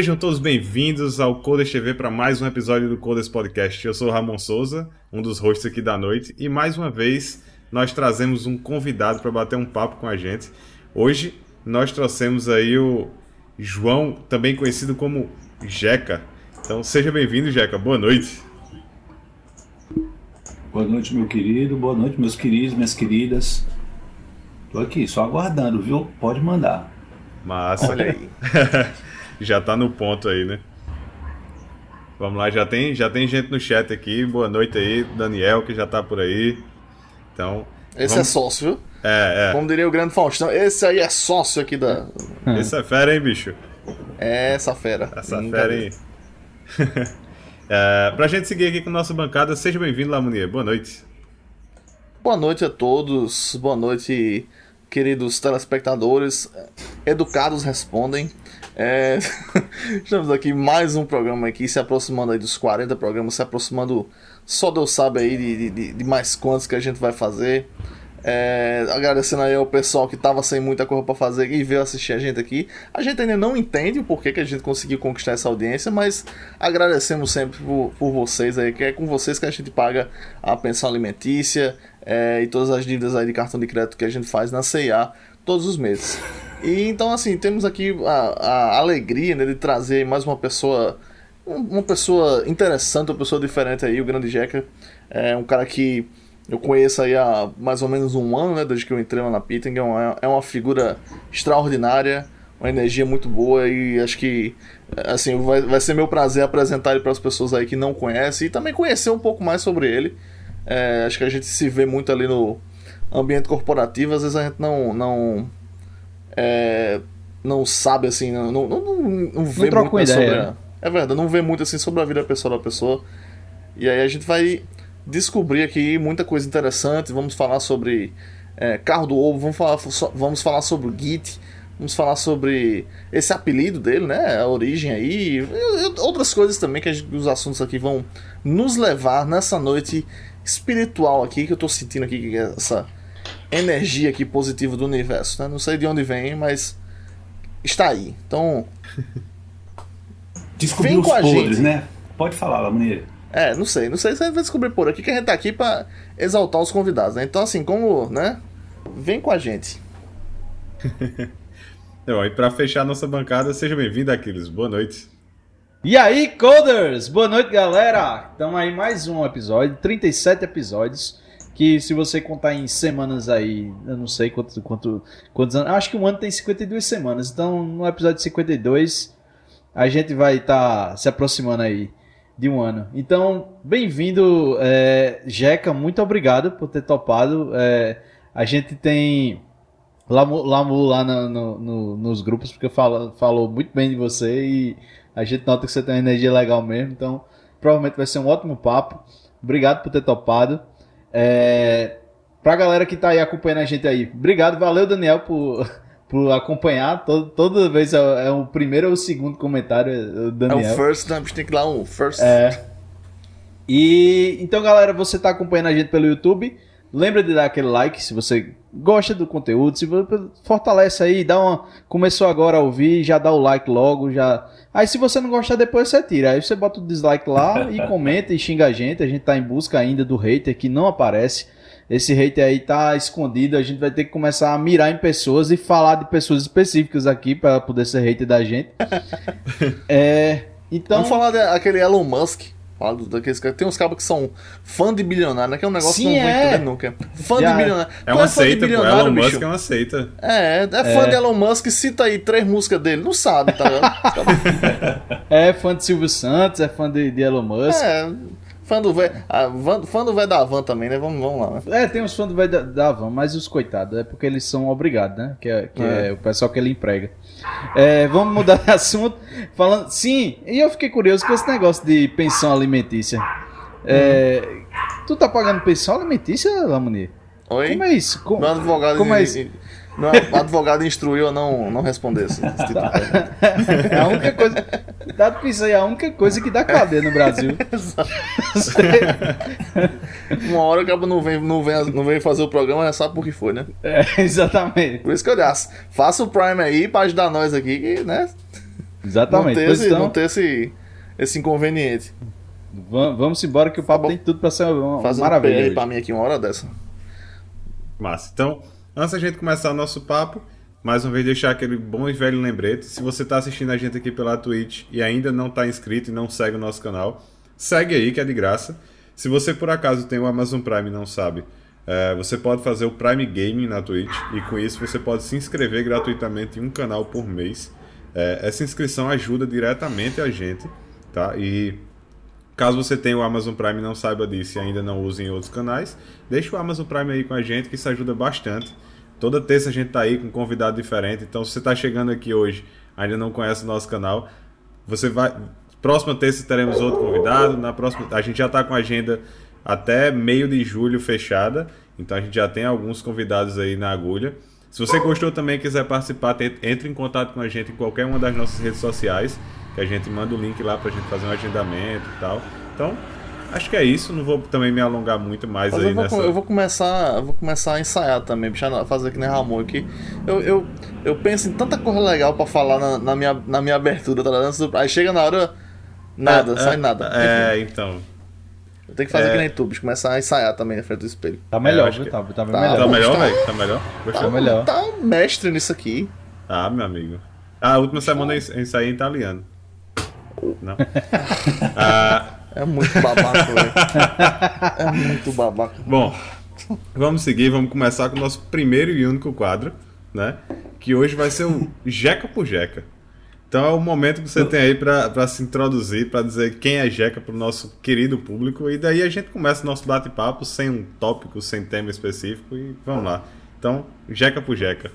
Sejam todos bem-vindos ao Codes TV para mais um episódio do Codes Podcast. Eu sou o Ramon Souza, um dos hosts aqui da noite, e mais uma vez nós trazemos um convidado para bater um papo com a gente. Hoje nós trouxemos aí o João, também conhecido como Jeca. Então seja bem-vindo, Jeca. Boa noite. Boa noite, meu querido. Boa noite, meus queridos, minhas queridas. Tô aqui, só aguardando, viu? Pode mandar. Massa. Olha aí. já tá no ponto aí, né? Vamos lá, já tem, já tem gente no chat aqui. Boa noite aí, Daniel, que já tá por aí. Então. Esse vamos... é sócio, viu? É, é. Como diria o grande Faustão, esse aí é sócio aqui da. Esse é fera, hein, bicho? É essa fera. Essa fera, hein? é, pra gente seguir aqui com a nossa bancada, seja bem-vindo, Lamunier. Boa noite. Boa noite a todos. Boa noite, queridos telespectadores. Educados respondem. É... Estamos aqui mais um programa aqui, se aproximando aí dos 40 programas, se aproximando, só Deus sabe aí de, de, de mais quantos que a gente vai fazer. É, agradecendo aí ao pessoal que tava sem muita coisa para fazer e veio assistir a gente aqui. A gente ainda não entende o porquê que a gente conseguiu conquistar essa audiência, mas agradecemos sempre por, por vocês aí, que é com vocês que a gente paga a pensão alimentícia é, e todas as dívidas aí de cartão de crédito que a gente faz na CIA todos os meses. E então, assim, temos aqui a, a alegria né, de trazer mais uma pessoa, uma pessoa interessante, uma pessoa diferente aí, o Grande Jeca. É um cara que eu conheço aí há mais ou menos um ano, né, desde que eu entrei lá na Pitting. É uma, é uma figura extraordinária, uma energia muito boa e acho que assim vai, vai ser meu prazer apresentar ele para as pessoas aí que não conhecem e também conhecer um pouco mais sobre ele. É, acho que a gente se vê muito ali no ambiente corporativo, às vezes a gente não não é, não sabe assim, não, não, não, não vê não muito sobre a, é verdade, não vê muito assim sobre a vida pessoal da pessoa. E aí a gente vai descobrir aqui muita coisa interessante. Vamos falar sobre é, carro do ovo, vamos falar, vamos falar sobre o Git, vamos falar sobre esse apelido dele, né? A origem aí, e outras coisas também que gente, os assuntos aqui vão nos levar nessa noite espiritual aqui que eu tô sentindo aqui é essa energia aqui positiva do universo, né? Não sei de onde vem, mas está aí. Então, descobrir os podres, gente. né? Pode falar, Lamoneira. É, não sei, não sei, você vai descobrir por aqui que a gente tá aqui pra exaltar os convidados, né? Então, assim, como, né? Vem com a gente. Não, e pra fechar nossa bancada, seja bem-vindo, Aquiles. Boa noite. E aí, Coders! Boa noite, galera! Estamos aí mais um episódio, 37 episódios. Que se você contar em semanas aí, eu não sei quanto, quanto, quantos anos. Acho que um ano tem 52 semanas. Então, no episódio 52, a gente vai estar tá se aproximando aí de um ano. Então, bem-vindo, é, Jeca, muito obrigado por ter topado. É, a gente tem Lamu, Lamu lá no, no, no, nos grupos, porque fala, falou muito bem de você e a gente nota que você tem uma energia legal mesmo, então provavelmente vai ser um ótimo papo. Obrigado por ter topado. É, pra galera que tá aí acompanhando a gente aí, obrigado, valeu Daniel por por acompanhar. Todo, toda vez é, é, o primeiro ou o segundo comentário é o Daniel. É o first, né? A gente tem que dar um first. É. E então, galera, você está acompanhando a gente pelo YouTube. Lembra de dar aquele like se você gosta do conteúdo, se você fortalece aí, dá uma começou agora a ouvir, já dá o like logo, já. Aí se você não gostar depois você tira. Aí você bota o dislike lá e comenta e xinga a gente. A gente tá em busca ainda do hater que não aparece esse hater aí tá escondido, a gente vai ter que começar a mirar em pessoas e falar de pessoas específicas aqui para poder ser hater da gente. é, então... Vamos falar daquele Elon Musk. Fala daqueles Tem uns cabos que são fã de bilionário, né? Que é um negócio Sim, que não é. vem nunca. Fã Já. de bilionário. É uma é seita, pô. Elon bicho? Musk é uma seita. É, é fã é. de Elon Musk, cita aí três músicas dele. Não sabe, tá ligado? é fã de Silvio Santos, é fã de, de Elon Musk. É, Fã do velho. Fã do velho da van também, né? Vamos, vamos lá. Né? É, tem os fãs do velho da, da van, mas os coitados, é porque eles são obrigados, né? Que é, que é. é o pessoal que ele emprega. É, vamos mudar de assunto. Falando. Sim, e eu fiquei curioso com esse negócio de pensão alimentícia. É, uhum. Tu tá pagando pensão alimentícia, Lamoni? Oi? Como é isso? Como, Meu advogado como é isso? Não, o advogado instruiu a não, não responder esse, esse tipo É a única coisa. Dado que isso aí é a única coisa que dá cadeia no Brasil. Uma hora o cabo não vem, não, vem, não vem fazer o programa, é só porque foi, né? É, exatamente. Por isso que eu disse, faça o Prime aí pra ajudar nós aqui, que, né? Exatamente. Não ter, esse, então, não ter esse, esse inconveniente. va- vamos embora que o papo Tá tem tudo pra ser uma Faz maravilha. Hoje. pra mim aqui uma hora dessa. Massa. Então, antes da gente começar o nosso papo, mais uma vez deixar aquele bom e velho lembrete. Se você está assistindo a gente aqui pela Twitch e ainda não está inscrito e não segue o nosso canal, segue aí que é de graça. Se você por acaso tem o Amazon Prime e não sabe, é, você pode fazer o Prime Gaming na Twitch e com isso você pode se inscrever gratuitamente em um canal por mês. É, essa inscrição ajuda diretamente a gente, tá? E Caso você tenha o Amazon Prime e não saiba disso e ainda não use em outros canais, deixa o Amazon Prime aí com a gente, que isso ajuda bastante. Toda terça a gente tá aí com um convidado diferente, então se você está chegando aqui hoje, ainda não conhece o nosso canal, você vai. Próxima terça teremos outro convidado, na próxima a gente já está com a agenda até meio de julho fechada, então a gente já tem alguns convidados aí na agulha. Se você gostou também e quiser participar, entre em contato com a gente em qualquer uma das nossas redes sociais, que a gente manda o link lá pra gente fazer um agendamento e tal. Então, acho que é isso, não vou também me alongar muito mais Mas aí eu vou, nessa. eu vou começar, eu vou começar a ensaiar também, fazer que nem Ramon aqui. Eu, eu, eu penso em tanta coisa legal pra falar na, na minha, na minha abertura, tá ligado? Aí chega na hora, nada, É, sai é, nada. Enfim, É, então. Eu tenho que fazer é. que nem tu, bicho, começar a ensaiar também na frente do espelho. Tá É, melhor, acho viu? que- Tá, tá Tá melhor. Tá melhor, tá. velho? Tá melhor? Gostou? Tá melhor. Tá um mestre nisso aqui. Ah, meu amigo. Ah, a última semana eu ensaiei em italiano. Não. Ah, É muito babaca, velho. É muito babaca. Bom, vamos seguir, vamos começar com o nosso primeiro e único quadro, né? Que hoje vai ser o Jeca por Jeca. Então é o momento que você tem aí pra pra se introduzir, pra dizer quem é Jeca pro nosso querido público, e daí a gente começa o nosso bate-papo sem um tópico, sem tema específico, e vamos lá. Então, Jeca por Jeca.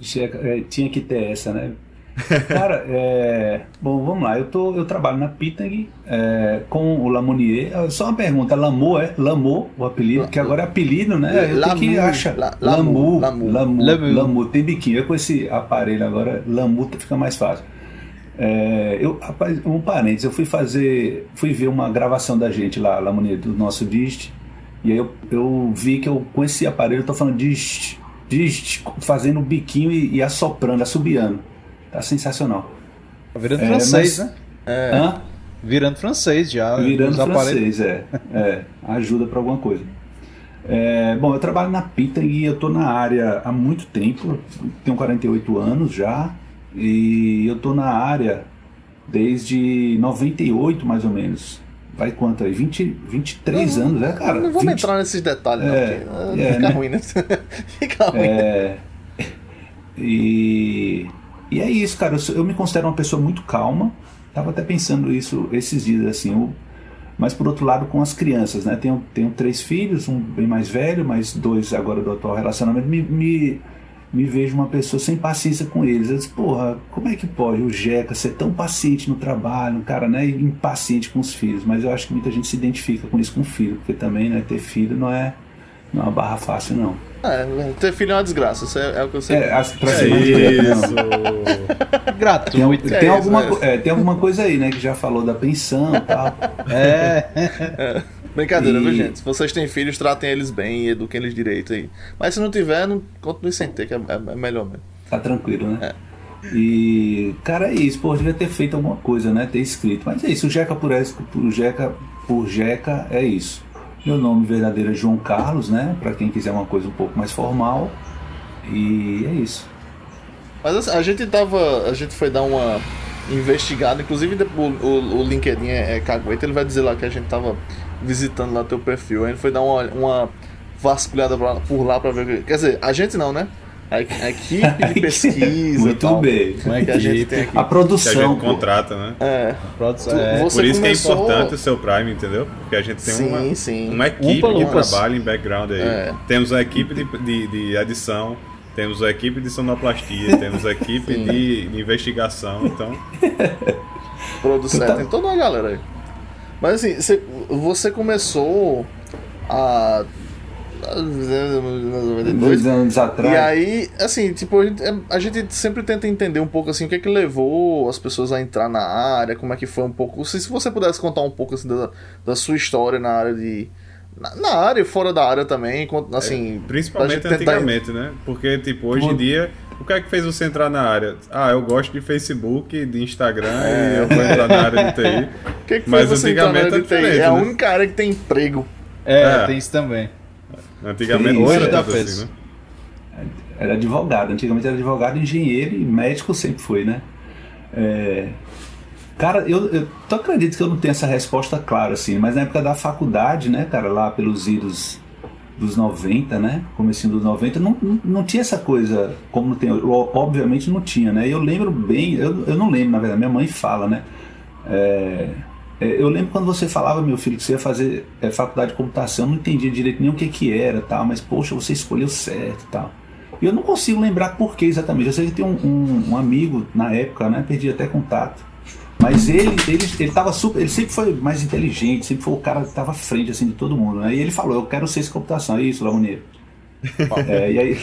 Checa- é, tinha que ter essa, né? Cara, é, bom, vamos lá. Eu, tô, eu trabalho na Pitang é, com o Lamonier. Ah, Só uma pergunta: Lamô é? Lamô, o apelido? Que agora é apelido, né? Eu tenho que Lamu, achar. La- Lamu, Lamu, Lamu, Lamu. Lamu. Tem biquinho. Eu com esse aparelho agora, Lamu fica mais fácil. É, eu, rapaz, um parênteses, eu fui fazer, fui ver uma gravação da gente lá, Lamonier, do nosso dist, e aí eu, eu vi que eu, com esse aparelho, eu tô falando dist, dist, fazendo biquinho e, e assoprando, assobiando. Tá sensacional. Tá virando É, francês, mas- né? Hã? Virando francês já. Virando francês, é. é ajuda para alguma coisa. É, bom, eu trabalho na Pita e eu tô na área há muito tempo, tenho 48 anos já, e eu tô na área desde 98 mais ou menos. Vai quanto aí? 20, 23 anos, é, cara? não vamos 20 entrar nesses detalhes, não, É, porque, ah, é, fica né? ruim, né? fica ruim. É, e, e é isso, cara. Eu, eu me considero uma pessoa muito calma. Tava até pensando isso esses dias, assim. eu- mas por outro lado, com as crianças, né? Tenho, tenho três filhos, um bem mais velho, mas dois agora do atual relacionamento. Me, me, me vejo uma pessoa sem paciência com eles. Eu disse, porra, como é que pode o Jeca ser tão paciente no trabalho, um cara, né? E impaciente com os filhos. Mas eu acho que muita gente se identifica com isso com o filho, porque também, né? Ter filho não é, não é uma barra fácil, não. É, ter filho é uma desgraça, isso é, é o que eu sei. É, as, pra É isso! Tem, Gratuito. tem É alguma, isso, é, tem alguma coisa aí, né? Que já falou da pensão e tal. É. Brincadeira, E- viu, gente? Se vocês têm filhos, tratem eles bem e eduquem eles direito aí. Mas se não tiver, não continue sem ter, que é, é- é melhor mesmo. Tá tranquilo, né? E, cara, é isso. Pô, devia ter feito alguma coisa, né? Ter escrito. Mas é isso. O Jeca por, por Jeca, por Jeca é isso. Meu nome verdadeiro é João Carlos, né? Pra quem quiser uma coisa um pouco mais formal. E é isso. Mas assim, a gente tava. A gente foi dar uma investigada, inclusive o, o, o LinkedIn é, é cagueta, ele vai dizer lá que a gente tava visitando lá teu perfil. A gente foi dar uma, uma vasculhada pra- por lá pra ver. o que- Quer dizer, a gente não, né? A, a equipe de pesquisa. Muito tal, bem. Uma Que a gente tem aqui. A Que a produção. gente contrata, né? É. Produção, Tu- é. Por isso começou- que é importante o seu Prime, entendeu? Porque a gente tem Sim, uma, sim. uma equipe Umpa que trabalha em background aí. É. Temos a equipe de, de, de edição, temos a equipe de sonoplastia, temos a equipe de, de investigação. Então, Produção, tá- tem toda uma galera aí. Mas assim, você, você começou a. Dois anos E atrás. aí, assim, tipo, a gente, a gente sempre tenta entender um pouco assim o que é que levou as pessoas a entrar na área, como é que foi um pouco. Se, se você pudesse contar um pouco assim, da, da sua história na área de. Na, na área e fora da área também, quanto- assim. pra principalmente tentar- antigamente, né? Porque, tipo, hoje em dia O que é que fez você entrar na área? Ah, eu gosto de Facebook, de Instagram é. e eu vou entrar na área de TI. que que Mas antigamente é diferente. É a né? única área que tem emprego. É, é. tem isso também. Antigamente Hoje era assim, né? Era advogado. Antigamente era advogado, engenheiro e médico sempre foi, né? É... Cara, eu, eu tu acredito que eu não tenho essa resposta clara, assim, mas na época da faculdade, né, cara, lá pelos idos dos 90, né? Comecinho dos 90, não, não, não, tinha essa coisa como tem. Obviamente não tinha, né? Eu lembro bem, eu, eu não lembro, na verdade, minha mãe fala, né? É, é, eu lembro quando você falava, meu filho, que você ia fazer é, faculdade de computação, eu não entendia direito nem o que que era, tal, mas poxa, você escolheu certo tal. E eu não consigo lembrar por que exatamente. Eu sei que tem um, um, um amigo na época, né? Perdi até contato mas ele, ele, ele tava super. Ele sempre foi mais inteligente, sempre foi o cara que estava à frente assim, de todo mundo. Né? E ele falou, eu quero ciência de computação, é isso, Lamoneiro. é, e, aí,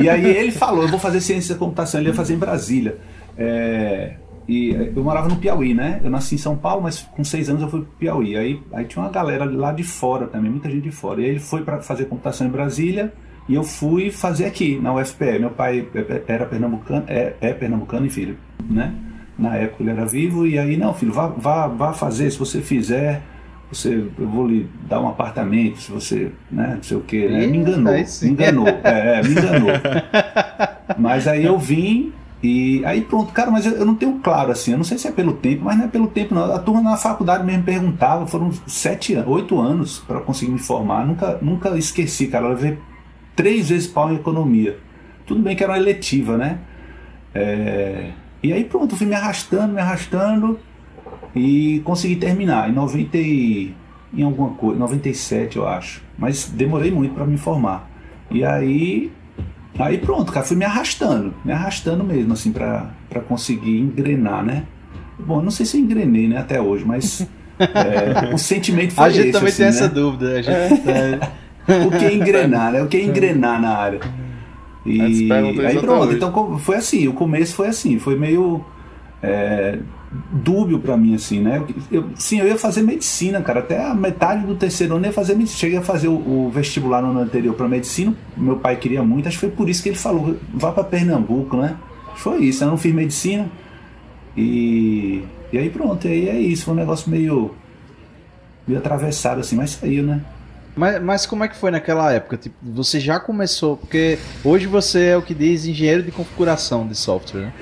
e aí ele falou, eu vou fazer ciência da computação, ele ia fazer em Brasília. É, e eu morava no Piauí, né? Eu nasci em São Paulo, mas com seis anos eu fui pro Piauí. Aí, aí tinha uma galera lá de fora também, muita gente de fora. E aí ele foi para fazer computação em Brasília e eu fui fazer aqui, na UFPE. Meu pai era pernambucano, é, é pernambucano e filho, né? Na época ele era vivo, e aí, não, filho, vá, vá, vá fazer, se você fizer, você, eu vou lhe dar um apartamento, se você, né, não sei o que, né? me enganou, me enganou, é, é, me enganou. Mas aí eu vim e aí pronto, cara, mas eu, eu, não tenho claro assim, eu não sei se é pelo tempo, mas não é pelo tempo não. A turma na faculdade mesmo perguntava, foram sete, oito anos para conseguir me formar, nunca, nunca esqueci, cara, eu levei três vezes pau em economia. Tudo bem que era uma eletiva, né? É, e aí pronto, fui me arrastando, me arrastando e consegui terminar em 90 e, em alguma coisa, 97 eu acho. Mas demorei muito para me formar. E aí aí pronto, cara, fui me arrastando, me arrastando mesmo assim para conseguir engrenar, né? Bom, não sei se eu engrenei, né, até hoje, mas é, o sentimento foi A gente esse, também assim, tem né? essa dúvida, a gente é. O que é engrenar, né? O que é engrenar na área? E aí pronto, então foi assim, o começo foi assim, foi meio é, dúbio para mim, assim, né? Eu, sim, eu ia fazer medicina, cara, até a metade do terceiro ano eu ia fazer medicina. Cheguei a fazer o, o vestibular no ano anterior para medicina, meu pai queria muito, acho que foi por isso que ele falou, vá para Pernambuco, né? Foi isso, eu não fiz medicina e, e aí pronto, e aí é isso, foi um negócio meio, meio atravessado assim, mas saiu, né? Mas, mas como é que foi naquela época? Tipo, você já começou, porque hoje você é o que diz engenheiro de configuração de software, né?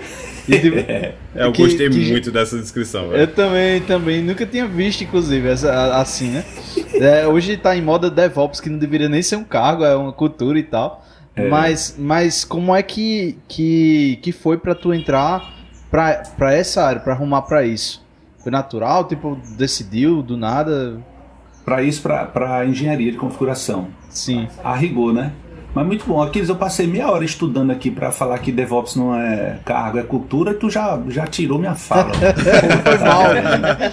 E, tipo, é, eu que, gostei que, muito dessa descrição. Velho. Eu também, também. Nunca tinha visto, inclusive, essa, assim, né? É, hoje tá em moda DevOps, que não deveria nem ser um cargo, é uma cultura e tal. É. Mas, mas como é que, que, que foi para tu entrar pra, pra essa área, pra arrumar para isso? Foi natural? Tipo, decidiu do nada? Para isso, para engenharia de configuração. Sim. A rigor, né? Mas muito bom. Aquiles, eu passei meia hora estudando aqui para falar que DevOps não é cargo, é cultura, e tu já, já tirou minha fala. Foi mal.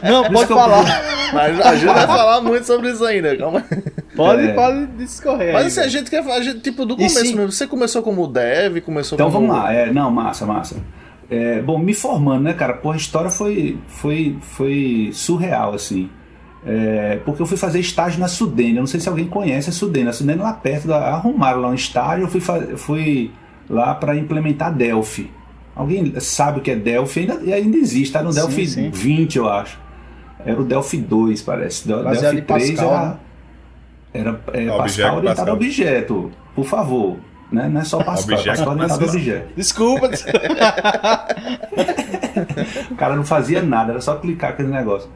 Não, pode falar. Mas a gente vai falar muito sobre isso ainda, calma. Pode, é. pode discorrer. Mas assim, a gente quer a gente, tipo, do começo mesmo. Você começou como dev, começou então, como... Então vamos lá. É, não, massa, massa. É, bom, me formando, né, cara? Pô, a história foi, foi, foi surreal, assim. É, porque eu fui fazer estágio na Sudene. Eu não sei se alguém conhece a Sudene. A Sudene lá perto, da, arrumaram lá um estágio. Eu fui, fui lá para implementar Delphi. Alguém sabe o que é Delphi? Ainda, ainda existe, tá no sim, Delphi sim. 20, eu acho. Era o Delphi 2, parece. Delphi 3 Pascal, era, né? era é, Pascal orientado Pascal. a objeto. Por favor. Né? Não é só Pascal, objeto, Pascal orientado a objeto. Desculpa. o cara não fazia nada, era só clicar aquele negócio.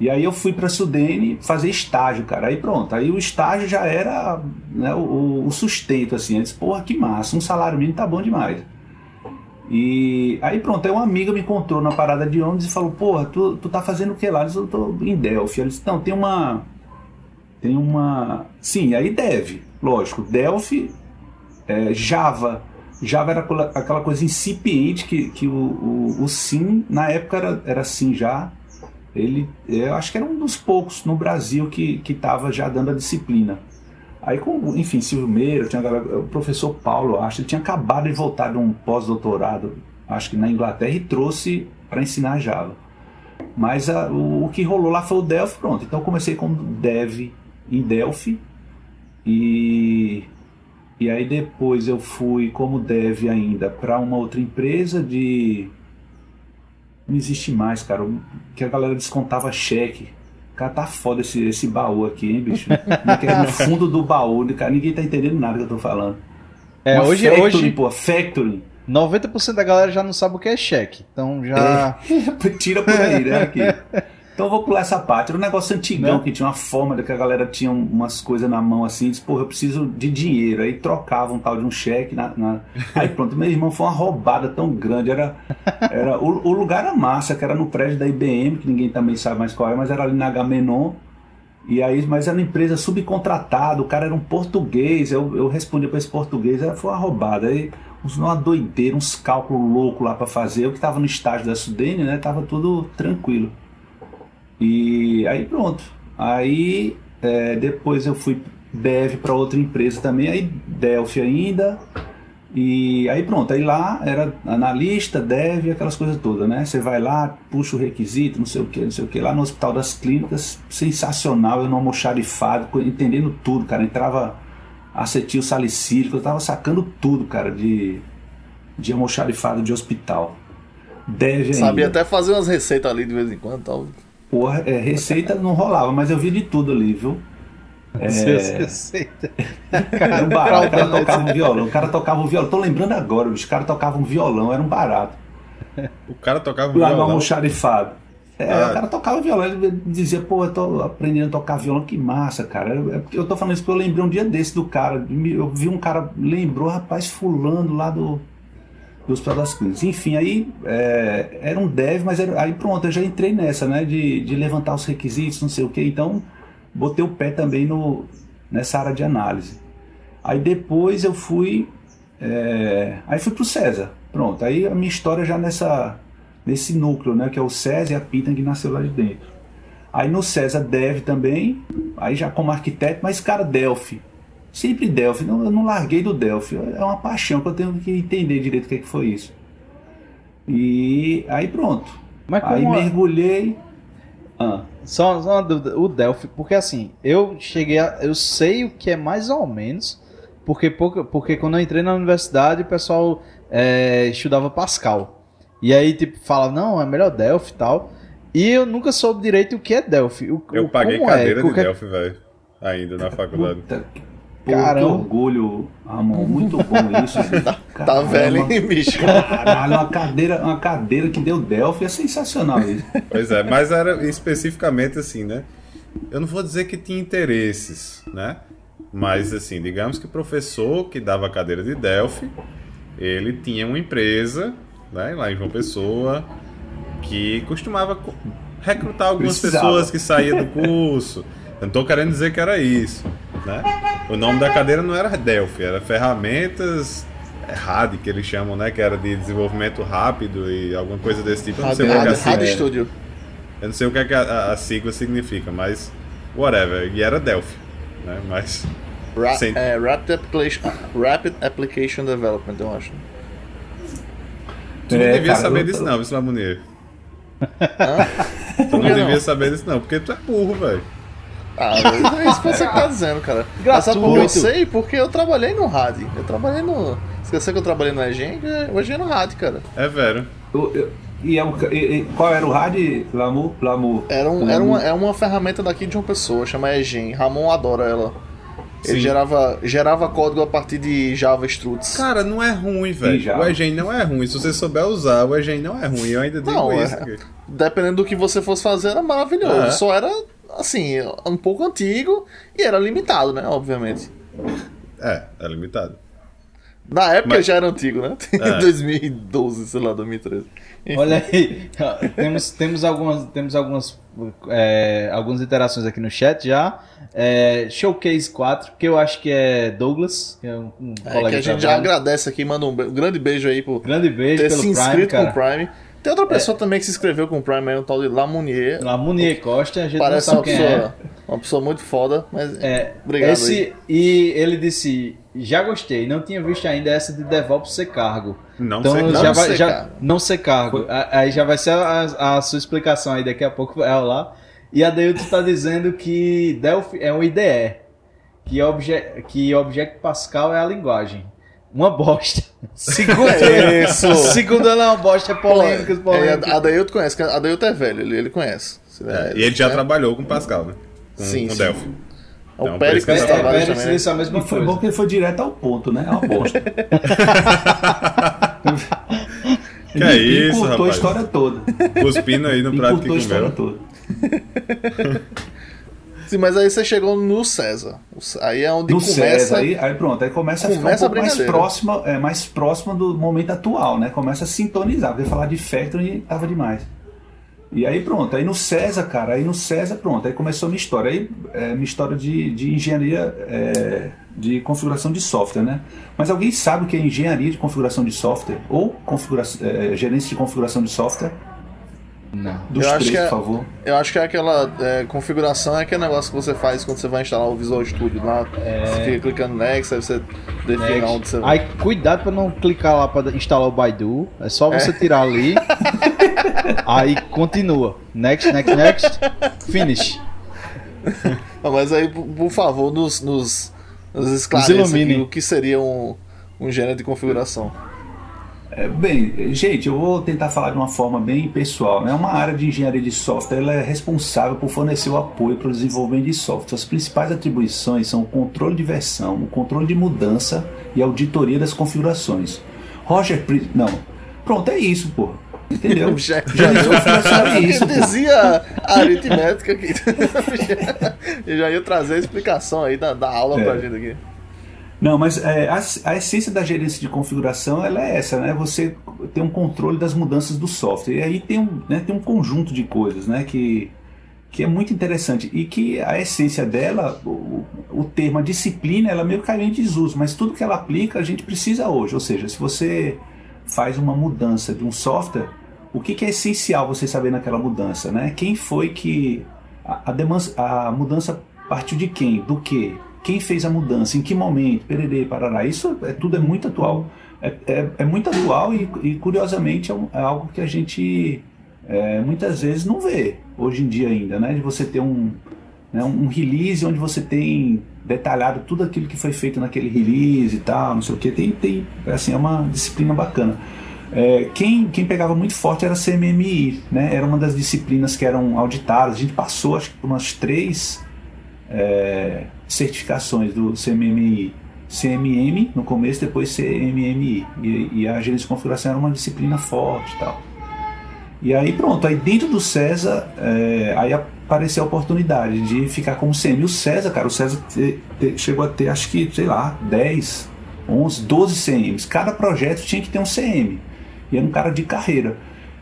E aí eu fui para Sudene fazer estágio, cara. Aí pronto, aí o estágio já era né, o, o, sustento, assim. Eu disse, porra, que massa, um salário mínimo tá bom demais. E aí pronto, aí uma amiga me encontrou na parada de ônibus e falou, porra, tu, tu tá fazendo o que lá? Eu disse, eu tô em Delphi. Ela disse, não, tem uma... Tem uma... Sim, aí deve, lógico. Delphi, é, Java... Java era aquela coisa incipiente que, que o, o, o Sim, na época era, era Sim já, ele, eu acho que era um dos poucos no Brasil que estava já dando a disciplina. Aí, com, enfim, Silvio Meira, tinha o professor Paulo, acho, ele tinha acabado de voltar de um pós-doutorado, acho que na Inglaterra, e trouxe para ensinar Java. Mas a, o, o, que rolou lá foi o Delphi, pronto. Então, comecei com Dev em Delphi e, E aí depois eu fui como dev ainda para uma outra empresa de. Não existe mais, cara. Que a galera descontava cheque. Cara, tá foda esse, esse baú aqui, hein, bicho? É no fundo do baú, cara, ninguém tá entendendo nada que eu tô falando. É, Uma hoje, factory, hoje pô, factory. 90% da galera já não sabe o que é cheque. Então já. Tira por aí, né? Aqui. Então eu vou pular essa parte. Era um negócio antigão Né? que tinha uma forma de que a galera tinha umas coisas na mão assim, diz, porra, eu preciso de dinheiro. Aí trocava um tal de um cheque. Na, na- Aí pronto, meu irmão foi uma roubada tão grande. Era, era o, o lugar era massa, que era no prédio da IBM, que ninguém também sabe mais qual é, mas era ali na Agamenon. E aí, mas era uma empresa subcontratada, o cara era um português, eu, eu respondi para esse português, foi uma roubada. Aí uma doideira, uns cálculos loucos lá para fazer. Eu que estava no estágio da Sudene, né? Tava tudo tranquilo. E aí pronto. Aí é, depois eu fui dev para outra empresa também, aí Delphi ainda. E aí pronto, aí lá era analista, dev, aquelas coisas todas, né? Você vai lá, puxa o requisito, não sei o que, não sei o que, lá no Hospital das Clínicas, sensacional, eu no almoxarifado, entendendo tudo, cara. Entrava acetil salicílico, eu tava sacando tudo, cara, de, de almoxarifado de hospital. Dev ainda. Sabia até fazer umas receitas ali de vez em quando. Tal. Porra, é, receita não rolava, mas eu vi de tudo ali, viu? É, Receita. Era um barato, o cara tocava um violão, o cara tocava um violão, tô lembrando agora, os caras tocavam um violão, era um barato. O cara tocava Lá no violão. almoxarifado. É, Ah. o cara tocava violão, ele dizia, pô, eu tô aprendendo a tocar violão, que massa, cara. Eu, é- eu tô falando isso porque eu lembrei um dia desse do cara. Eu vi um cara, lembrou, rapaz, fulano lá do, do Hospital das Clínicas. Enfim, aí é, era um dev, mas era- aí pronto, eu já entrei nessa, né? De, de levantar os requisitos, não sei o que. Então, botei o pé também no, nessa área de análise. Aí depois eu fui. é, aí fui pro César. Pronto, aí a minha história já nessa, nesse núcleo, né? Que é o César e a Pita que nasceu lá de dentro. Aí no César Dev também, aí já como arquiteto, mas cara, Delphi. Sempre Delphi, não, eu não larguei do Delphi. É uma paixão que eu tenho que entender direito o que, é que foi isso. E aí pronto. Mas Aí como é? mergulhei. Ah, Só, só uma dúvida, o Delphi, porque assim, eu cheguei a. Eu sei o que é mais ou menos, porque, porque quando eu entrei na universidade o pessoal é, estudava Pascal. E aí, tipo, fala, não, é melhor Delphi e tal. E eu nunca soube direito o que é Delphi. O, Eu o- paguei como cadeira é, de Qualquer- Delphi, velho. Ainda na faculdade. puta que, pô, que orgulho, Ramon. Muito bom isso. Tá Caramba. velho, hein, bicho? Caralho, uma cadeira, uma cadeira que deu Delphi é sensacional isso. Pois é, mas era especificamente assim, né? Eu não vou dizer que tinha interesses, né? Mas assim, digamos que o professor que dava a cadeira de Delphi, ele tinha uma empresa, né, lá em João Pessoa, que costumava co- recrutar algumas Precisava. pessoas que saíam do curso. Eu não tô querendo dizer que era isso, né? O nome da cadeira não era Delphi, era ferramentas é, RAD, que eles chamam, né? Que era de desenvolvimento rápido e alguma coisa desse tipo. Eu não sei o que é que a Studio. eu não sei o que, é que a, a- a sigla significa, mas whatever. E era Delphi, né? Mas Ra Sim. é, Rapid, Application, Rapid Application Development, eu acho. tu não É, devia cara, saber eu- disso não, Lamunier. Hã? Tu não devia saber disso não, porque tu é burro, velho. Ah, é isso que você tá dizendo, cara. Mas sabe por que eu Gratuito. sei? Porque eu trabalhei no RAD. Eu trabalhei no. Esqueceu que eu trabalhei no EGEN? Hoje é no RAD, cara. É. Eu- eu- e, é o- e- e qual era o rádio? Lamu? Lamu. Era, um, era uma, é uma ferramenta daqui de uma pessoa, chama EGEN. Ramon adora ela. Ele Sim. gerava, gerava código a partir de Java Struts. Cara, não é ruim, velho. O Egen não é ruim. Se você souber usar, o Egen não é ruim. Eu ainda digo Não, isso. é-. Dependendo do que você fosse fazer, era maravilhoso. É. Só era, assim, um pouco antigo e era limitado, né? Obviamente. É, é limitado. Na época Mas- já era antigo, né? É. 2012, sei lá, 2013. Enfim. Olha aí, temos, temos algumas, temos algumas, é, algumas interações aqui no chat já. É, Showcase 4, que eu acho que é Douglas, que é um, um É, colega que a gente já agradece aqui, manda um, um grande beijo aí por Grande beijo ter pelo se Prime, inscrito cara. com o Prime. Tem outra pessoa também que se inscreveu com o Prime aí, um tal de Lamounier. Lamunier Costa, a gente Parece não uma sabe quem é. pessoa, uma pessoa muito foda, mas É, obrigado esse, aí. E ele disse, já gostei, não tinha visto ainda essa de DevOps ser cargo. Não Então sei. não já vai, ser já, cargo. não ser cargo. Aí já vai ser a, a sua explicação aí, daqui a pouco vai rolar. E a Deilton está dizendo que Delphi é um IDE. que, obje, que Object Pascal é a linguagem. Uma bosta. Segundo, É isso. segundo ela é uma bosta, é polêmicas, É, polêmicas. a Dailton conhece, que a Dailton é velho, ele, ele conhece. É, e ele já né? trabalhou com Pascal, né? Com, Sim, com sim. Delphi. O Então, Pérez É, trabalha Pérez também. disse a mesma E foi coisa. bom que ele foi direto ao ponto, né? É uma bosta. Que é isso, encurtou a rapaz? história toda. Cuspindo aí no prato que Encurtou a história comeu. toda. Sim, mas aí você chegou no César. Aí é onde No começa. César, aí, aí pronto, aí começa, a Começa ficar a um pouco mais próxima, é, mais próxima do momento atual, né? Começa a sintonizar, porque falar de Factory tava demais. E aí pronto, aí no César, cara, aí no César, pronto, aí começou a minha história. Aí é, minha história de, de engenharia é, de configuração de software, né? Mas alguém sabe o que é engenharia de configuração de software? Ou configuração, é, gerência de configuração de software? Não. Dos Eu acho três, que é- por favor. Eu acho que é aquela é, configuração, é aquele negócio que você faz quando você vai instalar o Visual Studio lá. Você fica clicando Next, aí você define Next. onde você vai. Aí cuidado pra não clicar lá pra instalar o Baidu. É só você tirar ali. aí continua. Next, next, next. Finish. Ah, mas aí, por, favor, nos, nos, nos esclareça aqui o que seria um, um engenheiro de configuração. É, bem, gente, eu vou tentar falar de uma forma bem pessoal. Né? Uma área de engenharia de software ela é responsável por fornecer o apoio para o desenvolvimento de software. As principais atribuições são o controle de versão, o controle de mudança e a auditoria das configurações. Roger. Não. Pronto, é isso, pô. Entendeu? Já- Já é isso, Eu pô. dizia a aritmética aqui. Eu já ia trazer a explicação aí da, da aula É. pra gente aqui. Não, mas é, a, a essência da gerência de configuração ela é essa, né? Você tem um controle das mudanças do software. E aí tem um, né, tem um conjunto de coisas, né? Que, que é muito interessante. E que a essência dela, o, o termo, disciplina, ela meio que caiu em desuso, mas tudo que ela aplica a gente precisa hoje. Ou seja, se você faz uma mudança de um software, o que, que é essencial você saber naquela mudança, né? Quem foi que. A, a, a mudança partiu de quem? Do que? Quem fez a mudança? Em que momento? Pererê, parará. Isso é, tudo é muito atual. É, é, é muito atual e, e, curiosamente, é, um- é algo que a gente é, muitas vezes não vê hoje em dia ainda, né? De você ter um, né, um release onde você tem detalhado tudo aquilo que foi feito naquele release e tal, não sei o que. Tem, tem assim, é uma disciplina bacana. É, quem, quem pegava muito forte era a CMMI, né? Era uma das disciplinas que eram auditadas. A gente passou acho que por umas três é, certificações do CMMI. CMM no começo, depois CMMI. E, e a gerência de configuração era uma disciplina forte e tal. E aí pronto, aí dentro do César, é, aí apareceu a oportunidade de ficar como CM. E o César, cara, o César te- te- chegou a ter, acho que, sei lá, 10, 11, 12 CMs. Cada projeto tinha que ter um CM. E era um cara de carreira.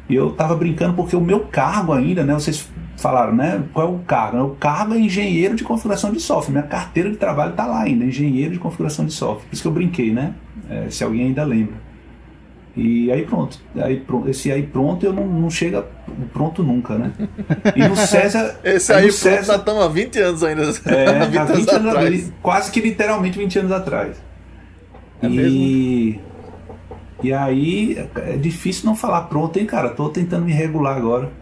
E eu tava brincando porque o meu cargo ainda, né? Vocês falaram, né? Qual é o cargo? O cargo é engenheiro de configuração de software. Minha carteira de trabalho tá lá ainda, engenheiro de configuração de software. Por isso que eu brinquei, né? É, se alguém ainda lembra. E aí pronto. Aí, pronto. Esse aí pronto eu não, não chega pronto nunca, né? E no César. Esse aí, no pronto, nós estamos há 20 anos ainda. é, 20 há anos 20 anos atrás. atrás. Quase que literalmente 20 anos atrás. É e. E aí é difícil não falar pronto, hein, cara? Tô tentando me regular agora.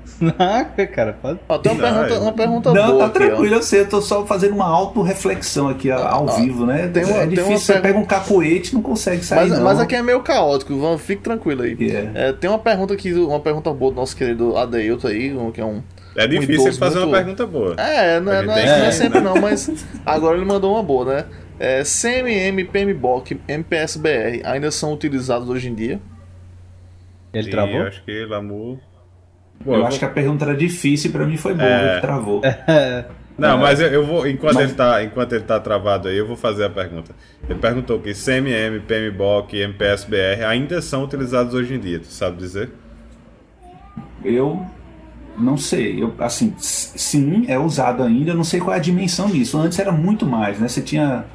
Cara, pode. Ó, tem uma Não, pergunta, uma pergunta não, boa tá aqui, ó. tranquilo, eu sei, eu tô só fazendo uma autorreflexão aqui ao Ah, vivo, né? tem uma- é tem difícil, uma você pergunta- pega um capoete e não consegue sair. Mas, não. mas aqui é meio caótico, Ivan, fique tranquilo aí. É. É, tem uma pergunta aqui, uma pergunta boa do nosso querido Adeilton aí, um- que é um. É difícil ele fazer muito- uma pergunta boa. É, não é, não é- não é sempre não, mas agora ele mandou uma boa, né? É, CMM, PMBOK, MPSBR ainda são utilizados hoje em dia? Ele Sim, travou? acho que Lamu. Pô, Eu eu acho vou- que a pergunta era difícil e pra mim foi boa, É. que travou. Não, mas eu, eu vou. Enquanto, Mas- ele tá, enquanto ele tá travado aí, eu vou fazer a pergunta. Ele perguntou que CMM, PMBOK MPSBR ainda são utilizados hoje em dia, tu sabe dizer? Eu não sei, eu, assim, sim, é usado ainda, eu não sei qual é a dimensão disso. Antes era muito mais, né? Você tinha,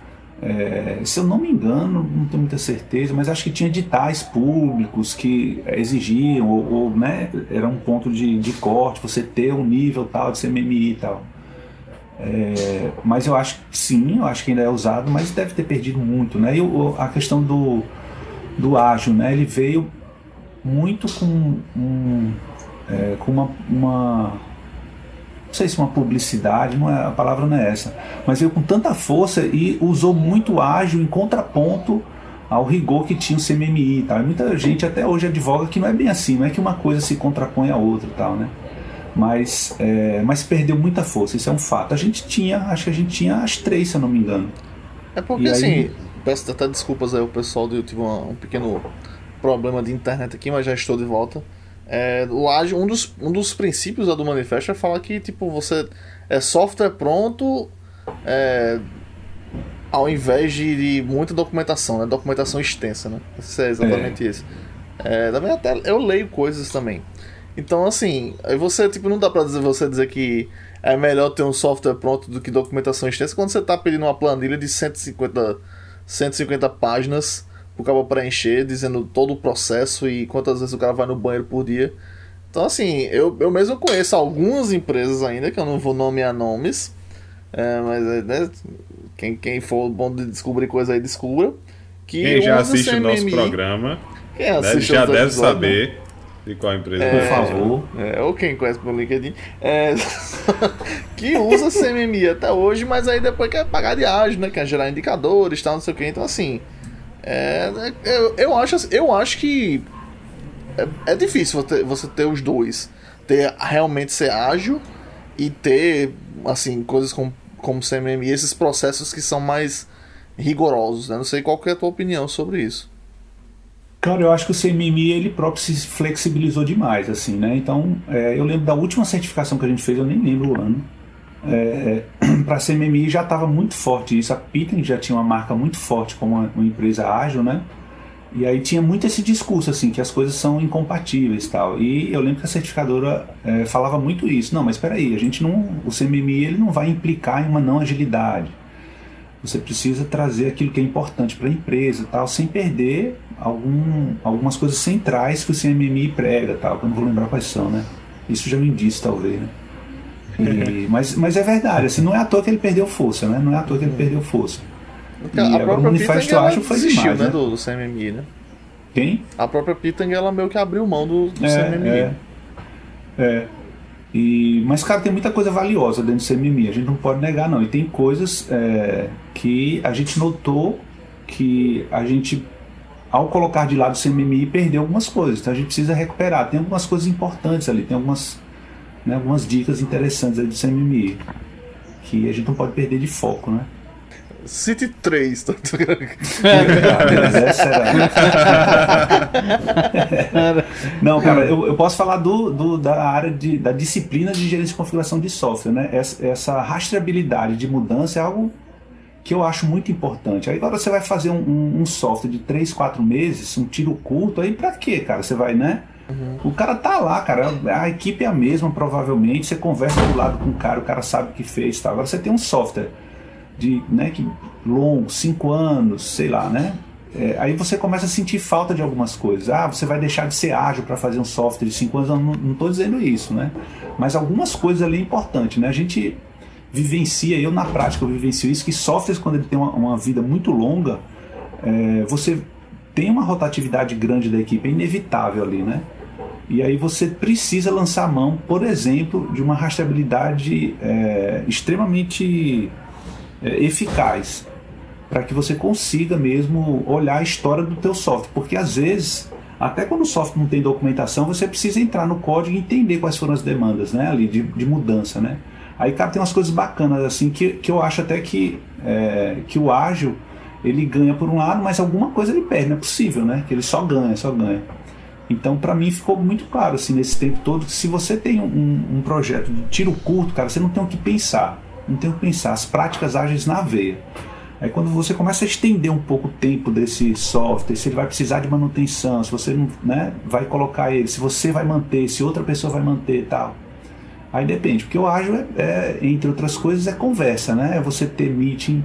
é, se eu não me engano, não tenho muita certeza, mas acho que tinha editais públicos que exigiam, ou, ou, né, era um ponto de, de corte, você ter um nível tal de CMMI e tal. É, mas eu acho que sim, eu acho que ainda é usado, mas deve ter perdido muito, né? E o- a questão do, do ágil, né? Ele veio muito com um, é, com uma, uma não sei se uma publicidade, não é, a palavra não é essa, mas veio com tanta força e usou muito ágil em contraponto ao rigor que tinha o CMMI e tal. E muita gente até hoje advoga que não é bem assim, não é que uma coisa se contrapõe à outra e tal, né? Mas, é, mas perdeu muita força, isso é um fato. A gente tinha, acho que a gente tinha as três, se eu não me engano. É porque aí- assim, peço até desculpas aí, o pessoal, eu tive um pequeno problema de internet aqui, mas já estou de volta. É, o ágil, um dos, um dos princípios do manifesto é falar que tipo você é software pronto é, ao invés de, de muita documentação, né? Documentação extensa, né? Isso é exatamente isso. É, também até eu leio coisas também. Então assim, aí você tipo não dá pra dizer, você dizer que é melhor ter um software pronto do que documentação extensa quando você está pedindo uma planilha de 150, 150 páginas pro cara preencher, dizendo todo o processo e quantas vezes o cara vai no banheiro por dia. Então, assim, eu, eu mesmo conheço algumas empresas ainda, que eu não vou nomear nomes, é, mas é, né, quem, quem for bom de descobrir coisa aí, descubra. Que Quem já assiste o nosso CMMI, programa quem né, assiste já deve episódios, né? saber de qual empresa Por é. favor. É, ou quem conhece pelo LinkedIn, é, que usa CMMI até hoje, mas aí depois quer pagar de ágil, né? Quer gerar indicadores e tal, não sei o que. Então, assim, é, eu, eu, acho, eu acho que é, é difícil você ter, você ter os dois. Ter realmente ser ágil e ter, assim, coisas como, como CMMI, esses processos que são mais rigorosos, né? Não sei qual é a tua opinião sobre isso. Cara, eu acho que o CMMI ele próprio se flexibilizou demais, assim, né? Então, é, eu lembro da última certificação que a gente fez, eu nem lembro o ano. É, para CMMI já estava muito forte isso. A Pitting já tinha uma marca muito forte como uma, uma empresa ágil, né? E aí tinha muito esse discurso, assim, que as coisas são incompatíveis tal. E eu lembro que a certificadora é, falava muito isso. Não, mas espera aí, a gente não... O CMMI ele não vai implicar em uma não agilidade. Você precisa trazer aquilo que é importante para a empresa, tal, sem perder algum, algumas coisas centrais que o CMMI prega, tal, que eu não vou lembrar quais são, né? Isso já me disse, talvez, né? E- mas, mas é verdade, assim, não é à toa que ele perdeu força, né? Não é à toa que ele perdeu força. E a agora o Manifesto Ágil foi desistiu, demais, né, né? do, do CMMI, né? Quem? A própria Pitang, ela meio que abriu mão do, do É, CMMI. é. É. E, mas, cara, tem muita coisa valiosa dentro do CMMI, a gente não pode negar, não. E tem coisas é, que a gente notou que a gente, ao colocar de lado o CMMI, perdeu algumas coisas. Então a gente precisa recuperar. Tem algumas coisas importantes ali, tem algumas, né, algumas dicas interessantes aí do CMMI que a gente não pode perder de foco, né? City 3, tá essa era- Não, cara, eu, eu posso falar do, do- da área de, da disciplina de gerência e configuração de software, né? Essa, essa rastreabilidade de mudança é algo que eu acho muito importante. Aí agora você vai fazer um, um- um software de 3, 4 meses, um tiro curto, aí pra quê, cara? Você vai, né? O cara tá lá, cara. A equipe é a mesma, provavelmente. Você conversa do lado com o cara, o cara sabe o que fez. Tá? Agora você tem um software de, né, que longo, cinco anos, sei lá, né? É, aí você começa a sentir falta de algumas coisas. Ah, você vai deixar de ser ágil para fazer um software de cinco anos. Eu não estou dizendo isso, né? Mas algumas coisas ali é importante, né? A gente vivencia, eu na prática eu vivencio isso, que softwares quando ele tem uma, uma vida muito longa, é, você tem uma rotatividade grande da equipe, é inevitável ali, né? E aí você precisa lançar a mão, por exemplo, de uma rastreabilidade é, extremamente é, eficaz para que você consiga mesmo olhar a história do teu software, porque às vezes até quando o software não tem documentação, você precisa entrar no código e entender quais foram as demandas, né, ali de, de mudança, né? Aí, cara, tem umas coisas bacanas assim que, que eu acho até que é, que o ágil ele ganha por um lado, mas alguma coisa ele perde, não é possível, né? Que ele só ganha, só ganha. Então, para mim, ficou muito claro, assim, nesse tempo todo, que se você tem um, um projeto de tiro curto, cara, você não tem o que pensar. Não tem o que pensar. As práticas ágeis na veia. Aí, quando você começa a estender um pouco o tempo desse software, se ele vai precisar de manutenção, se você não né, vai colocar ele, se você vai manter, se outra pessoa vai manter tal. Aí depende, porque o ágil, é, é, entre outras coisas, é conversa, né? É você ter meeting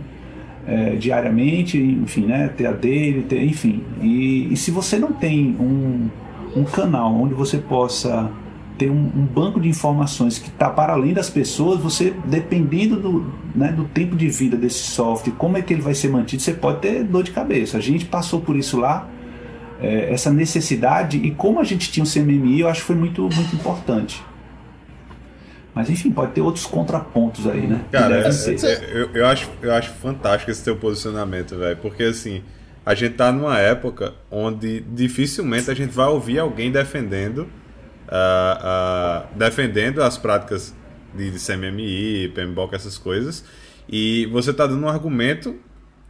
é, diariamente, enfim, né? Ter a dele, ter, enfim. E, e se você não tem um, um canal onde você possa ter um, um banco de informações que está para além das pessoas, você, dependendo do, né, do tempo de vida desse software, como é que ele vai ser mantido, você pode ter dor de cabeça. A gente passou por isso lá, é, essa necessidade, e como a gente tinha o CMMI, eu acho que foi muito, muito importante. Mas enfim, pode ter outros contrapontos aí, né? Cara, é, é, eu, eu, acho, eu acho fantástico esse teu posicionamento, velho. Porque assim, a gente tá numa época onde dificilmente a gente vai ouvir alguém defendendo, uh, uh, defendendo as práticas de, CMMI, PMBOK, essas coisas. E você tá dando um argumento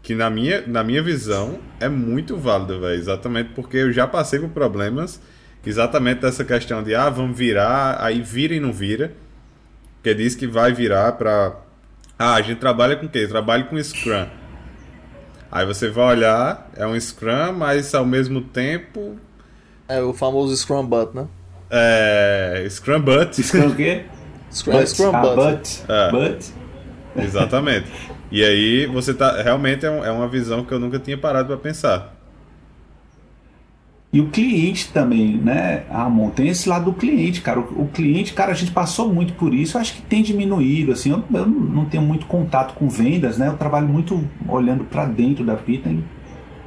que na minha, na minha visão é muito válido, velho. Exatamente porque eu já passei por problemas exatamente dessa questão de ah, vamos virar, aí vira e não vira que diz que vai virar para ah, a gente trabalha com o quê? Trabalha com Scrum. Aí você vai olhar, é um Scrum, mas ao mesmo tempo é o famoso Scrum Butt, né? É, Scrum Butt. Scrum o quê? Scrum, but. Scrum ah, Butt. É. But. Exatamente. E aí você tá realmente é, é uma visão que eu nunca tinha parado para pensar. E o cliente também, né, Ramon? Tem esse lado do cliente, cara. O, o, cliente, cara, a gente passou muito por isso, acho que tem diminuído, assim. Eu, eu não tenho muito contato com vendas, né? Eu trabalho muito olhando para dentro da Pitten.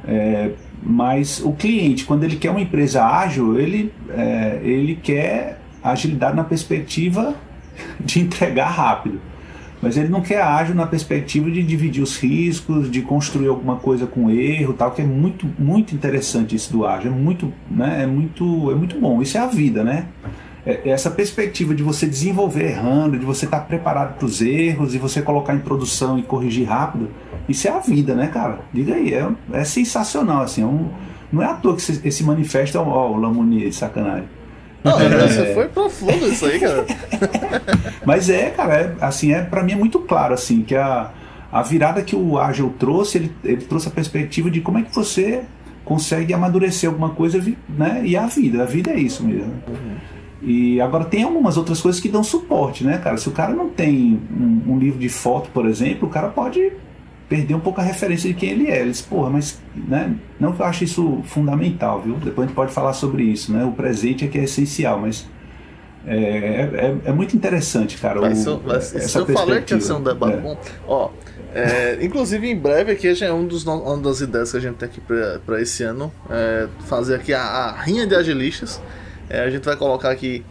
É, mas o cliente, quando ele quer uma empresa ágil, ele, é, ele quer agilidade na perspectiva de entregar rápido. Mas ele não quer ágil na perspectiva de dividir os riscos, de construir alguma coisa com erro, tal, que é muito, muito interessante isso do ágil, é muito, né, é muito, é muito bom. Isso é a vida, né? É, é essa perspectiva de você desenvolver errando, de você estar preparado para os erros, e você colocar em produção e corrigir rápido, isso é a vida, né, cara? Diga aí, é, é sensacional, assim, é um, não é à toa que esse, manifesto é ó, o de sacanagem. Não, é. você foi profundo isso aí, cara. Mas é, cara, é, assim, é, para mim é muito claro, assim, que a, a virada que o Agile trouxe, ele, ele trouxe a perspectiva de como é que você consegue amadurecer alguma coisa, né? E a vida, a vida é isso mesmo. Uhum. E agora tem algumas outras coisas que dão suporte, né, cara? Se o cara não tem um, um livro de foto, por exemplo, o cara pode perder um pouco a referência de quem ele é. Eles, porra, mas né, não que eu acho isso fundamental, viu? Depois a gente pode falar sobre isso, né? O presente é que é essencial, mas é, é, é muito interessante, cara. Mas, o, mas essa eu falei que ia ser um debate é. bom. Ó, é, inclusive em breve aqui é um dos, uma das ideias que a gente tem aqui para esse ano é fazer aqui a, a rinha de agilistas. É, a gente vai colocar aqui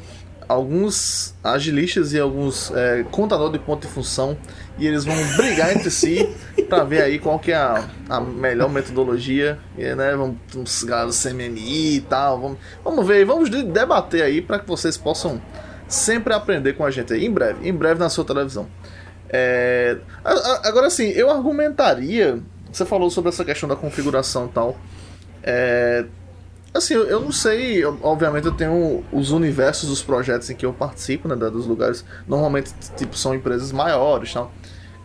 alguns agilistas e alguns é, contador de ponto de função e eles vão brigar entre si para ver aí qual que é a, a melhor metodologia, e, né? Vamos uns caras CMMI e tal, vamos, vamos ver, vamos debater aí para que vocês possam sempre aprender com a gente aí, em breve, em breve na sua televisão. É, agora sim, eu argumentaria, você falou sobre essa questão da configuração e tal, é, Assim, eu, eu não sei, eu, obviamente eu tenho os universos dos projetos em que eu participo, né, dos lugares, normalmente tipo são empresas maiores, tal.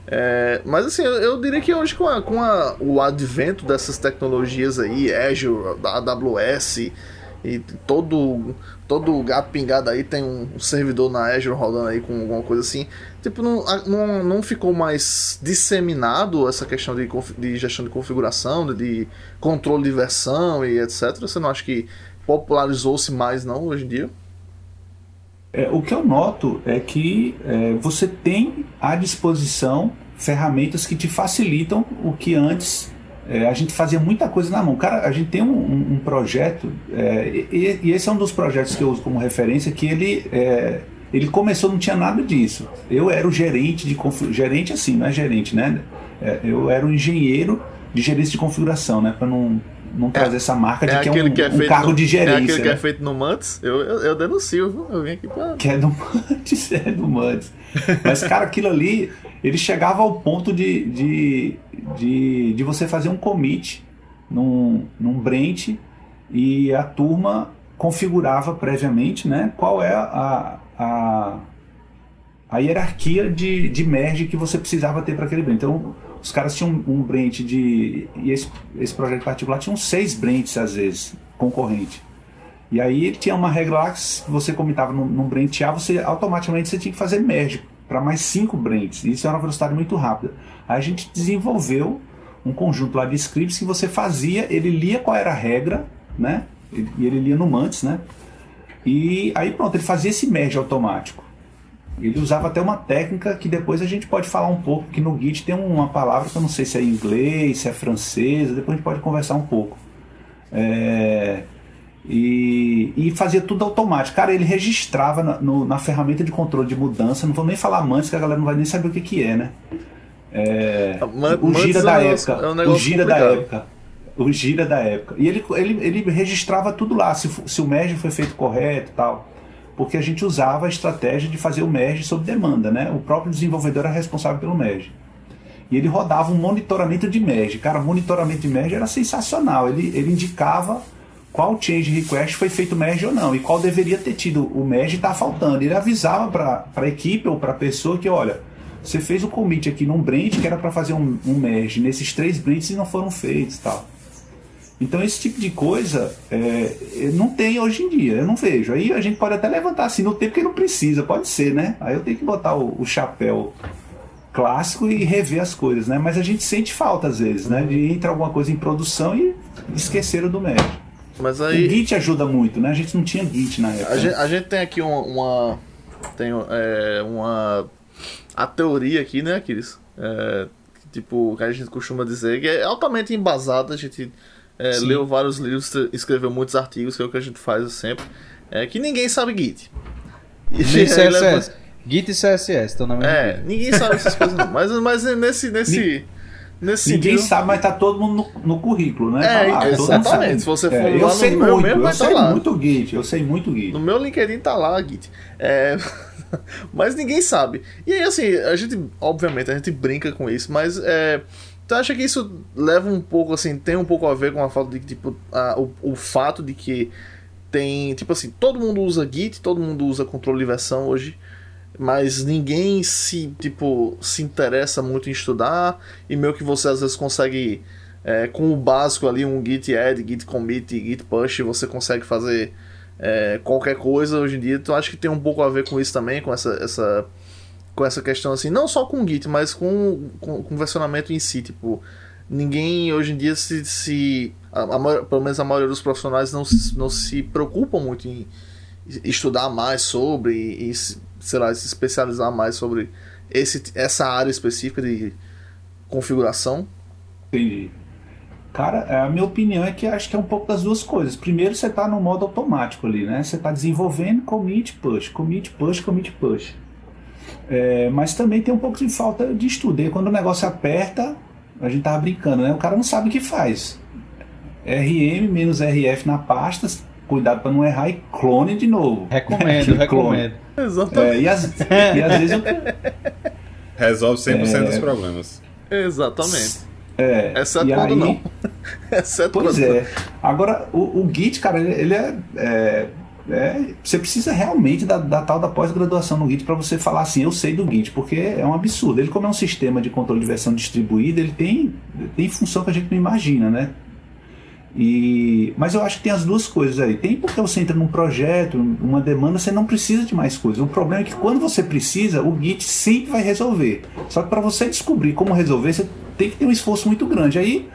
É, mas assim, eu, eu, diria que hoje com, a, com a, o advento dessas tecnologias aí, Azure, AWS, e todo, todo gato pingado aí tem um, servidor na Azure rodando aí com alguma coisa assim. Tipo, não, não, não ficou mais disseminado essa questão de, de gestão de configuração, de, de controle de versão e etc. Você não acha que popularizou-se mais não hoje em dia? É, o que eu noto é que é, você tem à disposição ferramentas que te facilitam o que antes é, a gente fazia muita coisa na mão. Cara, a gente tem um, um, projeto, é, e, e, esse é um dos projetos que eu uso como referência, que ele, é, ele começou, não tinha nada disso. Eu era o gerente de gerente assim, não é gerente, né? É, eu era o engenheiro de gerência de configuração, né? Para não, não trazer essa marca de é que é um, que é um cargo no, de gerência. É aquele né? que é feito no Mantis? Eu, eu, eu denuncio, eu vim aqui pra... Que é do Mantis, é do Mantis. Mas, cara, aquilo ali, ele chegava ao ponto de, de, de, de você fazer um commit num, num Brent e a turma configurava previamente né, qual é a, a, a hierarquia de, de merge que você precisava ter para aquele Brent. Então, os caras tinham um Brent de. E esse, esse projeto particular tinha seis Brents, às vezes, concorrente. E aí tinha uma regra lá que você comitava num, num Brent A, você automaticamente você tinha que fazer merge para mais cinco Brents. Isso é uma velocidade muito rápida. Aí a gente desenvolveu um conjunto lá de scripts que você fazia, ele lia qual era a regra, né? E ele lia no Mantis, né? E aí pronto, ele fazia esse merge automático. Ele usava até uma técnica que depois a gente pode falar um pouco, que no Git tem uma palavra que eu não sei se é inglês, se é francesa, depois a gente pode conversar um pouco. É... E, e fazia tudo automático. Cara, ele registrava na, no, na ferramenta de controle de mudança, não vou nem falar mantis, que a galera não vai nem saber o que, que é, né? É, Man- o gira da é época. é um o gira da complicado. época. O gira da época. E ele, ele, ele registrava tudo lá, se, se o merge foi feito correto e tal. Porque a gente usava a estratégia de fazer o merge sob demanda, né? O próprio desenvolvedor era responsável pelo merge. E ele rodava um monitoramento de merge. Cara, monitoramento de merge era sensacional. Ele, ele indicava qual change request foi feito merge ou não, e qual deveria ter tido o merge e tá faltando. Ele avisava para a equipe ou para a pessoa que, olha, você fez o commit aqui num branch que era para fazer um, um merge nesses três branches e não foram feitos tal. Então esse tipo de coisa é, não tem hoje em dia, eu não vejo. Aí a gente pode até levantar assim no tempo que não precisa, pode ser, né? Aí eu tenho que botar o, o chapéu clássico e rever as coisas, né? Mas a gente sente falta às vezes, né? De entrar alguma coisa em produção e esqueceram do merge. Mas O aí. Git ajuda muito, né? A gente não tinha Git na época. A gente, a gente tem aqui uma. uma tem é, uma. A teoria aqui, né, Aquiles? É, tipo, que a gente costuma dizer que é altamente embasada. A gente é, leu vários livros, escreveu muitos artigos, que é o que a gente faz sempre. É que ninguém sabe Git. E CSS. Git e CSS estão na mesma É, coisa. ninguém sabe essas coisas não. Mas, mas nesse. nesse Nesse Ninguém sentido- sabe, mas tá todo mundo no, no currículo, né? É, Tá lá, exatamente. Se você for É, lá eu no sei meu muito, mesmo, eu tá sei lá. muito Git, eu sei muito Git. No meu LinkedIn tá lá, Git. É... mas ninguém sabe. E aí, assim, a gente, obviamente, a gente brinca com isso, mas é... tu acha que isso leva um pouco, assim, tem um pouco a ver com a falta de, tipo, a- o, o fato de que tem, tipo assim, todo mundo usa Git, todo mundo usa controle de versão hoje, mas ninguém se, tipo, se interessa muito em estudar, e meio que você às vezes consegue, é, com o básico ali, um git add, git commit, git push, você consegue fazer é, qualquer coisa hoje em dia. Então acho que tem um pouco a ver com isso também, com essa, essa, com essa questão assim, não só com Git, mas com, com, com o versionamento em si. Tipo, ninguém hoje em dia se. se a, a pelo menos a maioria dos profissionais não, se- não se preocupam muito em estudar mais sobre e, e se- sei lá, se especializar mais sobre esse, essa área específica de configuração. Entendi. Cara, a minha opinião é que acho que é um pouco das duas coisas. Primeiro, você está no modo automático ali, né? Você está desenvolvendo commit, push, commit, push, commit, push. É, mas também tem um pouco de falta de estudo. E quando o negócio aperta, a gente tava brincando, né? O cara não sabe o que faz. RM menos RF na pasta, cuidado para não errar e clone de novo. Recomendo, Clone. recomendo. Exatamente. É, e, as- e às vezes eu, Resolve 100% É. dos problemas. Exatamente. é, Exceto e quando aí- não. Exceto Pois quando é. Agora, o, o Git, cara, ele, ele é, é- é- Você precisa realmente da, da tal da pós-graduação no Git para você falar assim, eu sei do Git, porque é um absurdo. Ele, como é um sistema de controle de versão distribuída, ele tem, tem função que a gente não imagina, né? E, mas eu acho que tem as duas coisas aí. Tem porque você entra num projeto, uma demanda, você não precisa de mais coisas. O problema é que quando você precisa, o Git sempre vai resolver. Só que para você descobrir como resolver, você tem que ter um esforço muito grande. Aí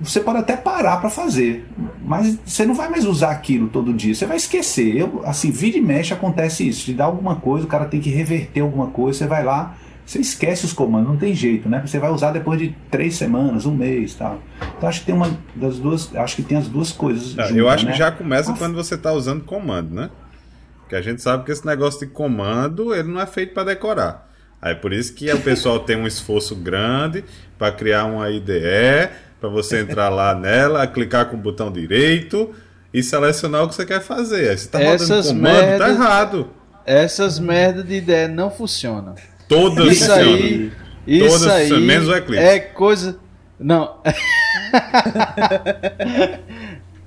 você pode até parar para fazer, mas você não vai mais usar aquilo todo dia. Você vai esquecer. Eu, assim, vira e mexe acontece isso. Te dá alguma coisa, o cara tem que reverter alguma coisa, você vai lá, você esquece os comandos, não tem jeito, né? Você vai usar depois de três semanas, um mês, tal. Então acho que tem uma das duas, acho que tem as duas coisas. Ah, juntas, eu acho né? que já começa quando você está usando comando, né? Porque a gente sabe que esse negócio de comando ele não é feito para decorar. Aí por isso que o pessoal tem um esforço grande para criar uma IDE, para você entrar lá nela, clicar com o botão direito e selecionar o que você quer fazer. Aí você tá rodando Essas comando, tá merdas- errado. Essas merda de ideia não funcionam. Todas Isso funcionam. aí, isso Todas aí funcionam, menos o Eclipse. é coisa. Não.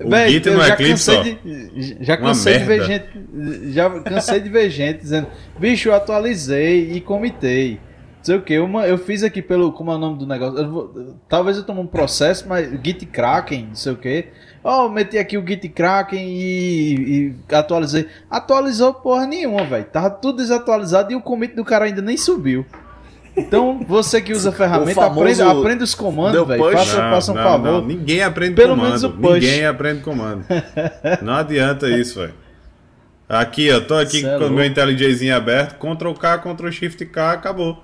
O Véi, Git no Eclipse, cansei ó. de, já cansei de ver merda. gente, já cansei de ver gente dizendo, bicho, eu atualizei e comitei. Não sei o que, uma, eu fiz aqui pelo, como é o nome do negócio, eu vou- talvez eu tome um processo, mas Git Kraken, não sei o que. Oh, eu meti aqui o Git Kraken e, e atualizei. Atualizou porra nenhuma, velho. Tava tudo desatualizado e o commit do cara ainda nem subiu. Então, você que usa a ferramenta, famoso aprenda, aprenda os comandos, velho. Faça, faça um não, favor. não, ninguém aprende Pelo comando. menos o push. Ninguém aprende comando. Não adianta isso, velho. Aqui, eu tô aqui Cê é com o meu IntelliJzinho aberto, Ctrl K, Ctrl Shift K, acabou.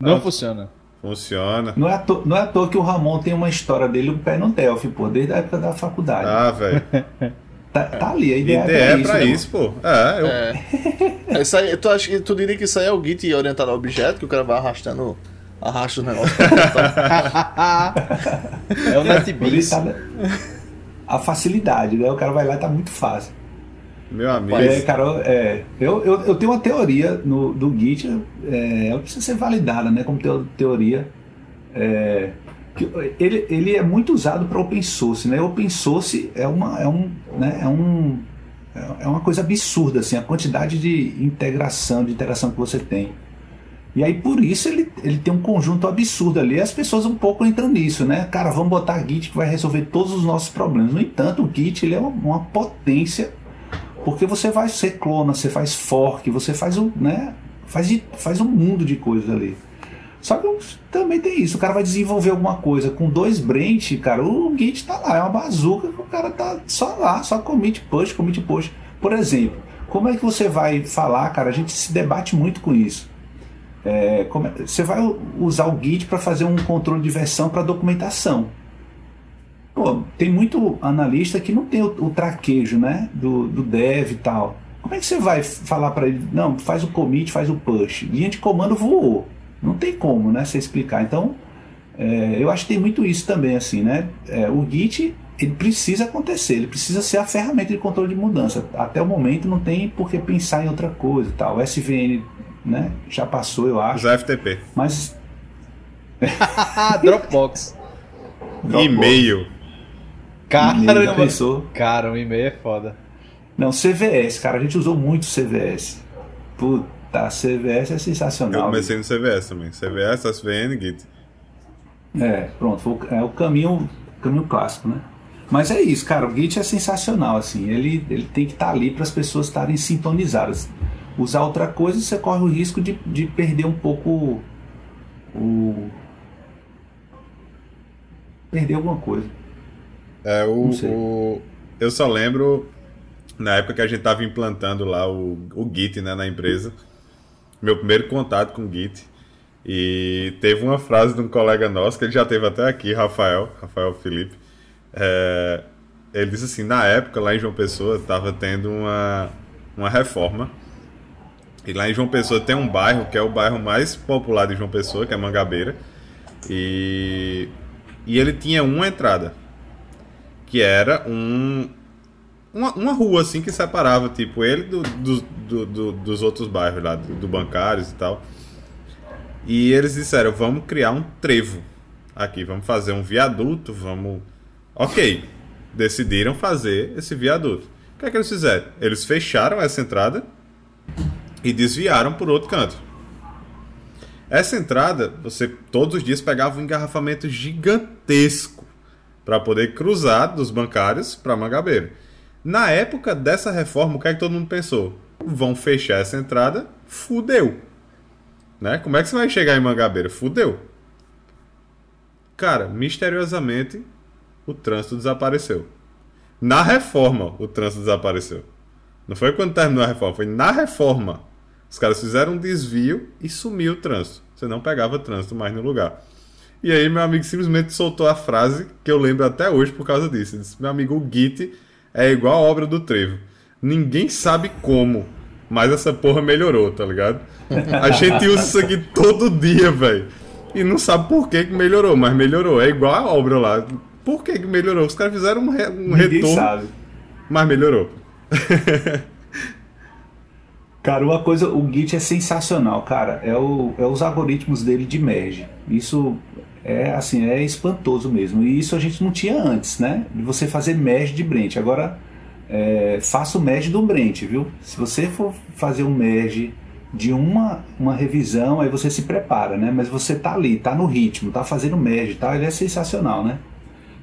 Não Ah. funciona. Funciona. Não é, à to- não é à toa que o Ramon tem uma história dele, o pé no Delphi, pô, desde a época da faculdade. Ah, velho. Tá, tá ali, a ideia IDE é é pra pra isso. isso, pô. É, eu, É. Isso aí, tu, acha, tu diria que isso aí é o Git orientado a objeto, que o cara vai arrastando, arrasta o negócio. É o NetBeans. a facilidade, né? O cara vai lá e tá muito fácil. Meu amigo. É, cara, é, eu, eu, eu tenho uma teoria no, do Git, é, ela precisa ser validada, né, como teo- teoria. É, que ele, ele é muito usado para open source, né? Open source é uma, é um, né, é um, é uma coisa absurda, assim, a quantidade de integração, de interação que você tem. E aí por isso ele, ele tem um conjunto absurdo ali. As pessoas um pouco entram nisso, né? Cara, vamos botar Git que vai resolver todos os nossos problemas. No entanto, o Git ele é uma, uma potência porque você vai, você clona, você faz fork, você faz um, né? Faz, faz um mundo de coisas ali. Só que também tem isso, o cara vai desenvolver alguma coisa com dois branch, cara, o Git tá lá, é uma bazuca que o cara tá só lá, só commit push, commit push. Por exemplo, como é que você vai falar, cara? A gente se debate muito com isso. É, é- você vai usar o Git para fazer um controle de versão para documentação. Pô, tem muito analista que não tem o, o traquejo, né? Do, do dev e tal. Como é que você vai falar para ele? Não, faz o commit, faz o push. Linha de comando voou. Não tem como, né? Você explicar. Então, é, eu acho que tem muito isso também, assim, né? É, o Git, ele precisa acontecer. Ele precisa ser a ferramenta de controle de mudança. Até o momento não tem por que pensar em outra coisa e tal. O SVN, né? Já passou, eu acho. Usa FTP. Mas Ah, Dropbox. E-mail. Já Caramba. pensou? Cara, o e-mail é foda. Não, CVS, cara, a gente usou muito CVS. Puta, CVS é Eu sensacional. comecei no CVS também. CVS, SVN, Git. É, pronto, foi é o caminho, caminho clássico, né? Mas é isso, cara, o Git é sensacional, assim, ele, ele tem que estar ali para as pessoas estarem sintonizadas. Usar outra coisa, você corre o risco de, de perder um pouco o. Perder alguma coisa. É, o, o- eu só lembro na época que a gente tava implantando lá o, o Git né, na empresa. Meu primeiro contato com o Git. E teve uma frase de um colega nosso, que ele já teve até aqui, Rafael, Rafael Felipe. É, ele disse assim, na época lá em João Pessoa estava tendo uma, uma reforma. E lá em João Pessoa tem um bairro que é o bairro mais popular de João Pessoa, que é Mangabeira. E, e ele tinha uma entrada que era um uma, uma rua assim que separava tipo ele do, do- do- do- dos outros bairros lá do, do bancários e tal. E eles disseram vamos criar um trevo aqui vamos fazer um viaduto vamos ok decidiram fazer esse viaduto. O que é que eles fizeram? Eles fecharam essa entrada e desviaram por outro canto. Essa entrada você todos os dias pegava um engarrafamento gigantesco para poder cruzar dos bancários para Mangabeira. Na época dessa reforma, o que é que todo mundo pensou? Vão fechar essa entrada, fudeu. Né? Como é que você vai chegar em Mangabeira? Fudeu. Cara, misteriosamente, o trânsito desapareceu. Na reforma, o trânsito desapareceu. Não foi quando terminou a reforma, foi na reforma. Os caras fizeram um desvio e sumiu o trânsito. Você não pegava trânsito mais no lugar. E aí meu amigo simplesmente soltou a frase que eu lembro até hoje por causa disso. Disse, meu amigo, o Git é igual a obra do Trevo. Ninguém sabe como, mas essa porra melhorou, tá ligado? A gente usa isso aqui todo dia, velho. E não sabe por que, que melhorou, mas melhorou. É igual a obra lá. Por que, que melhorou? Os caras fizeram um, re- um Ninguém retorno, sabe. mas melhorou. Cara, uma coisa, o Git é sensacional, cara. É, o, é os algoritmos dele de merge. Isso é assim, é espantoso mesmo. E isso a gente não tinha antes, né? De você fazer merge de branch. Agora, é, faça o merge do branch, viu? Se você for fazer um merge de uma, uma revisão, aí você se prepara, né? Mas você tá ali, tá no ritmo, tá fazendo merge e tal, ele é sensacional, né?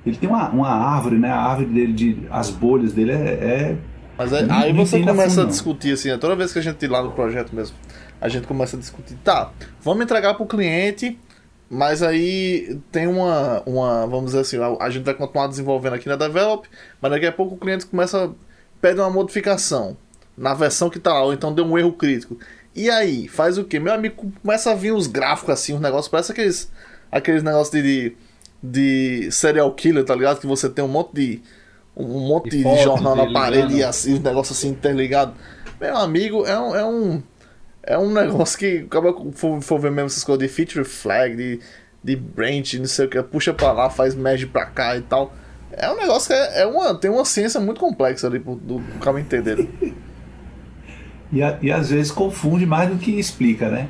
Ele tem uma, uma árvore, né? A árvore dele, de, as bolhas dele é, é Mas aí, aí você começa fundo, a discutir assim, né? toda vez que a gente lá no projeto mesmo, a gente começa a discutir, tá, vamos entregar pro cliente, mas aí tem uma, uma vamos dizer assim, a, a gente vai continuar desenvolvendo aqui na Develop, mas daqui a pouco o cliente começa, pede uma modificação na versão que tá lá, ou então deu um erro crítico. E aí, faz o quê? Meu amigo começa a vir os gráficos assim, os negócios, parece aqueles, aqueles negócios de, de, de serial killer, tá ligado? Que você tem um monte de um monte de foto jornal na parede ligando. e assim, os negócios assim interligados. Meu amigo, é um. É um, é um negócio que acaba for, for ver mesmo essas coisas de feature flag, de, de branch, não sei o que, puxa pra lá, faz merge pra cá e tal. É um negócio que é, é uma, tem uma ciência muito complexa ali pro, do, do cara entender. E, a- e às vezes confunde mais do que explica, né?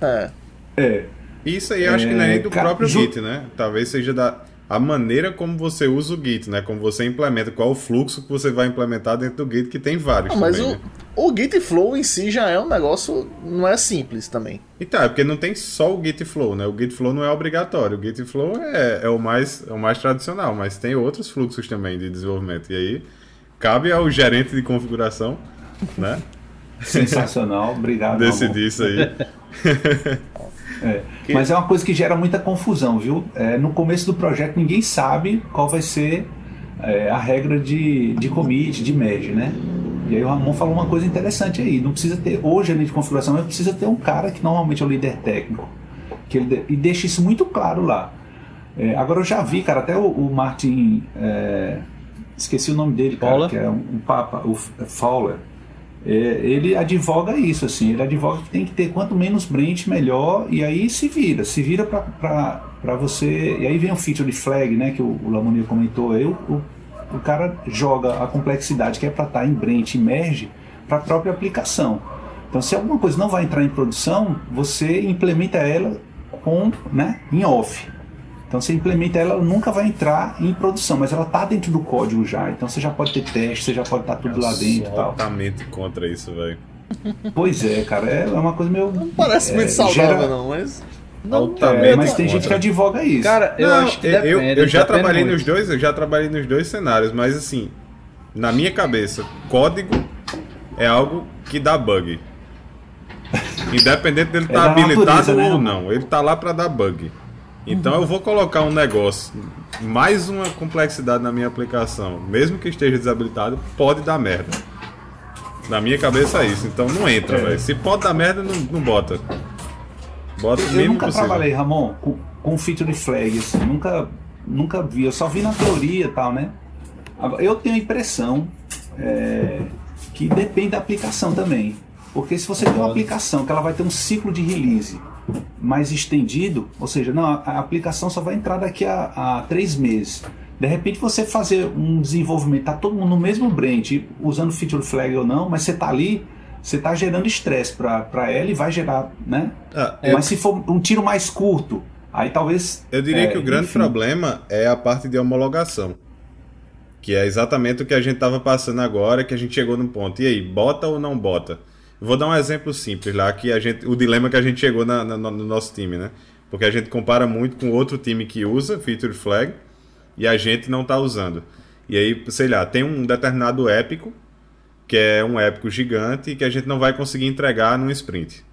É. É. Isso aí eu acho que não é nem do cara, próprio Git, né? Talvez seja da a maneira como você usa o Git, né? Como você implementa, qual o fluxo que você vai implementar dentro do Git, que tem vários Ah, mas também, o, né? o Git Flow em si já é um negócio. Não é simples também. Então, é porque não tem só o Git Flow, né? O Git Flow não é obrigatório. O Git Flow é, é, o, mais, é o mais tradicional, mas tem outros fluxos também de desenvolvimento. E aí, cabe ao gerente de configuração, né? Sensacional, obrigado. Decidir isso aí. É. Mas é uma coisa que gera muita confusão, viu? É, no começo do projeto ninguém sabe qual vai ser é, a regra de, de commit, de merge, né? E aí o Ramon falou uma coisa interessante aí. Não precisa ter, hoje a de configuração, mas precisa ter um cara que normalmente é o líder técnico. Que ele, e deixa isso muito claro lá. É, agora eu já vi, cara, até o, o Martin. é, esqueci o nome dele, cara, Fowler? que é um, um papa, o Fowler. É, ele advoga isso, assim, ele advoga que tem que ter quanto menos branch melhor, e aí se vira, se vira para você. E aí vem o feature de flag, né, que o, o Lamonia comentou, aí o, o, o cara joga a complexidade que é para estar em branch e merge para a própria aplicação. Então, se alguma coisa não vai entrar em produção, você implementa ela com, né, em off. Então você implementa ela, ela nunca vai entrar em produção, mas ela está dentro do código já. Então você já pode ter teste, você já pode estar tudo lá dentro e tal. Altamente contra isso, velho. Pois é, cara, é uma coisa meio. Não parece é, muito saudável, gera- não, mas. Altamente É, mas tem gente que advoga isso. Cara, eu Não, acho que eu, depende. eu já depende trabalhei muito. nos dois, eu já trabalhei nos dois cenários, mas assim, na minha cabeça, código é algo que dá bug. Independente dele É estar da habilitado natureza, né, ou não, ele tá lá para dar bug. Então eu vou colocar um negócio, mais uma complexidade na minha aplicação, mesmo que esteja desabilitado, pode dar merda. Na minha cabeça é isso, então não entra, É. velho. Se pode dar merda, não, não bota. Bota o eu nunca possível. trabalhei, Ramon, com, com feature flag, assim, nunca, nunca vi. Eu só vi na teoria e tal, né? Eu tenho a impressão é, que depende da aplicação também. Porque se você tem uma aplicação que ela vai ter um ciclo de release mais estendido, ou seja, não, a, aplicação só vai entrar daqui a, a três meses. De repente você fazer um desenvolvimento, tá todo mundo no mesmo branch, usando feature flag ou não, mas você tá ali, você tá gerando estresse para ela e vai gerar, né? Ah, Mas se for um tiro mais curto, aí talvez. Eu diria é, que o grande enfim. problema é a parte de homologação. Que é exatamente o que a gente estava passando agora, que a gente chegou no ponto. E aí, bota ou não bota? Vou dar um exemplo simples lá, que a gente, o dilema que a gente chegou na- na- no nosso time, né? Porque a gente compara muito com outro time que usa feature flag e a gente não está usando. E aí, sei lá, tem um determinado épico, que é um épico gigante, que a gente não vai conseguir entregar num sprint.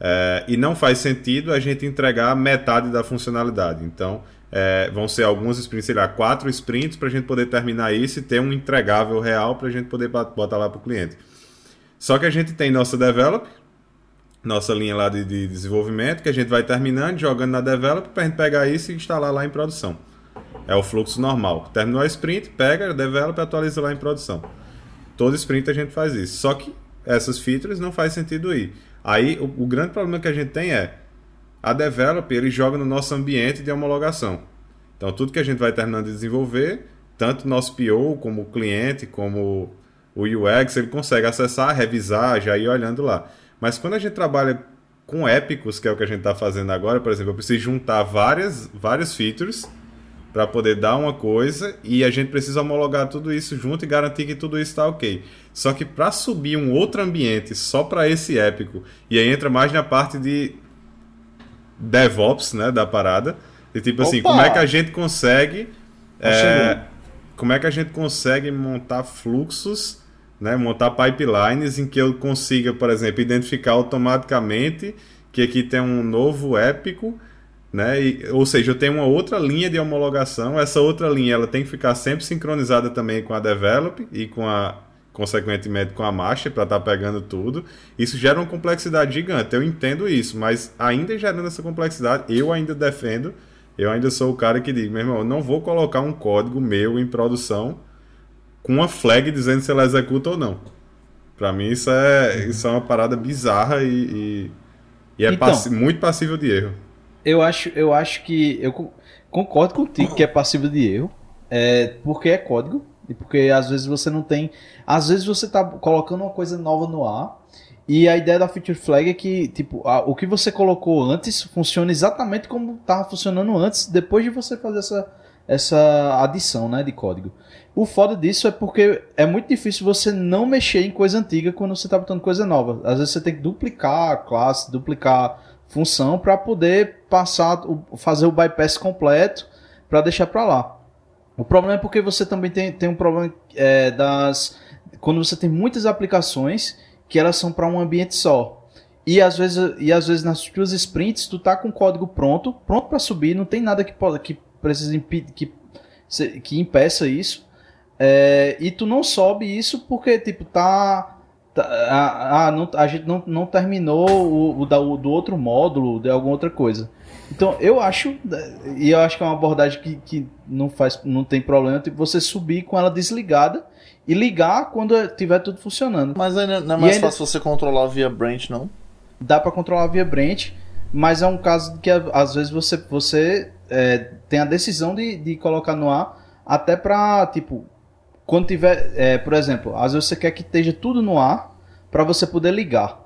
É, e não faz sentido a gente entregar metade da funcionalidade. Então, é, vão ser alguns sprints, sei lá, quatro sprints para a gente poder terminar isso e ter um entregável real para a gente poder botar lá para o cliente. Só que a gente tem nossa develop, nossa linha lá de, de desenvolvimento, que a gente vai terminando, jogando na develop para a gente pegar isso e instalar lá em produção. É o fluxo normal. Terminou a sprint, pega, develop e atualiza lá em produção. Todo sprint a gente faz isso. Só que essas features não faz sentido ir. Aí o, o grande problema que a gente tem é a developer ele joga no nosso ambiente de homologação. Então tudo que a gente vai terminando de desenvolver, tanto nosso PO como o cliente, como o UX, ele consegue acessar, revisar, já ir olhando lá. Mas quando a gente trabalha com épicos, que é o que a gente está fazendo agora, por exemplo, eu preciso juntar várias, vários features para poder dar uma coisa e a gente precisa homologar tudo isso junto e garantir que tudo isso está ok. Só que para subir um outro ambiente só para esse épico, e aí entra mais na parte de DevOps, né, da parada, de tipo assim, Opa! como é que a gente consegue é, como é que a gente consegue montar fluxos, né, montar pipelines em que eu consiga, por exemplo, identificar automaticamente que aqui tem um novo épico, né, e, ou seja, eu tenho uma outra linha de homologação, essa outra linha ela tem que ficar sempre sincronizada também com a develop e com a consequentemente com a master para estar pegando tudo. Isso gera uma complexidade gigante. Eu entendo isso, mas ainda gerando essa complexidade, eu ainda defendo, eu ainda sou o cara que diz, meu irmão, não vou colocar um código meu em produção com uma flag dizendo se ela executa ou não. Pra mim isso é, isso é uma parada bizarra e, e, e é Então. muito passível de erro. Eu acho, eu acho que. Eu co- concordo contigo que é passível de erro. É, porque é código. E porque às vezes você não tem. Às vezes você tá colocando uma coisa nova no ar. E a ideia da feature flag é que, tipo, a- o que você colocou antes funciona exatamente como estava funcionando antes, depois de você fazer essa, essa adição né, de código. O foda disso é porque é muito difícil você não mexer em coisa antiga quando você está botando coisa nova. Às vezes você tem que duplicar a classe, duplicar função para poder passar, fazer o bypass completo para deixar para lá. O problema é porque você também tem, tem um problema é, das. Quando você tem muitas aplicações que elas são para um ambiente só. E às vezes, e às vezes nas suas sprints tu tá com o código pronto, pronto para subir, não tem nada que pode, que precisa que, que impeça isso. É, e tu não sobe isso porque tipo tá, tá- ah, ah, não- a gente não, não terminou o, o da- o do outro módulo de alguma outra coisa. Então eu acho e eu acho que é uma abordagem que, que não faz não tem problema tipo você subir com ela desligada e ligar quando tiver tudo funcionando. Mas ainda não é mais ainda- fácil você controlar via branch, não? dá para controlar via branch, mas é um caso que às vezes você, você é, tem a decisão de, de colocar no ar até para tipo quando tiver, é, por exemplo, às vezes você quer que esteja tudo no ar para você poder ligar,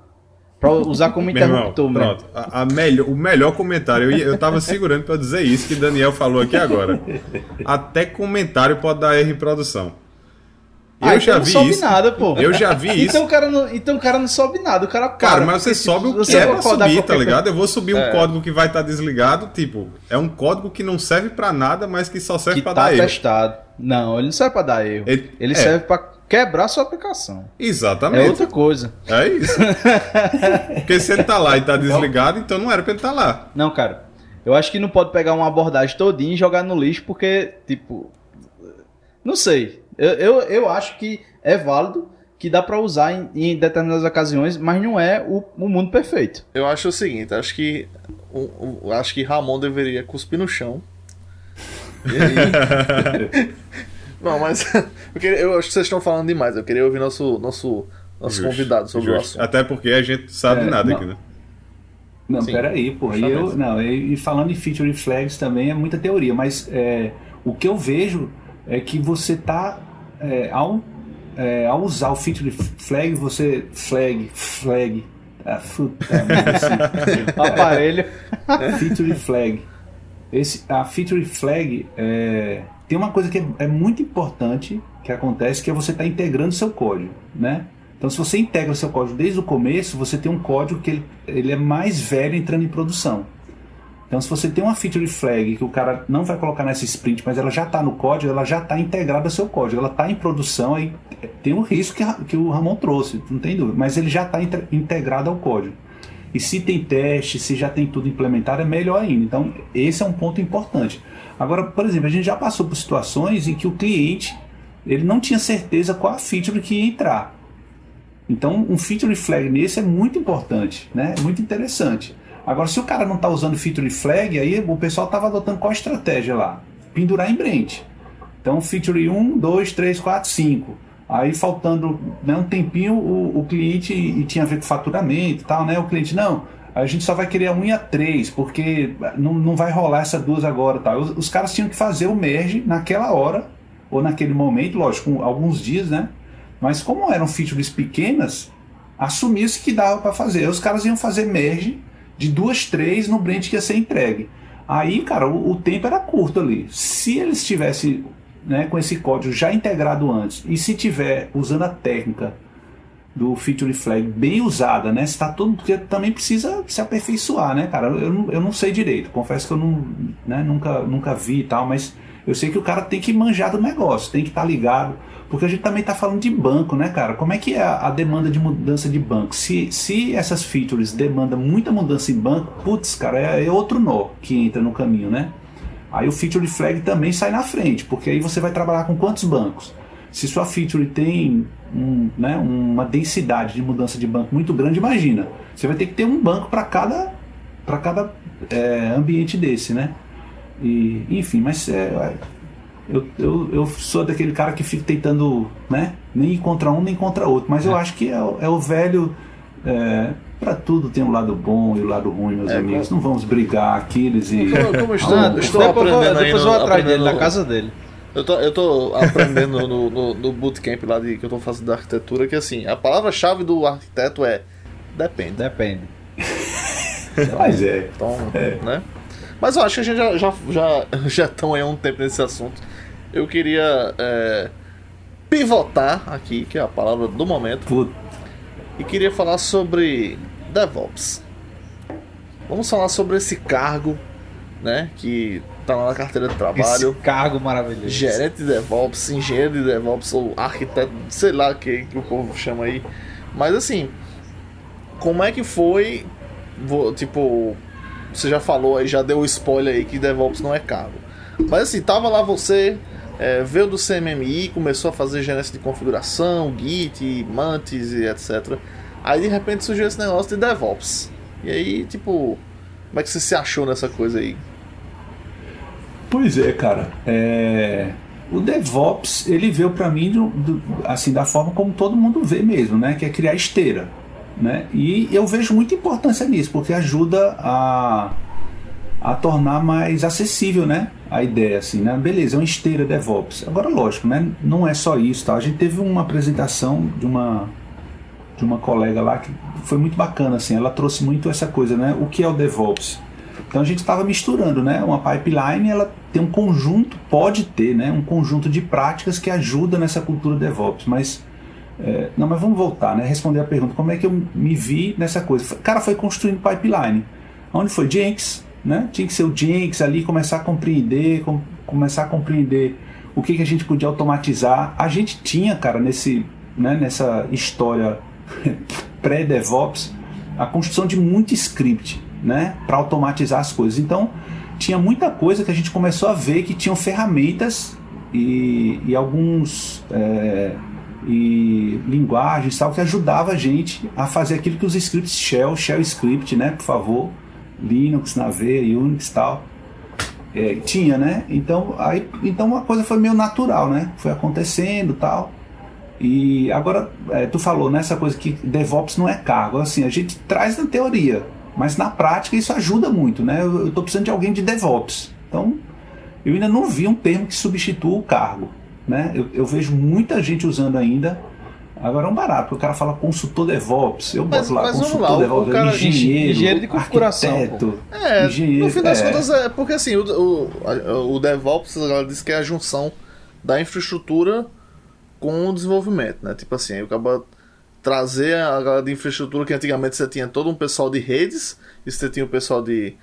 para usar como Meu irmão, interruptor. né? pronto. A, a melhor, o melhor comentário, eu, eu tava segurando pra dizer isso que Daniel falou aqui agora. Até comentário pode dar erro em produção. Eu Ah, já então vi não sobe isso. nada, pô. Eu já vi isso. Então o cara não, então o cara não sobe nada, o cara para. Cara, mas você sobe o que você é pra subir, tá ligado? Eu vou subir um É. código que vai estar desligado, tipo, é um código que não serve pra nada, mas que só serve que pra tá dar erro. testado. Não, ele não serve para dar erro. Ele- Ele é. serve para quebrar sua aplicação. É Exatamente. outra coisa. É isso. Porque se ele tá lá e tá desligado, então não era pra ele estar lá. Não, cara. Eu acho que não pode pegar uma abordagem todinha e jogar no lixo, porque, tipo. Não sei. Eu, eu, eu acho que é válido, que dá pra usar em, em determinadas ocasiões, mas não é o, o mundo perfeito. Eu acho o seguinte, acho que o, o- acho que Ramon deveria cuspir no chão. E aí- Não, mas eu, queria- eu acho que vocês estão falando demais. Eu queria ouvir nosso nosso nosso convidado sobre o justo. assunto. Até porque a gente sabe É, nada não. aqui, né? Não, Sim. peraí, pô. E, eu, não, e, e falando em feature flags também é muita teoria, mas é, o que eu vejo é que você tá é, ao, é, ao usar o feature flag, você flag, flag, ah, puta esse- aparelho. feature flag. Esse, a feature flag é, tem uma coisa que é, é muito importante que acontece, que é você estar integrando seu código, né? Então, se você integra seu código desde o começo, você tem um código que ele, ele é mais velho entrando em produção. Então, se você tem uma feature flag que o cara não vai colocar nessa sprint, mas ela já está no código, ela já está integrada ao seu código, ela está em produção, aí tem um risco que, que o Ramon trouxe, não tem dúvida, mas ele já está integrado ao código. E se tem teste, se já tem tudo implementado, é melhor ainda. Então, esse é um ponto importante. Agora, por exemplo, a gente já passou por situações em que o cliente ele não tinha certeza qual a feature que ia entrar. Então, um feature flag nesse é muito importante, né? É muito interessante. Agora, se o cara não está usando feature flag, aí o pessoal estava adotando qual estratégia lá? Pendurar em branch. Então, feature 1, 2, 3, 4, 5. Aí, faltando né, um tempinho, o, o cliente, e tinha a ver com faturamento e tal, né? O cliente, não, a gente só vai querer a 1 e a 3, porque não, não vai rolar essas duas agora. Tal. Os, os caras tinham que fazer o merge naquela hora, ou naquele momento, lógico, alguns dias, né? Mas como eram features pequenas, assumia-se que dava para fazer. Os caras iam fazer merge de duas, três no branch que ia ser entregue. Aí, cara, o, o tempo era curto ali. Se eles tivessem né, com esse código já integrado antes, e se tiver usando a técnica do feature flag bem usada, né? Está todo porque também precisa se aperfeiçoar, né, cara? Eu, não- eu não sei direito, confesso que eu não, né, nunca, nunca vi e tal, mas eu sei que o cara tem que manjar do negócio, tem que estar ligado, porque a gente também está falando de banco, né, cara? Como é que é a, demanda de mudança de banco? Se, se essas features demandam muita mudança em banco, putz, cara, é, é outro nó que entra no caminho, né? Aí o feature flag também sai na frente, porque aí você vai trabalhar com quantos bancos? Se sua feature tem um, né, uma densidade de mudança de banco muito grande, imagina, você vai ter que ter um banco para cada, pra cada é, ambiente desse, né? E, enfim, mas é, Eu, eu, eu sou daquele cara que fica tentando, né? Nem ir contra um nem contra outro. Mas eu acho que é, o- é o velho. É, para tudo tem um lado bom e o lado ruim, meus É, amigos. com- Não vamos brigar, Aquiles e. Como, como eu estou, Ah, estou depois vou- aprendendo depois eu vou no- atrás dele, na casa dele. Eu tô, eu tô aprendendo no, no, no bootcamp lá de, que eu tô fazendo da arquitetura que assim, a palavra-chave do arquiteto é depende. Depende. Mas é. Então, né? Mas eu acho que a gente já já já já estão aí há um tempo nesse assunto. Eu queria é, pivotar aqui, que é a palavra do momento, Puta, e queria falar sobre DevOps. Vamos falar sobre esse cargo, né, que tá lá na carteira de trabalho. Esse cargo maravilhoso. gerente de DevOps, engenheiro de DevOps ou arquiteto, sei lá o que, que o povo chama aí. Mas assim, como é que foi? Vou- tipo, você já falou aí, já deu o spoiler aí que DevOps não é cargo. Mas assim, tava lá você, é, veio do CMMI, começou a fazer gerência de configuração, Git, Mantis e etc. Aí de repente surgiu esse negócio de DevOps. E aí, tipo, como é que você se achou nessa coisa aí? Pois é, cara. É, O DevOps, ele veio para mim do- do- assim da forma como todo mundo vê mesmo, né? Que é criar esteira, né? E eu vejo muita importância nisso, porque ajuda a, a tornar mais acessível, né? A ideia, assim, né? Beleza, é uma esteira DevOps. Agora, lógico, né? Não é só isso, tá? A gente teve uma apresentação de uma de uma colega lá que foi muito bacana, assim. Ela trouxe muito essa coisa, né? O que é o DevOps? Então a gente estava misturando, né? Uma pipeline, ela tem um conjunto, pode ter, né? Um conjunto de práticas que ajuda nessa cultura DevOps, mas é, não, mas vamos voltar, né? Responder a pergunta. Como é que eu me vi nessa coisa? Foi- Cara, foi construindo pipeline. Onde foi Jenks, né? Tinha que ser o Jenks ali, começar a compreender, com- começar a compreender o que, que a gente podia automatizar. A gente tinha, cara, nesse, né, nessa história pré-DevOps, a construção de muito script, né, para automatizar as coisas. Então, tinha muita coisa que a gente começou a ver que tinham ferramentas e, e alguns é, e linguagens tal que ajudava a gente a fazer aquilo que os scripts shell, shell script, né, por favor, Linux na veia, Unix tal, é, tinha, né? Então, aí, então a coisa foi meio natural, né? Foi acontecendo tal. E agora, é, tu falou nessa coisa que DevOps não é cargo. Assim, a gente traz na teoria, mas na prática isso ajuda muito, né? Eu, tô precisando de alguém de DevOps. Então, eu ainda não vi um termo que substitua o cargo, né? Eu, eu vejo muita gente usando ainda. Agora é um barato, porque o cara fala consultor DevOps. Eu Mas- boto lá consultor lá, DevOps, cara- engenheiro, engenheiro de configuração, arquiteto, É, engenheiro, no fim das é. contas, é porque assim, o, o, o DevOps ela diz que é a junção da infraestrutura com o desenvolvimento, né? Tipo assim, aí acaba trazer a galera de infraestrutura que antigamente você tinha todo um pessoal de redes, e você tinha o pessoal de.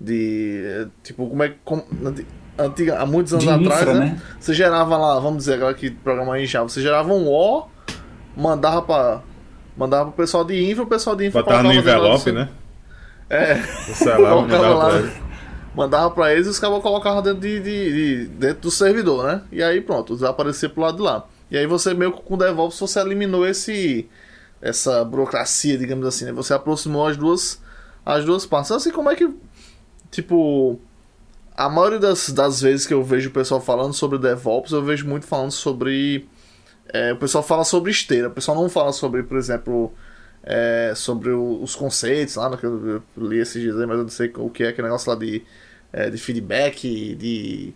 de eh, tipo, como é que. como- antiga, há muitos anos De atrás, infra, né? né? Você gerava lá, vamos dizer, agora que programa em Java, você gerava um O, mandava pra. Mandava pro pessoal de infra, o pessoal de infra Botava no envelope, do- né? É. Celular Colocava mandava lá, pra ele. mandava pra eles e os caras colocavam dentro, de, de- de- dentro do servidor, né? E aí pronto, desaparecia pro lado de lá. E aí você meio que com o DevOps você eliminou esse essa burocracia, digamos assim, né? Você aproximou as duas as duas partes. Assim como é que tipo a maioria das, das vezes que eu vejo o pessoal falando sobre DevOps, eu vejo muito falando sobre é, o pessoal fala sobre esteira, o pessoal não fala sobre, por exemplo, é, sobre o- os conceitos lá, que eu, li esses dias aí, mas eu não sei o que é aquele negócio lá de, é, de feedback, de.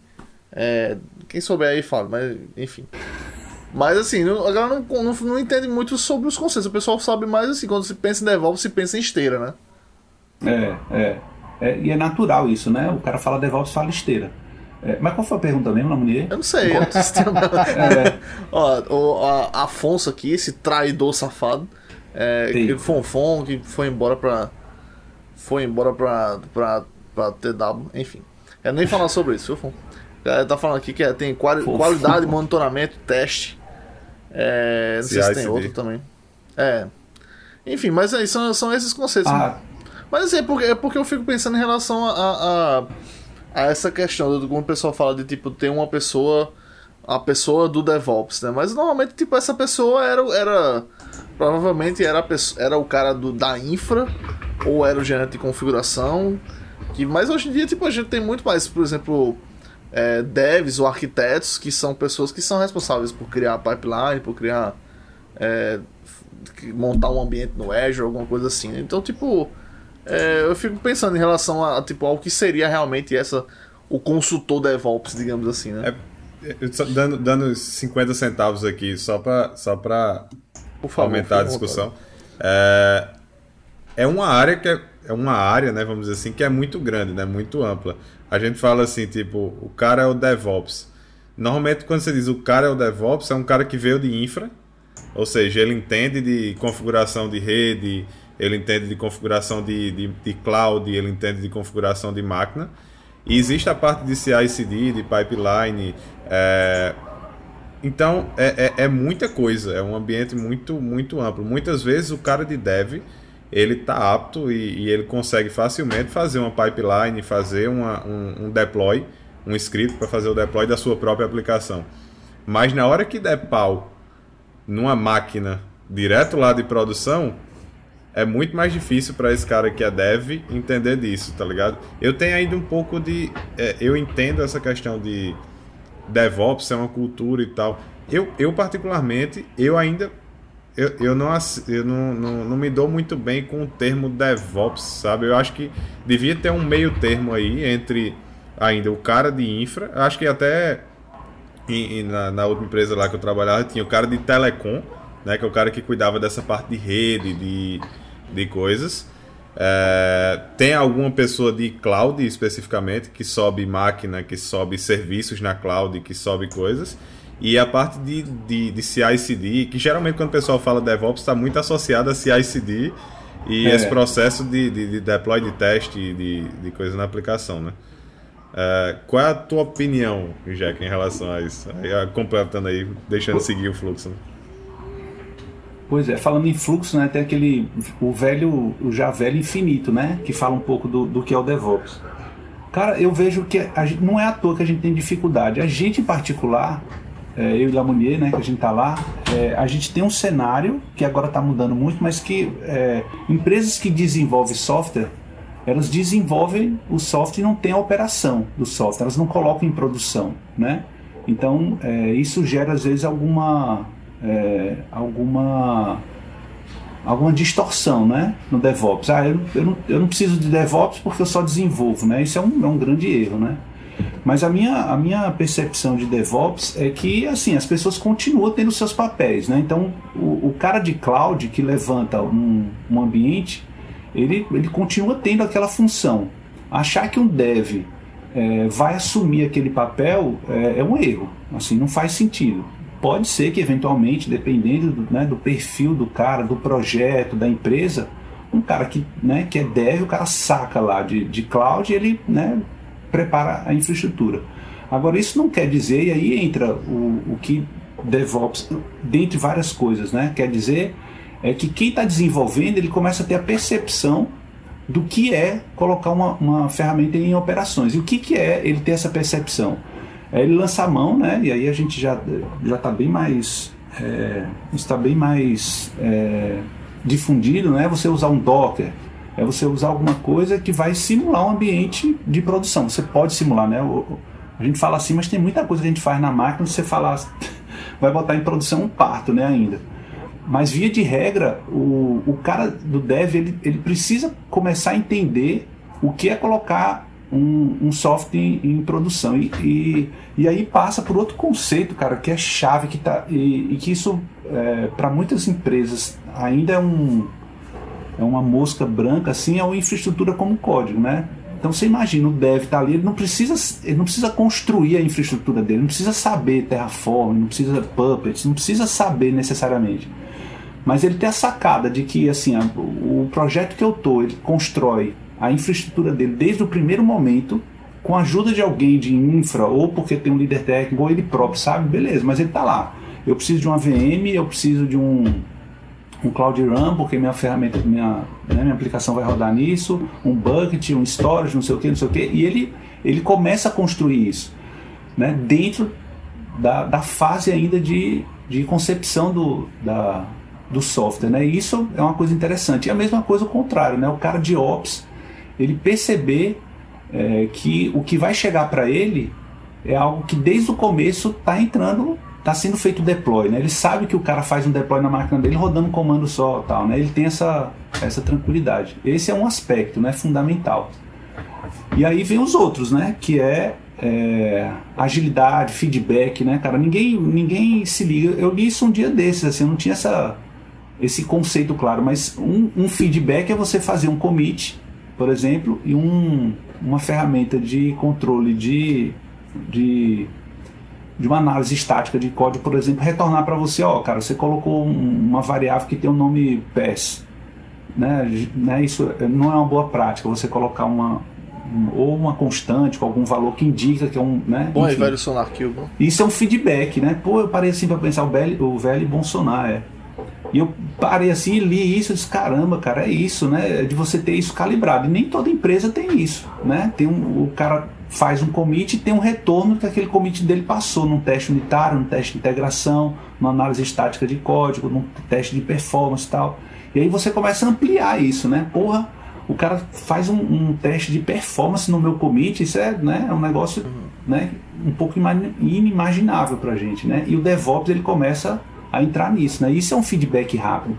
é, quem souber aí fala, mas enfim. Mas assim, não- a galera não, não, não entende muito sobre os conceitos. O pessoal sabe mais assim, quando se pensa em DevOps, se pensa em esteira, né? É, é, É, E é natural isso, né? O cara fala DevOps, fala esteira. É, mas qual foi a pergunta mesmo, Lamunier? Eu não sei. eu não sei É, Ó, o a- Afonso aqui, esse traidor safado, é, que Fonfon, que foi embora pra. Foi embora pra, pra, pra TW, enfim. Eu nem falar sobre isso, viu, Fon? É, Tá falando aqui que é, tem quali- Fofo. qualidade, monitoramento, teste. É, não sei se tem outro também. É. Enfim, mas aí são, são esses conceitos. ah, Mas assim, é porque, é porque eu fico pensando em relação a, a, a- a essa questão, do como o pessoal fala de tipo, ter uma pessoa, a pessoa do DevOps, né? Mas normalmente, tipo, essa pessoa era, era provavelmente era, pessoa, era o cara do, da infra, ou era o gerente de configuração, que, mas hoje em dia, tipo, a gente tem muito mais, por exemplo, é, devs ou arquitetos, que são pessoas que são responsáveis por criar pipeline, por criar. É, montar um ambiente no Azure, alguma coisa assim. Então, tipo, é, eu fico pensando em relação a, tipo, ao que seria realmente essa o consultor DevOps, digamos assim, né? É, dando, dando 50 centavos aqui, só para só pra favor, aumentar a discussão. É, é uma área que é, é uma área, né, vamos dizer assim, que é muito grande, né, muito ampla. A gente fala assim, tipo, o cara é o DevOps. Normalmente, quando você diz o cara é o DevOps, é um cara que veio de infra, ou seja, ele entende de configuração de rede, ele entende de configuração de, de, de cloud, ele entende de configuração de máquina. E existe a parte de CI/CD, de pipeline. É... Então é, é, é, muita coisa, é um ambiente muito muito amplo. Muitas vezes o cara de dev ele está apto e, e, ele consegue facilmente fazer uma pipeline, fazer uma, um, um deploy, um script para fazer o deploy da sua própria aplicação. Mas na hora que der pau numa máquina direto lá de produção, é muito mais difícil para esse cara que é dev entender disso, tá ligado? Eu tenho ainda um pouco de. É, eu entendo essa questão de DevOps, é uma cultura e tal. Eu, eu particularmente, eu ainda. Eu, eu, não, eu não, não, não me dou muito bem com o termo DevOps, sabe? Eu acho que devia ter um meio termo aí entre ainda o cara de infra. Acho que até e, e na, na outra empresa lá que eu trabalhava tinha o cara de telecom, né? Que é o cara que cuidava dessa parte de rede, de de coisas. É, tem alguma pessoa de cloud especificamente que sobe máquina, que sobe serviços na cloud, que sobe coisas. E a parte de, de, de CI/CD, que geralmente quando o pessoal fala DevOps está muito associado a CI/CD e é. esse processo de, de, de, deploy, de teste, de, de coisa na aplicação, né? É, qual é a tua opinião, Jack, em relação a isso? Aí, completando aí, deixando seguir o fluxo. Né? Pois é, falando em fluxo, né, tem aquele, o velho, o já velho infinito, né, que fala um pouco do, do que é o DevOps. Cara, eu vejo que a gente, não é à toa que a gente tem dificuldade. A gente em particular, é, eu e Lamounier, né, que a gente tá lá, é, a gente tem um cenário que agora está mudando muito, mas que é, empresas que desenvolvem software, elas desenvolvem o software e não tem a operação do software, elas não colocam em produção, né? Então, é, isso gera às vezes alguma é, alguma alguma distorção né, no DevOps. Ah, eu, eu, não, eu não preciso de DevOps porque eu só desenvolvo, né? Isso é um, é um grande erro, né? Mas a minha, a minha percepção de DevOps é que assim as pessoas continuam tendo seus papéis, né? Então o, o cara de cloud que levanta um, um ambiente, ele, ele continua tendo aquela função. Achar que um dev é, vai assumir aquele papel é, é um erro, assim não faz sentido pode ser que eventualmente, dependendo do, né, do perfil do cara, do projeto, da empresa, um cara que, né, que é dev, o cara saca lá de, de cloud e ele né, prepara a infraestrutura. Agora, isso não quer dizer, e aí entra o, o que DevOps, dentre várias coisas, né, quer dizer é que quem está desenvolvendo, ele começa a ter a percepção do que é colocar uma, uma ferramenta em operações. E o que, que é ele ter essa percepção? Aí ele lança a mão, né? E aí a gente já já está bem mais é, está bem mais é, difundido, né? Você usar um Docker, é você usar alguma coisa que vai simular um ambiente de produção. Você pode simular, né? A gente fala assim, mas tem muita coisa que a gente faz na máquina. Você falar, vai botar em produção um parto, né? Ainda. Mas via de regra, o, o cara do dev ele, ele precisa começar a entender o que é colocar um, um software em, em produção. E, e, e, aí passa por outro conceito, cara, que é chave, que tá, e, e que isso, é, para muitas empresas, ainda é, um, é uma mosca branca, assim, é uma infraestrutura como código, né? Então você imagina, o dev está ali, ele não, precisa, ele não precisa construir a infraestrutura dele, não precisa saber Terraform, não precisa Puppet, não precisa saber necessariamente. Mas ele tem a sacada de que assim, o projeto que eu tô, ele constrói a infraestrutura dele desde o primeiro momento, com a ajuda de alguém de infra, ou porque tem um líder técnico, ou ele próprio, sabe? Beleza, mas ele está lá. Eu preciso de uma VM, eu preciso de um, um Cloud Run, porque minha ferramenta, minha, né, minha aplicação vai rodar nisso, um bucket, um storage, não sei o que, não sei o que, e ele, ele começa a construir isso né, dentro da, da fase ainda de, de concepção do, da, do software. Né? E isso é uma coisa interessante. E a mesma coisa o contrário, né? o cara de Ops ele perceber é, que o que vai chegar para ele é algo que desde o começo está entrando, está sendo feito deploy, né? Ele sabe que o cara faz um deploy na máquina dele rodando um comando só, tal, né? Ele tem essa, essa tranquilidade. Esse é um aspecto, né? Fundamental. E aí vem os outros, né? Que é, é, agilidade, feedback, né, cara? Ninguém, ninguém se liga. Eu li isso um dia desses, assim, eu não tinha essa, esse conceito claro, mas um, um feedback é você fazer um commit, por exemplo, e um, uma ferramenta de controle de, de, de uma análise estática de código, por exemplo, retornar para você, ó, cara, você colocou um, uma variável que tem o um nome pass, né, né, isso não é uma boa prática, você colocar uma, ou uma constante com algum valor que indica que é um. Né? Bom, Enfim, velho sonar. Isso é um feedback, né? Pô, eu parei assim para pensar, o velho, o velho e bom sonar, é. E eu parei assim e li isso e disse, caramba, cara, é isso, né? De você ter isso calibrado. E nem toda empresa tem isso, né? Tem um, o cara faz um commit e tem um retorno que aquele commit dele passou num teste unitário, num teste de integração, numa análise estática de código, num teste de performance e tal. E aí você começa a ampliar isso, né? Porra, o cara faz um, um, teste de performance no meu commit, isso é, né, é um negócio né, um pouco inimaginável para a gente. Né? E o DevOps ele começa a entrar nisso. Né? Isso é um feedback rápido.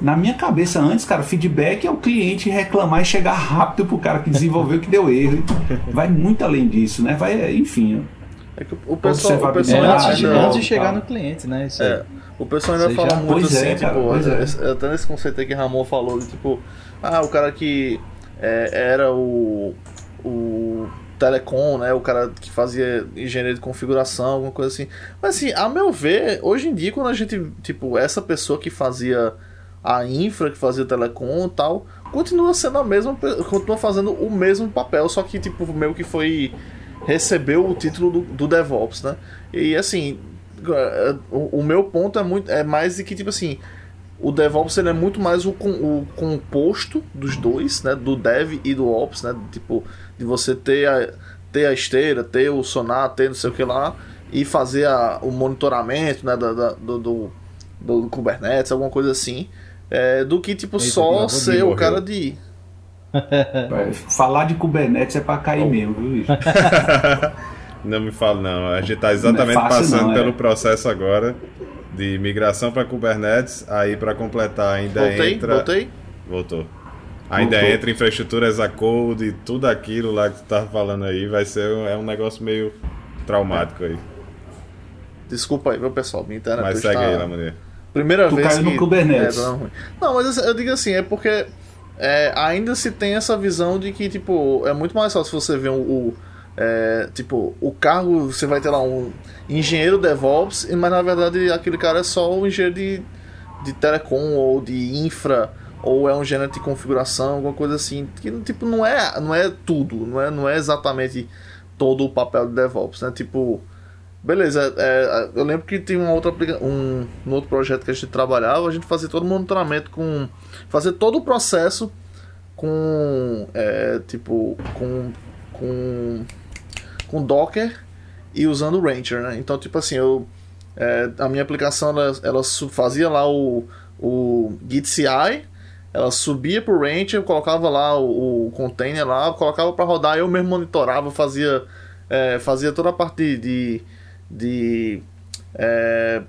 Na minha cabeça antes, cara, feedback é o cliente reclamar e chegar rápido pro cara que desenvolveu que deu erro. Vai muito além disso, né? Vai, enfim. É que o pessoal, o pessoal é, antes, de, antes de chegar no cliente, né? Isso é. O pessoal ainda fala muito pois assim, é, tipo, é. até nesse conceito aí que Ramon falou, tipo, ah, o cara que é, era o, o telecom, né? O cara que fazia engenharia de configuração, alguma coisa assim. Mas assim, a meu ver, hoje em dia, quando a gente, tipo, essa pessoa que fazia a infra, que fazia telecom e tal, continua sendo a mesma, continua fazendo o mesmo papel, só que, tipo, meio que foi. recebeu o título do, do DevOps, né? E assim, o, o meu ponto é muito. é mais de que, tipo assim o DevOps ele é muito mais o, o composto dos dois, né? Do Dev e do Ops, né? Tipo, de você ter a, ter a esteira, ter o sonar, ter não sei o que lá, e fazer a, o monitoramento, né? Da, da do, do, do, Kubernetes, alguma coisa assim. É, do que, tipo, Eita, só ser o cara de. Falar de Kubernetes é pra cair oh. mesmo, viu, Não me fala, não. A gente tá exatamente é passando não, pelo é. processo agora de migração para Kubernetes, aí para completar ainda voltei, entra. Voltei? Voltou. Ainda Voltou. entra infraestrutura as a code e tudo aquilo lá que tu tava falando aí, vai ser é um negócio meio traumático aí. Desculpa aí, meu pessoal, minha internet Mas segue está... aí, Lamonia. Primeira tu vez caiu que... no Kubernetes. É, não, não, mas eu digo assim, é porque é, ainda se tem essa visão de que, tipo, é muito mais fácil você ver o, o é, tipo, o cargo, você vai ter lá um engenheiro DevOps, mas na verdade aquele cara é só um engenheiro de, de telecom ou de infra, ou é um engenheiro de configuração, alguma coisa assim, que tipo, não é, não é tudo, não é, não é exatamente todo o papel de DevOps, né? Tipo, beleza, é, eu lembro que tem uma outra um, um outro projeto que a gente trabalhava, a gente fazia todo o monitoramento com. fazer todo o processo com. É, tipo, com. com com Docker e usando o Rancher, né? Então, tipo assim, eu, é, a minha aplicação, ela, ela fazia lá o, o Git CI, ela subia pro Rancher, colocava lá o, o container lá, colocava para rodar, eu mesmo monitorava, fazia, é, fazia toda a parte de... de, é,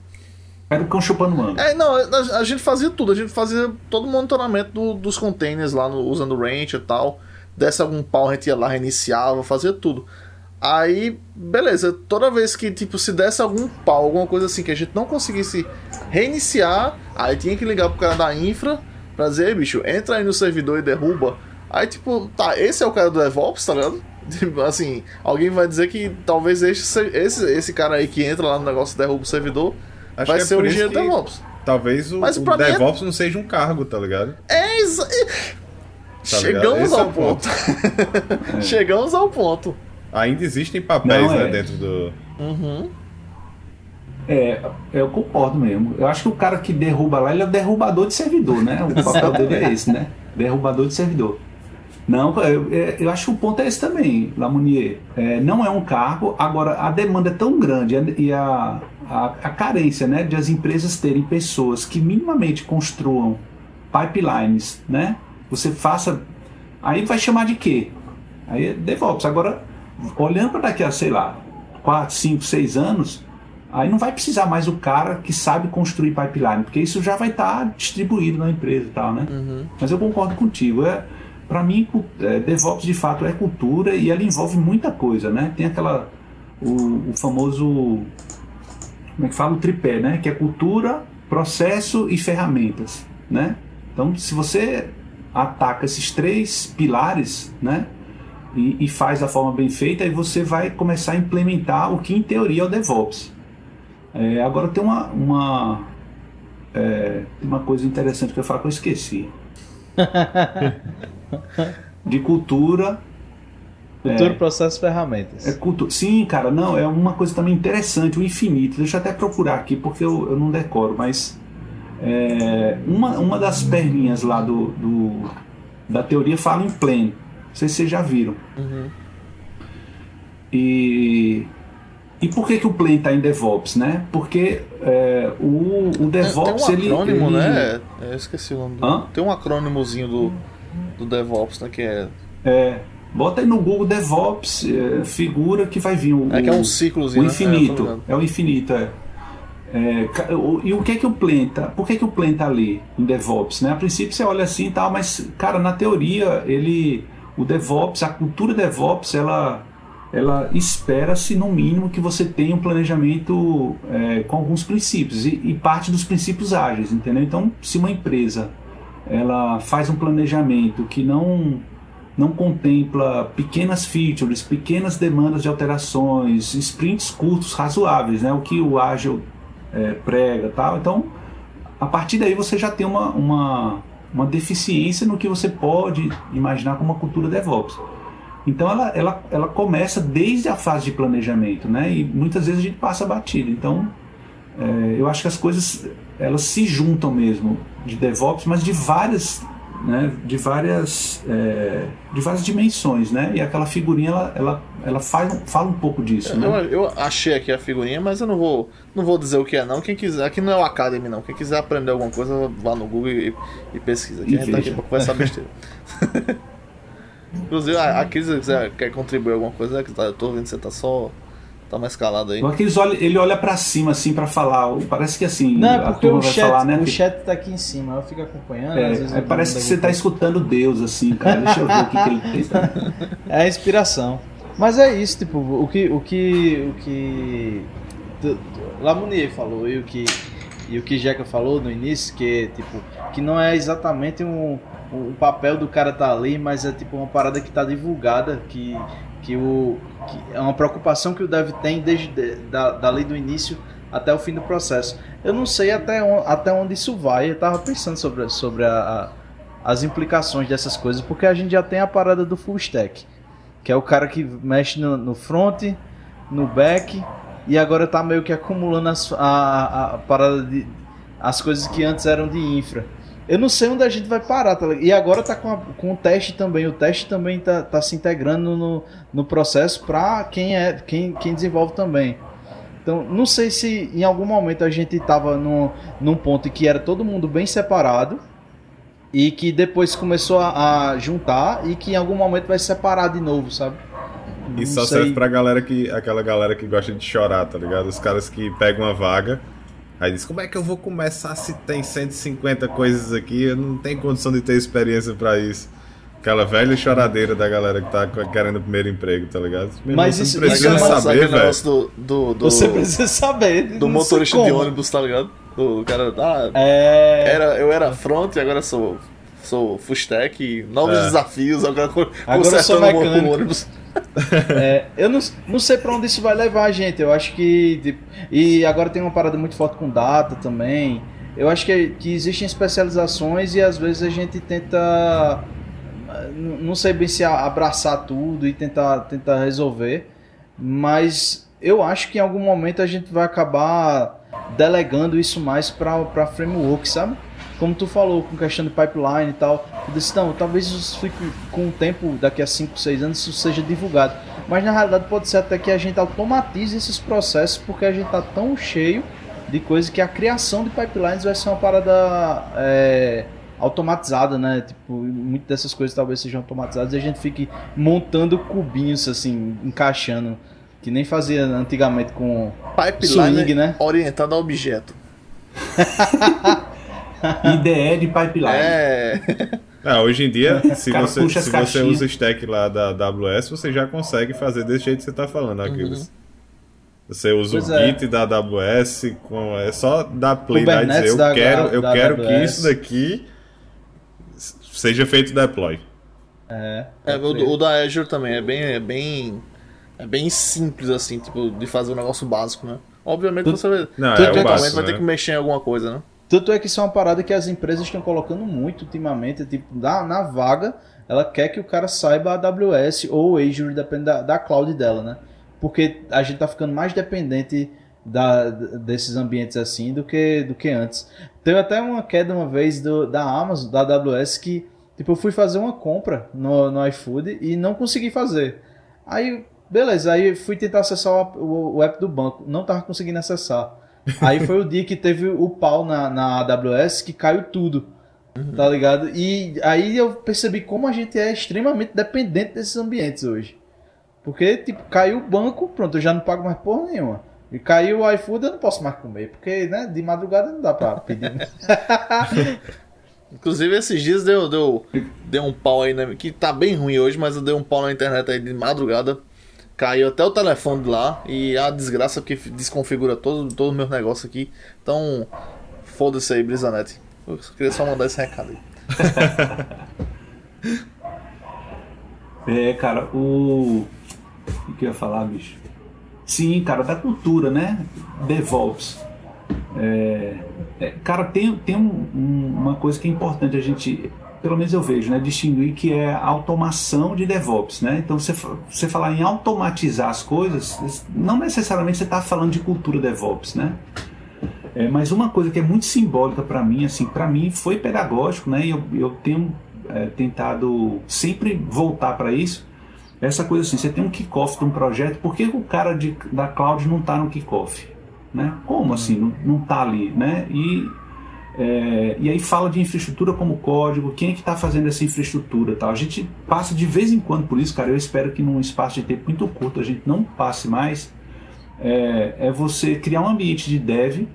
era o cão chupando mano. É, não, a, a, gente fazia tudo, a gente fazia todo o monitoramento do, dos containers lá no, usando o Rancher e tal. Desse algum pau, a gente ia lá, reiniciava, fazia tudo. Aí, beleza, toda vez que tipo se desse algum pau, alguma coisa assim que a gente não conseguisse reiniciar, aí tinha que ligar pro cara da infra pra dizer, bicho, entra aí no servidor e derruba. Aí tipo, tá, esse é o cara do DevOps, tá ligado? Tipo, assim, alguém vai dizer que talvez esse, esse, esse cara aí que entra lá no negócio e derruba o servidor Acho vai é ser o engenheiro que... DevOps. Talvez o, Mas, o DevOps é... não seja um cargo, tá ligado? É, exa... Tá Chegamos ao é ponto. ponto. Chegamos ao ponto. Ainda existem papéis Não, né, é... dentro do. Uhum. É, eu concordo mesmo. Eu acho que o cara que derruba lá, ele é o derrubador de servidor, né? O papel dele é esse, né? Derrubador de servidor. Não, eu, eu acho que o ponto é esse também, Lamounier. É, não é um cargo, agora a demanda é tão grande e a, a, a, carência né, de as empresas terem pessoas que minimamente construam pipelines, né? Você faça. Aí vai chamar de quê? Aí é DevOps. Agora, olhando para daqui a, sei lá, 4, 5, 6 anos, aí não vai precisar mais o cara que sabe construir pipeline, porque isso já vai estar tá distribuído na empresa e tal, né? Uhum. Mas eu concordo contigo. É, para mim, é, DevOps de fato é cultura e ela envolve muita coisa, né? Tem aquela. O, o famoso. Como é que fala? O tripé, né? Que é cultura, processo e ferramentas, né? Então, se você ataca esses três pilares, né? E, e, faz da forma bem feita, aí você vai começar a implementar o que em teoria é o DevOps. É, agora tem uma, uma, é, uma coisa interessante que eu falo que eu esqueci. de cultura. Cultura, é, processo, ferramentas. É cultu Sim, cara, não, é uma coisa também interessante, o infinito. Deixa eu até procurar aqui, porque eu, eu não decoro, mas é, uma, uma das perninhas lá do, do, da teoria fala em pleno. Não sei se vocês já viram. Uhum. E, e por que, que o plane está em DevOps, né? Porque é, o, o DevOps tem, tem um acrônimo, ele, ele... né? Eu esqueci o nome. Do... Tem um acrônimozinho do, do DevOps, né? Que é. É. Bota aí no Google DevOps, é, figura que vai vir o. É que é um ciclozinho. O infinito. Né? É, é, o infinito, é. É, e o que é que o planta? Por que, que o planta ali em DevOps? Né? A princípio você olha assim e tal, mas, cara, na teoria, ele. O DevOps, a cultura DevOps, ela, ela espera-se, no mínimo, que você tenha um planejamento é, com alguns princípios e, e, parte dos princípios ágeis, entendeu? Então, se uma empresa ela faz um planejamento que não não contempla pequenas features, pequenas demandas de alterações, sprints curtos razoáveis, né? O que o ágil é, prega tal. Então, a partir daí você já tem uma, uma, uma deficiência no que você pode imaginar como uma cultura DevOps. Então ela, ela, ela começa desde a fase de planejamento, né? E muitas vezes a gente passa batido. Então é, eu acho que as coisas elas se juntam mesmo de DevOps, mas de várias né, de várias é, de várias dimensões, né? E aquela figurinha ela, ela, ela faz, fala um pouco disso, eu, né? Eu, achei aqui a figurinha, mas eu não vou não vou dizer o que é não. Quem quiser, aqui não é o Academy não. Quem quiser aprender alguma coisa, vá no Google e, e pesquisa. Aqui e a gente tá aqui pra conversar besteira. Inclusive, a, a Cris quer contribuir alguma coisa, tá, eu tô vendo que você tá só Tá mais calado aí. O Aquiles olha, ele olha pra cima, assim, pra falar. Parece que assim. Não, é porque o chat, falar, né? o chat tá aqui em cima, eu fico acompanhando. É, é parece que você tá escutando Deus, assim, cara. Deixa eu ver o que, que ele fez. É a inspiração. Mas é isso, tipo, o que. O que. O que. Lamounier falou e o que. E o que Jeca falou no início, que tipo, que não é exatamente um, um papel do cara tá ali, mas é tipo uma parada que tá divulgada, que que, o, que é uma preocupação que o dev tem desde de, da, dali do início até o fim do processo. Eu não sei até, on, até onde isso vai, eu estava pensando sobre, sobre a, a, as implicações dessas coisas, porque a gente já tem a parada do full stack, que é o cara que mexe no, no front, no back, e agora está meio que acumulando as, a, a, a parada de, as coisas que antes eram de infra. Eu não sei onde a gente vai parar, tá E agora tá com, a, com o teste também. O teste também tá, tá se integrando no, no processo para quem é quem, quem desenvolve também. Então, não sei se em algum momento a gente tava no, num ponto em que era todo mundo bem separado e que depois começou a, a juntar e que em algum momento vai separar de novo, sabe? Isso só sei. serve pra galera que. aquela galera que gosta de chorar, tá ligado? Os caras que pegam uma vaga Aí diz, como é que eu vou começar se tem 150 coisas aqui? Eu não tenho condição de ter experiência para isso. Aquela velha choradeira da galera que tá querendo o primeiro emprego, tá ligado? Meu Mas isso, precisa isso é saber, velho. Do, do, do, Você precisa saber. Do motorista de ônibus, tá ligado? Do cara. Ah, é... era, eu era front e agora sou, sou full stack, novos é. desafios, agora, agora sou mecânico. ônibus. é, eu não, não sei para onde isso vai levar, gente. Eu acho que. Tipo, e agora tem uma parada muito forte com data também. Eu acho que, que existem especializações e às vezes a gente tenta. Não sei bem se abraçar tudo e tentar, tentar resolver. Mas eu acho que em algum momento a gente vai acabar delegando isso mais para framework, sabe? Como tu falou, com questão de pipeline e tal, eu disse, não, talvez isso fique com o tempo, daqui a 5, 6 anos, isso seja divulgado. Mas na realidade pode ser até que a gente automatize esses processos, porque a gente tá tão cheio de coisas que a criação de pipelines vai ser uma parada é, automatizada, né? Tipo, muitas dessas coisas talvez sejam automatizadas e a gente fique montando cubinhos, assim, encaixando Que nem fazia antigamente com Pipeline swing, né? orientado a objeto. IDE de pipeline. É. Ah, hoje em dia, se Cara, você, se você usa o stack lá da AWS, você já consegue fazer desse jeito que você está falando, Aquiles. Você usa Pois o é. Git da AWS, com, é só dar play lá e dizer, eu da- quero, eu da quero que isso daqui seja feito deploy. É, É, o, o da Azure também é bem, é bem. É bem simples assim, tipo, de fazer um negócio básico, né? Obviamente você vai, Não, é eventualmente básico, vai né? ter que mexer em alguma coisa, né? Tanto é que isso é uma parada que as empresas estão colocando muito ultimamente, tipo, na, na vaga, ela quer que o cara saiba a AWS ou Azure, depende da, da cloud dela, né? Porque a gente tá ficando mais dependente da, desses ambientes assim do que, do que antes. Teve até uma queda uma vez do, da Amazon, da AWS, que tipo, eu fui fazer uma compra no, no iFood e não consegui fazer. Aí, beleza, aí fui tentar acessar o, o, o app do banco, não tava conseguindo acessar. Aí foi o dia que teve o pau na, na AWS que caiu tudo. Tá ligado? E aí eu percebi como a gente é extremamente dependente desses ambientes hoje. Porque, tipo, caiu o banco, pronto, eu já não pago mais porra nenhuma. E caiu o iFood, eu não posso mais comer. Porque, né, de madrugada não dá pra pedir. Inclusive esses dias deu, deu, deu um pau aí, né? Que tá bem ruim hoje, mas deu um pau na internet aí de madrugada. Caiu até o telefone de lá e a desgraça que desconfigura todo, todo meu negócio aqui. Então, foda-se aí, Brisanet. Eu queria só mandar esse recado aí. É, cara, o. O que eu ia falar, bicho? Sim, cara, da cultura, né? DevOps. É, é, cara, tem, tem um- um- uma coisa que é importante a gente, pelo menos eu vejo, né? Distinguir que é automação de DevOps, né? Então, você, você falar em automatizar as coisas, não necessariamente você está falando de cultura DevOps, né? É, mas uma coisa que é muito simbólica para mim, assim, para mim foi pedagógico, né? E eu, eu tenho é, tentado sempre voltar para isso. Essa coisa assim, você tem um kickoff de um projeto, por que o cara de, da cloud não está no kickoff? Né? Como assim? Não, não tá ali, né? E, é, e aí fala de infraestrutura como código, quem é que está fazendo essa infraestrutura tal. A gente passa de vez em quando por isso, cara. Eu espero que num espaço de tempo muito curto a gente não passe mais. É, é você criar um ambiente de dev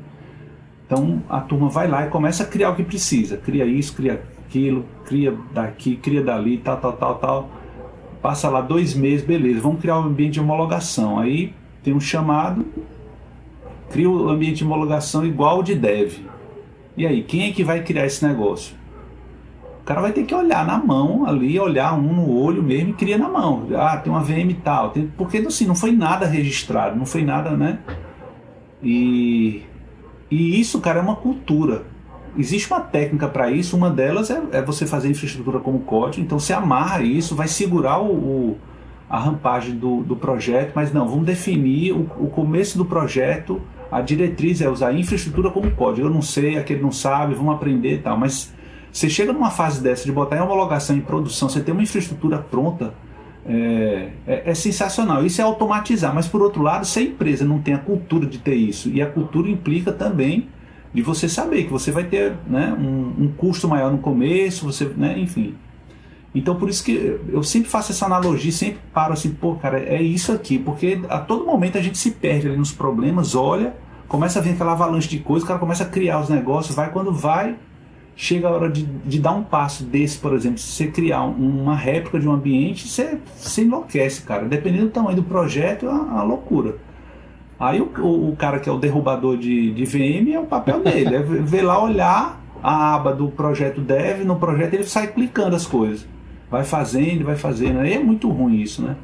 então a turma vai lá e começa a criar o que precisa. Cria isso, cria aquilo, cria daqui, cria dali, tal, tal, tal, tal. Passa lá dois meses, beleza, vamos criar um ambiente de homologação. Aí tem um chamado, cria o ambiente de homologação igual ao de dev. E aí, quem é que vai criar esse negócio? O cara vai ter que olhar na mão ali, olhar um no olho mesmo e cria na mão. Ah, tem uma VM tal. Tem- porque assim, não foi nada registrado, não foi nada, né? E e isso, cara, é uma cultura. Existe uma técnica para isso, uma delas é, é você fazer infraestrutura como código, então você amarra isso, vai segurar o, o- a rampagem do, do projeto, mas não, vamos definir o, o começo do projeto, a diretriz é usar infraestrutura como código. Eu não sei, aquele não sabe, vamos aprender e tal, mas você chega numa fase dessa de botar em homologação em produção, você tem uma infraestrutura pronta, é, é- é sensacional. Isso é automatizar, mas por outro lado, se a empresa não tem a cultura de ter isso, e a cultura implica também de você saber que você vai ter né, um, um custo maior no começo, você, né, enfim. Então por isso que eu sempre faço essa analogia, sempre paro assim, pô, cara, é isso aqui, porque a todo momento a gente se perde ali nos problemas, olha, começa a vir aquela avalanche de coisas, o cara começa a criar os negócios, vai quando vai, chega a hora de, de dar um passo desse, por exemplo, se você criar um- uma réplica de um ambiente, você, você enlouquece, cara. Dependendo do tamanho do projeto, é uma, uma loucura. Aí o, o- o cara que é o derrubador de, de VM é o papel dele, é ver lá, olhar a aba do projeto dev, no projeto ele sai clicando as coisas. Vai fazendo, vai fazendo. Aí é muito ruim isso, né?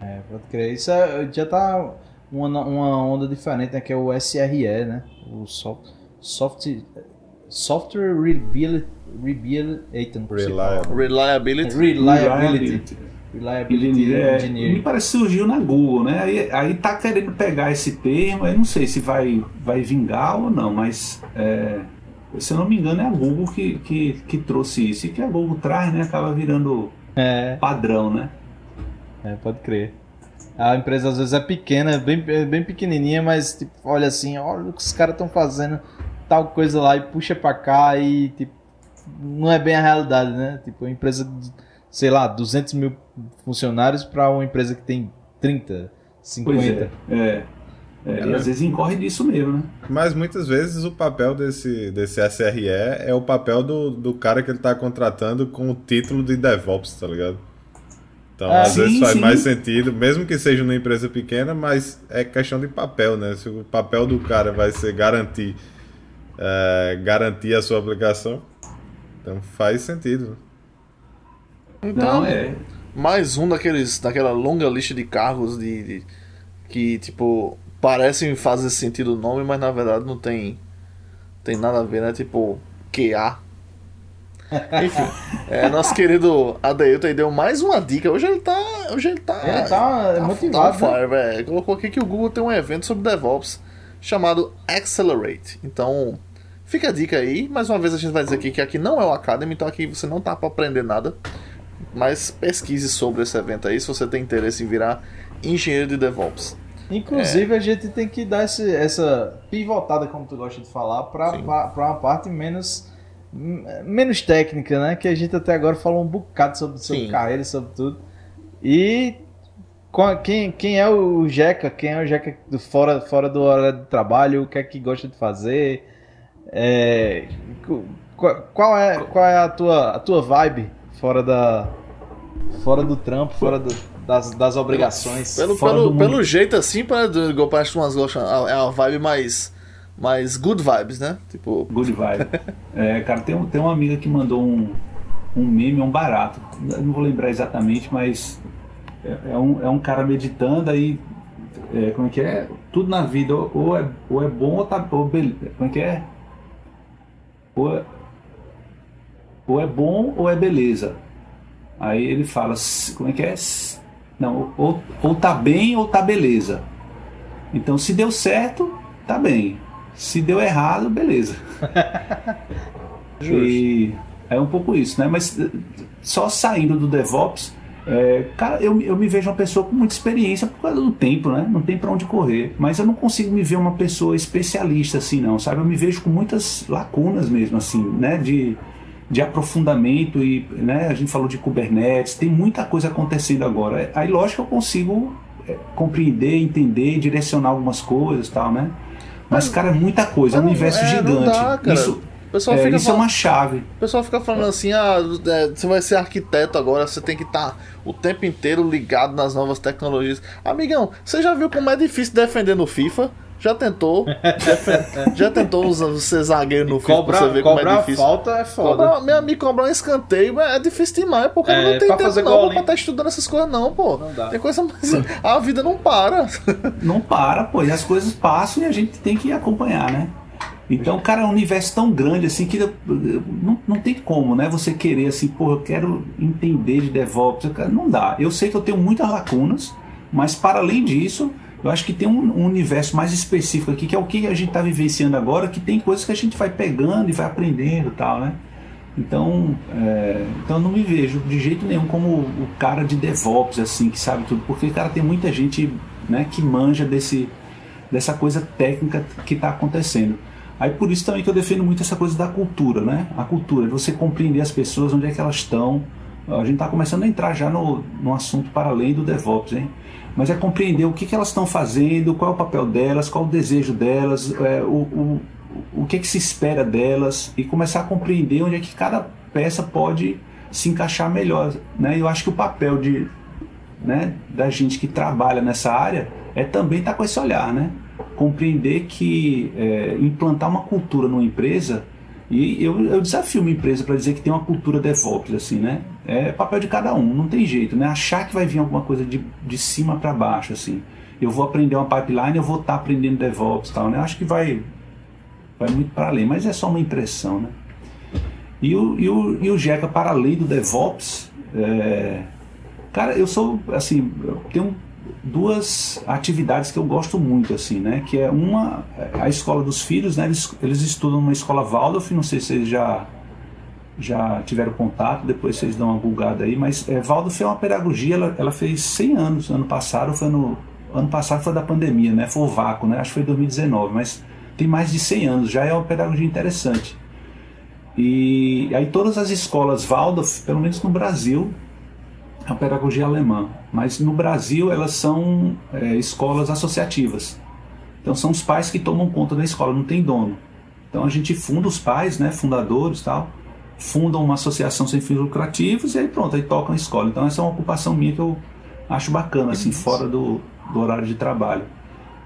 É, pode crer. Isso é- já tá uma, uma onda diferente, né? Que é o SRE, né? O soft, soft, Software Reliability, Reliability, Reliable. Reliability. Reliability. Reliability é, me parece que surgiu na Google, né? Aí, aí tá querendo pegar esse termo, eu não sei se vai, vai vingar ou não, mas é, se eu não me engano é a Google que, que, que trouxe isso. E que a Google traz, né? Acaba virando É, padrão, né? é, pode crer. A empresa às vezes é pequena, é bem, é bem pequenininha, mas tipo, olha assim, olha o que os caras estão fazendo, tal coisa lá e puxa pra cá e tipo, não é bem a realidade, né? Tipo, uma empresa de, sei lá, 200 mil funcionários para uma empresa que tem 30, 50. Pois é. É. É, e às vezes incorre disso mesmo, né? Mas muitas vezes o papel desse, desse SRE é o papel do, do cara que ele tá contratando com o título de DevOps, tá ligado? Então, Ah, às sim, vezes faz sim. mais sentido, mesmo que seja numa empresa pequena, mas é questão de papel, né? Se o papel do cara vai ser garantir, é, garantir a sua aplicação, então faz sentido. Então, Não, é. mais um daqueles daquela longa lista de cargos de, de- que tipo parecem fazer sentido o nome, mas na verdade não tem tem nada a ver, né? Tipo QA. Enfim, é, nosso querido Adeilton aí deu mais uma dica. Hoje ele tá, hoje ele tá, Ele tá motivado, tá on né? fire. Colocou aqui que o Google tem um evento sobre DevOps chamado Accelerate. Então, fica a dica aí. Mais uma vez a gente vai dizer aqui que aqui não é o Academy, então aqui você não tá para aprender nada. Mas pesquise sobre esse evento aí se você tem interesse em virar engenheiro de DevOps. Inclusive, a gente tem que dar esse- essa pivotada, como tu gosta de falar, para uma parte menos, menos técnica, né? Que a gente até agora falou um bocado sobre, sobre Sim. carreira, sobre tudo. E quem, quem é o Jeca? Quem é o Jeca do fora, fora do horário de trabalho? O que é que gosta de fazer? É, qual, qual é, qual é a, tua, a tua vibe fora da fora do trampo, fora do- das, das obrigações? Pelo, Fora pelo, do pelo jeito assim, para igual parece umas gostam, é uma vibe mais mais good vibes, né? Tipo, Good vibe. É, cara, tem, um- tem uma amiga que mandou um, um meme, um barato. Eu não vou lembrar exatamente, mas é, é um, é um cara meditando aí. é, como é que é? Tudo na vida ou- ou é, ou é bom ou tá. Ou bele- como é que é? Ou é? Ou é bom ou é beleza. Aí ele fala, "S- como é que é? Não, ou, ou tá bem ou tá beleza. Então se deu certo, tá bem. Se deu errado, beleza. E é um pouco isso, né? Mas só saindo do DevOps, é, cara, eu, eu me vejo uma pessoa com muita experiência por causa do tempo, né? Não tem pra onde correr. Mas eu não consigo me ver uma pessoa especialista assim, não, sabe? Eu me vejo com muitas lacunas mesmo, assim, né? De, de aprofundamento e, né? A gente falou de Kubernetes, tem muita coisa acontecendo agora. Aí, lógico, eu consigo é, compreender, entender, direcionar algumas coisas e tal, né? Mas, cara, é muita coisa, é um universo é, não gigante. dá. Isso, pessoal é, fica isso é uma chave. O pessoal fica falando assim, ah, é, você vai ser arquiteto agora, você tem que estar o tempo inteiro ligado nas novas tecnologias. Amigão, você já viu como é difícil defender no FIFA? Já tentou? Já tentou usar- ser zagueiro no FIFA pra Cobrar, você ver como é cobrar difícil? falta é foda. Cobrar, meu amigo, cobrar um escanteio é difícil demais, porque É, não tem pra tempo fazer não pra estar estudando essas coisas não, pô. Não dá. Tem coisa mais... A vida não para. Não para, pô, e as coisas passam e a gente tem que acompanhar, né? Então, cara, é um universo tão grande assim que não, não tem como, né? Você querer assim, pô, eu quero entender de DevOps, não dá. Eu sei que eu tenho muitas lacunas, mas para além disso, eu acho que tem um, um universo mais específico aqui, que é o que a gente está vivenciando agora, que tem coisas que a gente vai pegando e vai aprendendo e tal, né? Então, é, então não me vejo de jeito nenhum como o cara de DevOps, assim, que sabe tudo, porque, cara, tem muita gente né, que manja desse, dessa coisa técnica que está acontecendo. Aí por isso também que eu defendo muito essa coisa da cultura, né? A cultura, você compreender as pessoas, onde é que elas estão. A gente está começando a entrar já no, no assunto para além do DevOps, hein? Mas é compreender o que, que elas estão fazendo, qual é o papel delas, qual é o desejo delas, é, o, o, o que, que se espera delas e começar a compreender onde é que cada peça pode se encaixar melhor, né? Eu acho que o papel de, né, da gente que trabalha nessa área é também estar com esse olhar, né? Compreender que é, implantar uma cultura numa empresa e eu, eu desafio uma empresa para dizer que tem uma cultura DevOps, assim, né? É papel de cada um, não tem jeito, né? Achar que vai vir alguma coisa de, de cima para baixo, assim. Eu vou aprender uma pipeline, eu vou estar aprendendo DevOps tal, né? Acho que vai, vai muito para além, mas é só uma impressão, né? E o, e o, e o Jeca, para além do DevOps, é, cara, eu sou, assim, eu tenho duas atividades que eu gosto muito, assim, né? Que é uma, a escola dos filhos, né? Eles, eles estudam numa escola Waldorf, não sei se vocês já já tiveram contato, depois vocês dão uma bugada aí, mas é, Waldorf é uma pedagogia, ela, ela fez 100 anos, ano passado foi no ano passado foi da pandemia, né? Foi o vácuo, né? Acho que foi 2019, mas tem mais de 100 anos, já é uma pedagogia interessante. E aí todas as escolas Waldorf, pelo menos no Brasil, É uma pedagogia alemã. Mas no Brasil elas são é, escolas associativas. Então são os pais que tomam conta da escola, não tem dono. Então a gente funda os pais, né, fundadores tal, fundam uma associação sem fins lucrativos e aí pronto, aí tocam a escola. Então essa é uma ocupação minha que eu acho bacana, assim, fora do, do horário de trabalho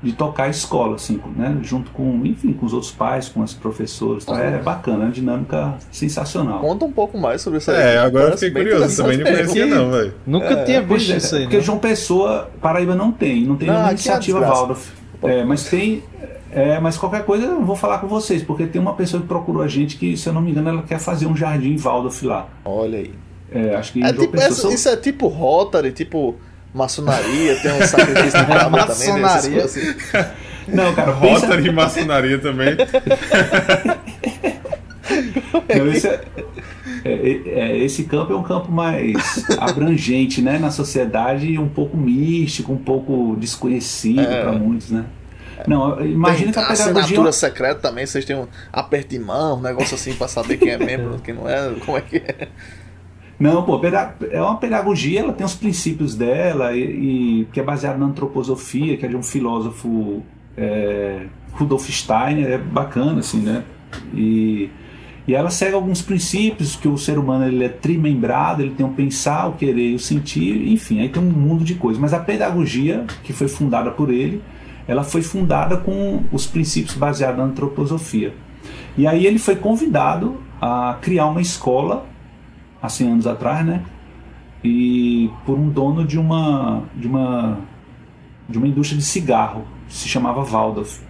de tocar a escola, assim, né? Junto com, enfim, com os outros pais, com as professoras. Tá? É bacana, é uma dinâmica sensacional. Conta um pouco mais sobre isso aí. É, agora eu fiquei curioso, também não conhecia não, velho. Nunca é, tinha visto é, isso aí. Porque né? João Pessoa, Paraíba não tem, não tem nenhuma iniciativa Waldorf. É, mas tem. É, mas qualquer coisa eu vou falar com vocês, porque tem uma pessoa que procurou a gente que, se eu não me engano, ela quer fazer um jardim Waldorf lá. Olha aí. É, acho que é tipo, Pessoa... Isso é tipo Rotary, tipo maçonaria, tem um sacrifício de cabra também. Maçonaria. Assim. Não, cara, pensa... Rota de maçonaria também. Não, esse, é, é, é, esse campo é um campo mais abrangente, né, na sociedade, um pouco místico, um pouco desconhecido é. para muitos, né? Não, imagina que a pedagogia... assinatura secreta também, vocês têm um aperto de mão, um negócio assim para saber quem é membro, quem não é, como é que é? Não, pô, é uma pedagogia, ela tem os princípios dela, e, e que é baseada na antroposofia, que é de um filósofo é, Rudolf Steiner, é bacana, assim, né? E, e ela segue alguns princípios que o ser humano ele é trimembrado, ele tem o pensar, o querer o sentir, enfim, aí tem um mundo de coisas. Mas a pedagogia, que foi fundada por ele, ela foi fundada com os princípios baseados na antroposofia. E aí ele foi convidado a criar uma escola há 100 anos atrás, né? E por um dono de uma de uma de uma indústria de cigarro, se chamava Waldorf.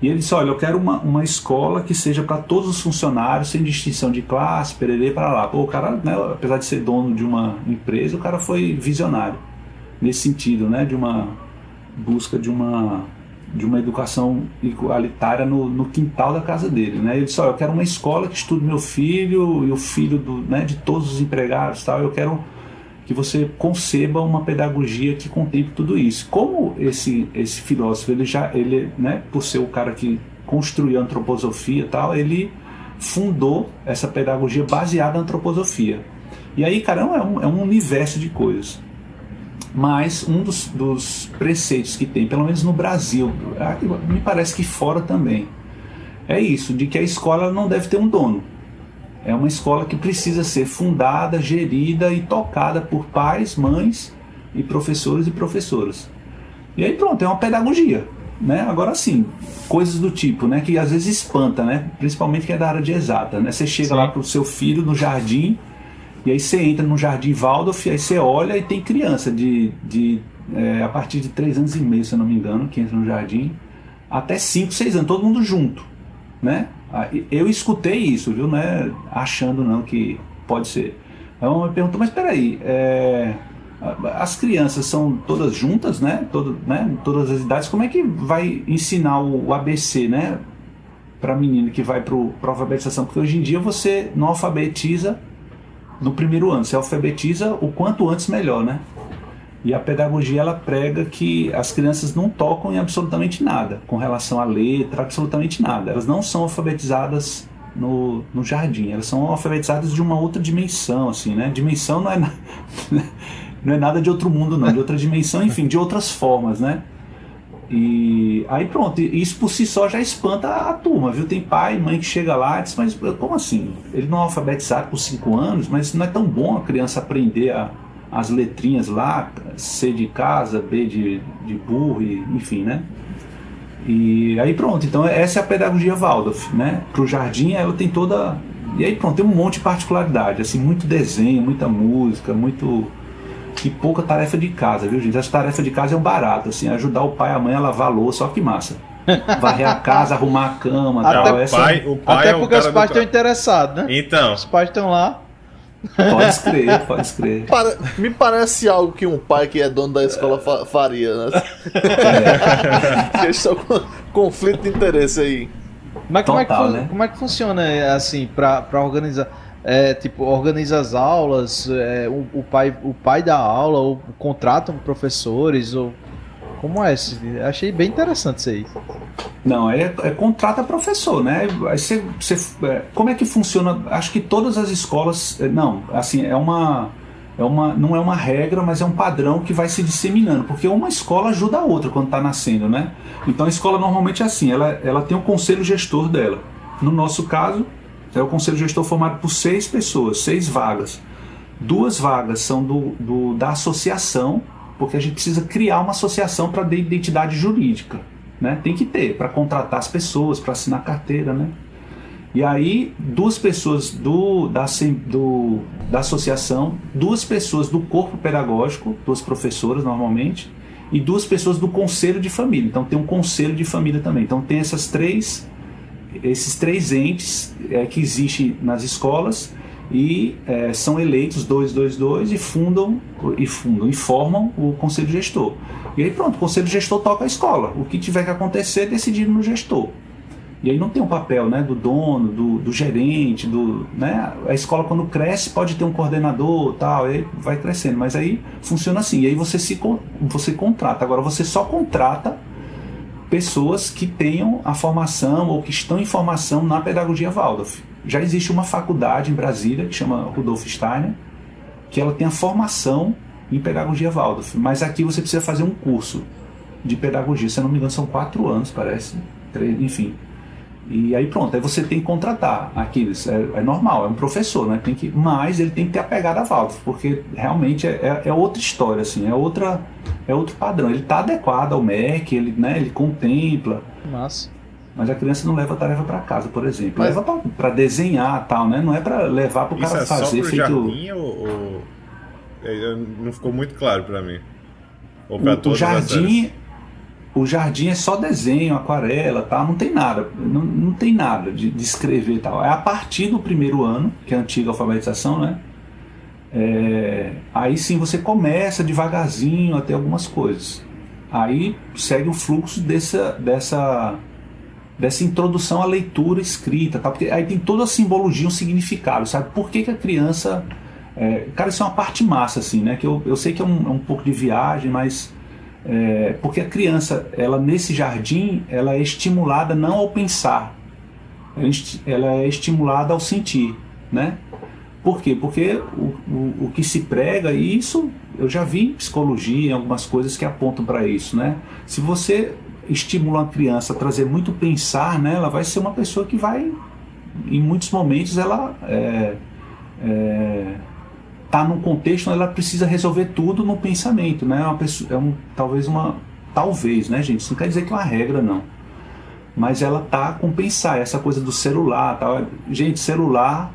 E ele disse: Olha, eu quero uma, uma escola que seja para todos os funcionários, sem distinção de classe, pererê para lá. Pô, o cara, né, apesar de ser dono de uma empresa, o cara foi visionário nesse sentido, né, de uma busca de uma de uma educação igualitária no, no quintal da casa dele, né? Ele disse: eu quero uma escola que estude meu filho e o filho do, né, de todos os empregados, tal. Eu quero que você conceba uma pedagogia que contemple tudo isso. Como esse esse filósofo, ele já ele, né, por ser o cara que construiu a antroposofia e tal, ele fundou essa pedagogia baseada na antroposofia. E aí, cara, é um, é um universo de coisas. Mas um dos, dos preceitos que tem, pelo menos no Brasil, me parece que fora também, é isso, de que a escola não deve ter um dono. É uma escola que precisa ser fundada, gerida e tocada por pais, mães e professores e professoras. E aí pronto, é uma pedagogia. Né? Agora sim, coisas do tipo, né, que às vezes espanta, né? Principalmente que é da área de exata, né? Você chega sim. lá pro seu filho no jardim e aí você entra no Jardim Waldorf, aí você olha e tem criança de, de é, a partir de 3 anos e meio, se eu não me engano, que entra no jardim, até 5, 6 anos, todo mundo junto, né? Eu escutei isso, viu? Não é achando não que pode ser. Então eu me pergunto, mas peraí, é, as crianças são todas juntas, né? Todo, né? Todas as idades, como é que vai ensinar o ABC, né? Para a menina que vai para a alfabetização? Porque hoje em dia você não alfabetiza no primeiro ano. Você alfabetiza o quanto antes melhor, né? E a pedagogia ela prega que as crianças não tocam em absolutamente nada com relação à letra, absolutamente nada. Elas não são alfabetizadas no, no jardim, elas são alfabetizadas de uma outra dimensão, assim, né? Dimensão não é, na... não é nada de outro mundo, não, de outra dimensão, enfim, de outras formas, né? E aí pronto, isso por si só já espanta a turma, viu? Tem pai mãe que chega lá e diz, mas como assim? Ele não é alfabetizado por 5 anos, mas não é tão bom a criança aprender a, as letrinhas lá, C de casa, B de, de burro, e, enfim, né? E aí pronto, então essa é a pedagogia Waldorf, né? Pro jardim ela tem toda... E aí pronto, tem um monte de particularidade, assim, muito desenho, muita música, muito e pouca tarefa de casa, viu, gente? Essa tarefa de casa é um barato, assim, ajudar o pai e a mãe a lavar a louça, só que massa. Varrer a casa, arrumar a cama, até, tal. Essa... Pai, o pai até é porque os pais estão interessados, né? Então. Os pais estão lá. Pode escrever, pode escrever. Para... Me parece algo que um pai que é dono da escola fa faria, né? É. Deixa com conflito de interesse aí. Mas como, Total, é que, né? como é que funciona assim para organizar? É, tipo, organiza as aulas, é, o, o, pai, o pai dá aula, ou contratam professores, ou como é? Achei bem interessante isso aí. Não, é, é contrata professor, né? Aí você, você, é, como é que funciona? Acho que todas as escolas, é, não, assim, é uma é uma, não é uma regra, mas é um padrão que vai se disseminando, porque uma escola ajuda a outra quando está nascendo, né? Então a escola normalmente é assim, ela, ela tem um conselho gestor dela. No nosso caso, é o conselho gestor formado por seis pessoas, seis vagas. Duas vagas são do, do da associação, porque a gente precisa criar uma associação para ter identidade jurídica. Né? Tem que ter, para contratar as pessoas, para assinar carteira, né? E aí, duas pessoas do, da, do, da associação, duas pessoas do corpo pedagógico, duas professoras normalmente, e duas pessoas do conselho de família. Então tem um conselho de família também. Então tem essas três, esses três entes é, que existem nas escolas e é, são eleitos dois, dois, dois e fundam e fundam e formam o conselho gestor. E aí pronto, o conselho gestor toca a escola. O que tiver que acontecer é decidido no gestor. E aí não tem um papel né, do dono, do, do gerente, do, né, a escola quando cresce pode ter um coordenador tal, aí vai crescendo, mas aí funciona assim, e aí você, se, você contrata, agora você só contrata pessoas que tenham a formação ou que estão em formação na pedagogia Waldorf. Já existe uma faculdade em Brasília que chama Rudolf Steiner, que ela tem a formação em pedagogia Waldorf, mas aqui você precisa fazer um curso de pedagogia, se eu não me engano são quatro anos, parece, enfim, e aí pronto, aí você tem que contratar aqueles, é, é, normal, é um professor, né? Tem que, mas ele tem que ter a pegada Waldorf, porque realmente é, é, é, outra história, assim, é outra, é outro padrão. Ele está adequado ao MEC, ele, né, ele contempla. Massa. Mas a criança não leva a tarefa para casa, por exemplo. Mas... Leva para desenhar tal, né? Não é para levar para o cara é fazer só feito. Jardim, ou, ou... É, não ficou muito claro para mim. Ou o, o jardim o jardim é só desenho, aquarela, tá? não tem nada, não, não tem nada de, de escrever tal. É a partir do primeiro ano, que é a antiga alfabetização, né? É, aí sim você começa devagarzinho até algumas coisas. Aí segue o fluxo dessa, dessa, dessa introdução à leitura escrita, tá? porque aí tem toda a simbologia, um significado, sabe? Por que, que a criança. É, cara, isso é uma parte massa, assim, né? Que eu, eu sei que é um, é um pouco de viagem, mas é, porque a criança, ela nesse jardim, ela é estimulada não ao pensar, ela é estimulada ao sentir, né? Por quê? Porque o, o, o que se prega, e isso eu já vi em psicologia, algumas coisas que apontam para isso, né? Se você estimula uma criança a trazer muito pensar, né, ela vai ser uma pessoa que vai, em muitos momentos, ela é, é, está num contexto onde ela precisa resolver tudo no pensamento, né? É, uma pessoa, é um, talvez uma. Talvez, né, gente? Isso não quer dizer que é uma regra, não. Mas ela tá com pensar, essa coisa do celular tal. Gente, celular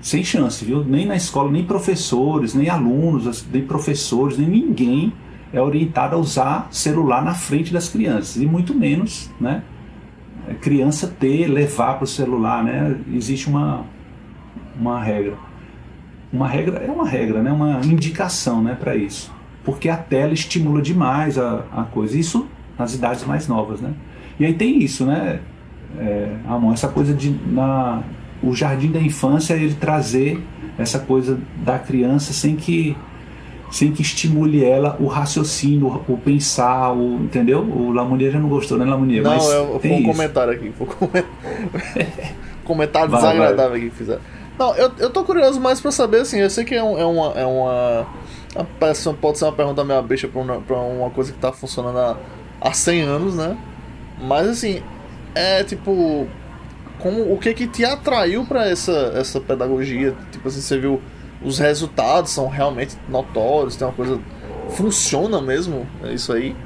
sem chance, viu? Nem na escola, nem professores, nem alunos, nem professores, nem ninguém é orientado a usar celular na frente das crianças. E muito menos, né? Criança ter, levar para o celular, né? Existe uma, uma regra uma regra é uma regra, né? Uma indicação, né, para isso, porque a tela estimula demais a, a coisa. Isso nas idades mais novas, né? E aí tem isso, né, é, Amon, essa coisa de na o jardim da infância ele trazer essa coisa da criança sem que sem que estimule ela o raciocínio, o, pensar, o, entendeu? O Lamounier já não gostou, né, Lamounier? Não, Mas eu, foi um isso. comentário aqui, foi um comentário vai, desagradável vai. aqui que fizeram. Não, eu, eu tô curioso mais pra saber, assim, eu sei que é, um, é uma. É uma pode ser uma pergunta meio bicha pra uma, pra uma coisa que tá funcionando há, há 100 anos, né? Mas, assim, é tipo. Como, o que que te atraiu para essa, essa pedagogia? Tipo assim, você viu os resultados são realmente notórios, tem uma coisa. Funciona mesmo? É isso aí?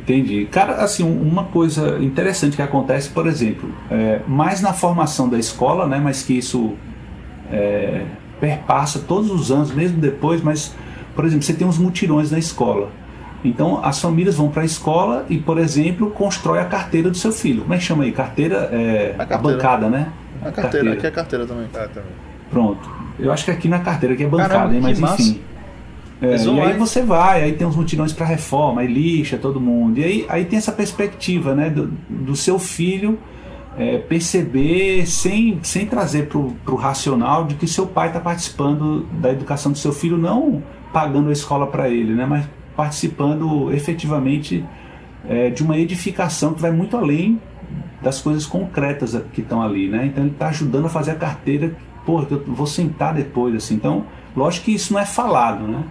Entendi. Cara, assim, uma coisa interessante que acontece, por exemplo, é, mais na formação da escola, né, mas que isso é, perpassa todos os anos, mesmo depois, mas, por exemplo, você tem uns mutirões na escola. Então, as famílias vão para a escola e, por exemplo, constrói a carteira do seu filho. Como é que chama aí? Carteira, é, a, carteira. a bancada, né? A carteira, carteira, aqui é carteira também. Ah, também. Pronto. Eu acho que aqui na carteira aqui é bancada, Caramba, hein? mas enfim. É, e aí você vai, aí tem uns mutirões para reforma, aí lixa todo mundo. E aí, aí tem essa perspectiva, né, do, do seu filho é, perceber, sem, sem trazer para o racional, de que seu pai está participando da educação do seu filho, não pagando a escola para ele, né, mas participando efetivamente é, de uma edificação que vai muito além das coisas concretas que estão ali. Né? Então ele está ajudando a fazer a carteira pô, eu vou sentar depois, assim. Então, lógico que isso não é falado, né?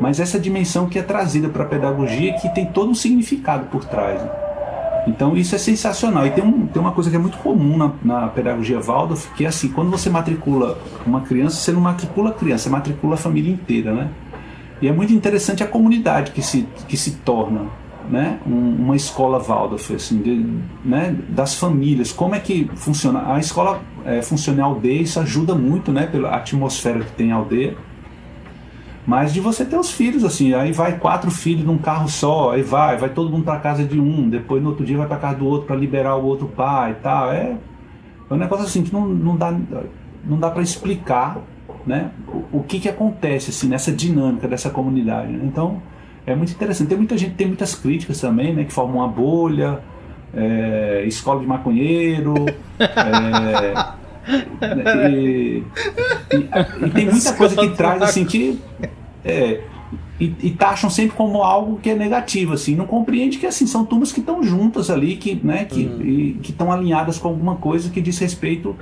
Mas essa dimensão que é trazida para a pedagogia que tem todo um significado por trás. Né? Então isso é sensacional. E tem, um, tem uma coisa que é muito comum na, na, pedagogia Waldorf, que é assim, quando você matricula uma criança, você não matricula a criança, você matricula a família inteira, né? E é muito interessante a comunidade que se, que se torna né, um, uma escola Waldorf, assim, de, né, das famílias, como é que funciona. A escola é, funciona em aldeia, isso ajuda muito né, pela atmosfera que tem a aldeia mas de você ter os filhos, assim, aí vai quatro filhos num carro só, aí vai, vai todo mundo para casa de um, depois no outro dia vai para casa do outro para liberar o outro pai e tal. É, é um negócio assim que não, não dá, não dá para explicar né, o, o, que, que acontece assim, nessa dinâmica dessa comunidade. Né? Então é muito interessante. Tem muita gente, tem muitas críticas também, né, que formam uma bolha, é, escola de maconheiro. é, e, e, e, tem muita coisa que traz assim que. É, e, e taxam sempre como algo que é negativo, assim, não compreende que assim são turmas que estão juntas ali, que né, que uhum. estão alinhadas com alguma coisa que diz respeito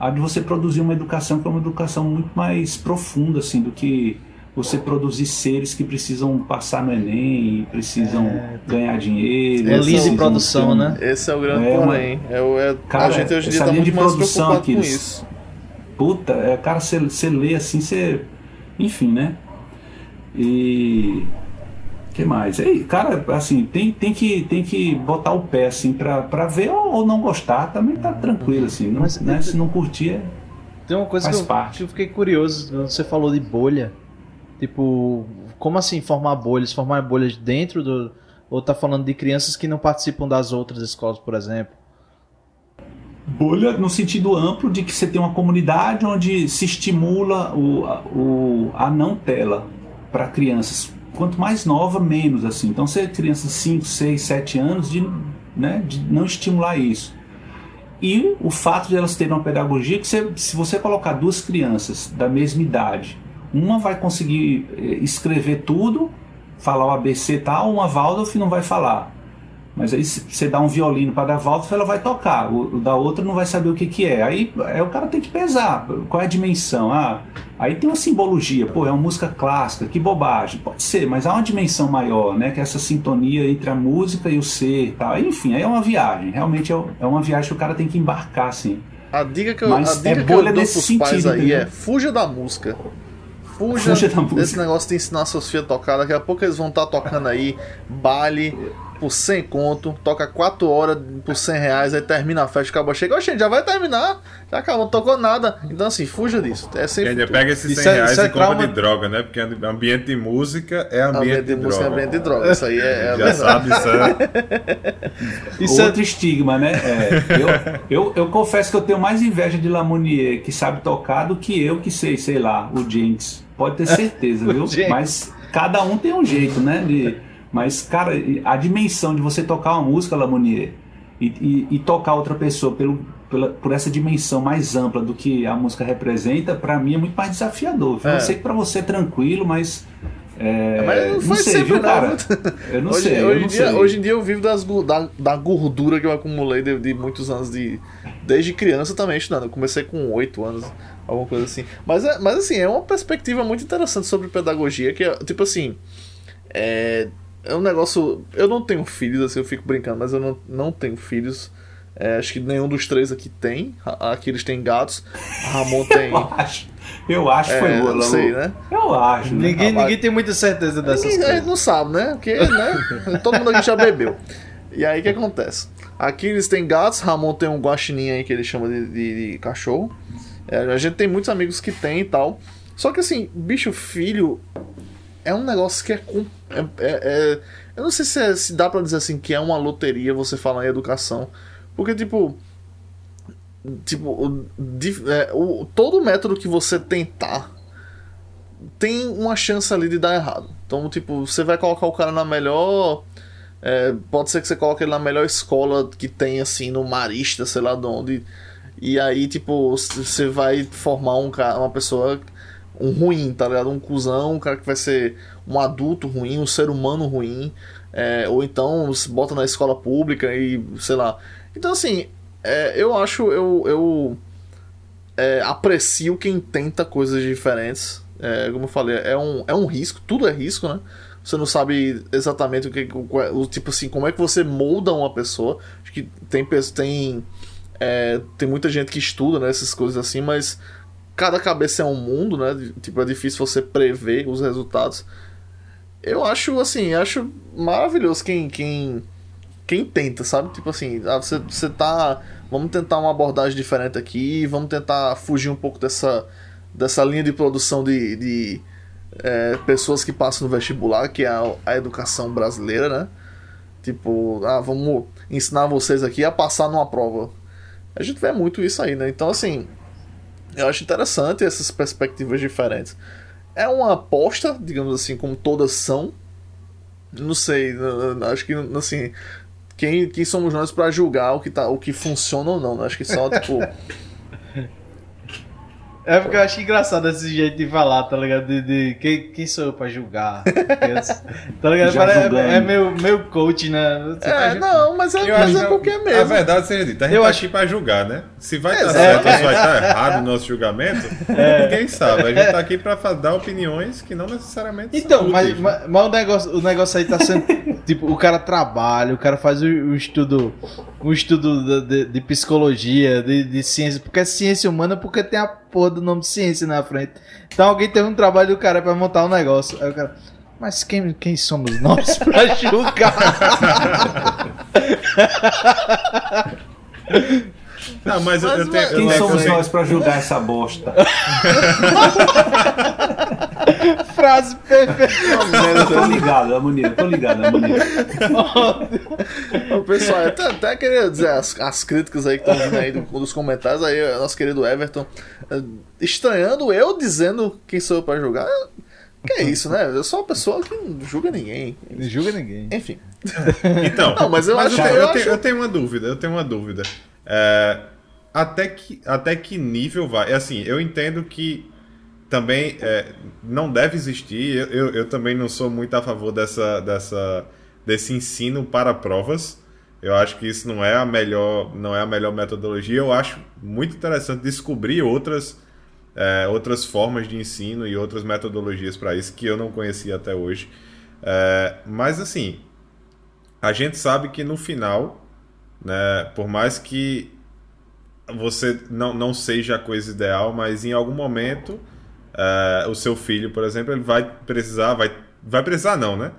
a de você produzir uma educação que é uma educação muito mais profunda, assim, do que você produzir seres que precisam passar no Enem, precisam é, ganhar dinheiro. É lise produção, né? Esse é o grande é, porém. É, é, cara, a gente hoje em dia tá muito mais preocupado com isso. Puta, é, cara, você lê assim, você. Enfim, né? E. que mais? Aí, cara, assim, tem, tem, que, tem que botar o pé, assim, pra, pra ver ou, ou não gostar, também tá tranquilo, assim. Não, Mas, né? Se não curtir, é, Tem uma coisa que eu, que eu fiquei curioso, você falou de bolha. Tipo, como assim formar bolhas? Formar bolhas dentro do. Ou tá falando de crianças que não participam das outras escolas, por exemplo? Bolha no sentido amplo de que você tem uma comunidade onde se estimula o, o, a não tela para crianças. Quanto mais nova, menos assim. Então, você crianças 5, 6, 7 anos, de, né, de não estimular isso. E o fato de elas terem uma pedagogia que você, se você colocar duas crianças da mesma idade uma vai conseguir eh, escrever tudo, falar o ABC e tal, uma Waldorf não vai falar. Mas aí você dá um violino para a Waldorf, ela vai tocar. O, da outra não vai saber o que, que é. Aí, aí o cara tem que pesar. Qual é a dimensão? Ah, aí tem uma simbologia. Pô, é uma música clássica. Que bobagem. Pode ser, mas há uma dimensão maior, né? Que é essa sintonia entre a música e o ser. Tal. Enfim, aí é uma viagem. Realmente é, é uma viagem que o cara tem que embarcar, assim. A dica que eu, a dica é que eu dou pros sentido, pais aí entendeu? é fuja da música fuja, fuja desse negócio de ensinar seus filhos a tocar. Daqui a pouco eles vão estar tá tocando aí baile por 100 conto, toca 4 horas por 100 reais, aí termina a festa, acaba chega, oxe, já vai terminar, já acabou, não tocou nada. Então assim, fuja disso. É sempre. ainda pega esses 100 é- reais é, e compra trauma... de droga, né? Porque ambiente de música é ambiente, ambiente de, de música é ambiente de droga. Isso aí é. é já sabe, isso é. isso Outro estigma, né? eu, eu, eu confesso que eu tenho mais inveja de Lamonier, que sabe tocar, do que eu que sei, sei lá, o Jinx. Pode ter certeza, viu? Mas cada um tem um jeito, né? De, mas, cara, a dimensão de você tocar uma música, Lamonier, e, e, e tocar outra pessoa pelo, pela, por essa dimensão mais ampla do que a música representa, para mim é muito mais desafiador. É. Eu sei que para você é tranquilo, mas é, mas não, não sei, viu, cara? Eu não hoje, sei. Hoje, eu não dia, sei. hoje em dia eu vivo das, da, da gordura que eu acumulei de, de, muitos anos de. Desde criança também estudando. Eu comecei com 8 anos, alguma coisa assim. Mas, é, mas assim, é uma perspectiva muito interessante sobre pedagogia, que é, tipo assim. É, é um negócio. Eu não tenho filhos, assim, eu fico brincando, mas eu não, não tenho filhos. É, acho que nenhum dos três aqui tem. Aqui eles têm gatos. Ramon tem. eu acho. Eu acho que foi é, Não sei, né? Eu acho. Né? Ninguém, ninguém tem muita certeza dessas ninguém, coisas. A gente não sabe, né? Porque, né? Todo mundo aqui já bebeu. E aí o que acontece? Aqui eles têm gatos, Ramon tem um guaxinim aí que ele chama de, de, de cachorro. É, a gente tem muitos amigos que tem e tal. Só que assim, bicho filho é um negócio que é, é, é, é eu não sei se, é, se dá para dizer assim que é uma loteria você falar em educação, porque tipo tipo é, o, todo método que você tentar tem uma chance ali de dar errado. Então tipo você vai colocar o cara na melhor é, pode ser que você coloque ele na melhor escola que tem assim no Marista, sei lá de onde. E aí, tipo, você vai formar um cara, uma pessoa um ruim, tá ligado? Um cuzão, um cara que vai ser um adulto ruim, um ser humano ruim, é, ou então se bota na escola pública e sei lá. Então, assim, é, eu acho, eu, eu é, aprecio quem tenta coisas diferentes. É, como eu falei, é um, é um risco, tudo é risco, né? Você não sabe exatamente o que. O, o, tipo assim, como é que você molda uma pessoa. Acho que tem, tem, é, tem muita gente que estuda né, essas coisas assim, mas cada cabeça é um mundo, né? Tipo, é difícil você prever os resultados. Eu acho, assim, acho maravilhoso quem, quem, quem tenta, sabe? Tipo assim, ah, você, você tá. Vamos tentar uma abordagem diferente aqui, vamos tentar fugir um pouco dessa, dessa linha de produção de, de é, pessoas que passam no vestibular, que é a, a educação brasileira, né? Tipo, ah, vamos ensinar vocês aqui a passar numa prova. A gente vê muito isso aí, né? Então, assim, eu acho interessante essas perspectivas diferentes. É uma aposta, digamos assim, como todas são. Não sei, acho que assim, quem, quem somos nós para julgar o que tá, o que funciona ou não? Né? Acho que só tipo É porque eu acho engraçado esse jeito de falar, tá ligado? De, de quem, quem sou eu pra julgar? tá ligado? É, é meu, meu coach, né? Você é, não, mas é, mas é porque é mesmo. A verdade seria dita, a gente eu tá acho... aqui pra julgar, né? Se vai estar tá certo ou se vai estar tá errado o nosso julgamento, é. ninguém sabe. A gente tá aqui pra dar opiniões que não necessariamente Então, são mas, mas, mas, o, negócio, o negócio aí tá sendo. tipo, o cara trabalha, o cara faz o, o estudo. Um estudo de, de, de psicologia, de, de ciência, porque é ciência humana, porque tem a porra do nome de ciência na frente. Então alguém teve um trabalho do cara para montar um negócio. Aí o cara, mas quem, quem somos nós para julgar? Não, mas, mas eu tenho, Quem eu somos eu nós para julgar essa bosta? Frase perfeita. Eu tô ligado, Amonira, tô ligado, Amonira. o pessoal, até, até queria dizer as, as críticas aí que estão vindo aí do, dos comentários, aí nosso querido Everton, eh, estranhando eu dizendo quem sou eu para julgar. Que é isso, né? Eu sou uma pessoa que não julga ninguém. Não julga ninguém. Enfim. Então, não, mas eu, mas acho, eu, eu, acho... Tenho, eu tenho uma dúvida, eu tenho uma dúvida. É, até, que, até que nível vai? É assim, eu entendo que também é, não deve existir. Eu, eu, eu, também não sou muito a favor dessa, dessa, desse ensino para provas. Eu acho que isso não é a melhor, não é a melhor metodologia. Eu acho muito interessante descobrir outras, é, outras formas de ensino e outras metodologias para isso que eu não conhecia até hoje. É, mas assim, a gente sabe que no final né? Por mais que você não, não seja a coisa ideal, mas em algum momento uh, o seu filho, por exemplo, ele vai precisar, vai, vai precisar não, né?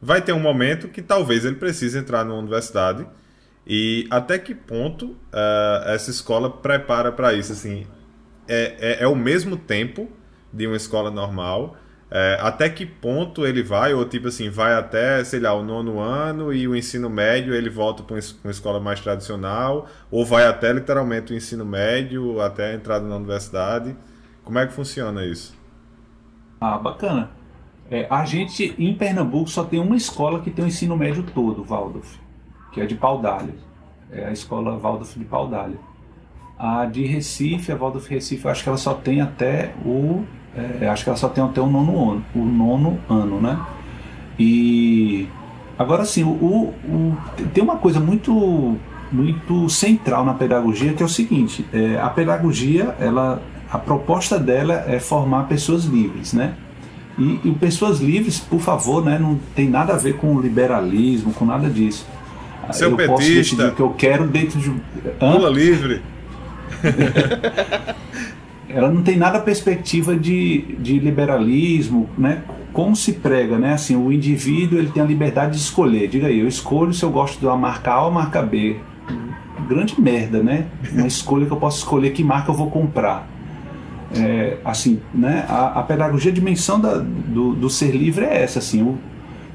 Vai ter um momento que talvez ele precise entrar numa universidade e até que ponto uh, essa escola prepara para isso, assim, é, é, é o mesmo tempo de uma escola normal, é, até que ponto ele vai, ou tipo assim, vai até, sei lá, o nono ano e o ensino médio ele volta para uma escola mais tradicional, ou vai até literalmente o ensino médio, até a entrada na universidade. Como é que funciona isso? Ah, bacana. É, a gente, em Pernambuco, só tem uma escola que tem o ensino médio todo, Waldorf, que é de Paudalho. É a escola Waldorf de Paudalho. A de Recife, a Waldorf Recife, eu acho que ela só tem até o é, acho que ela só tem até o nono ano, o nono ano, né? E agora sim, o, o, tem uma coisa muito muito central na pedagogia que é o seguinte: é, a pedagogia, ela, a proposta dela é formar pessoas livres, né? E, e, pessoas livres, por favor, né, não tem nada a ver com liberalismo, com nada disso. Seu eu petista. posso decidir o que eu quero dentro de. Hã? Pula livre. ela não tem nada perspectiva de, de liberalismo, né? Como se prega, né? Assim, o indivíduo ele tem a liberdade de escolher. Diga aí, eu escolho se eu gosto da marca A ou marca B. Grande merda, né? Uma escolha que eu posso escolher que marca eu vou comprar. É, assim, né? A, a pedagogia, a dimensão da, do, do ser livre é essa, assim. O,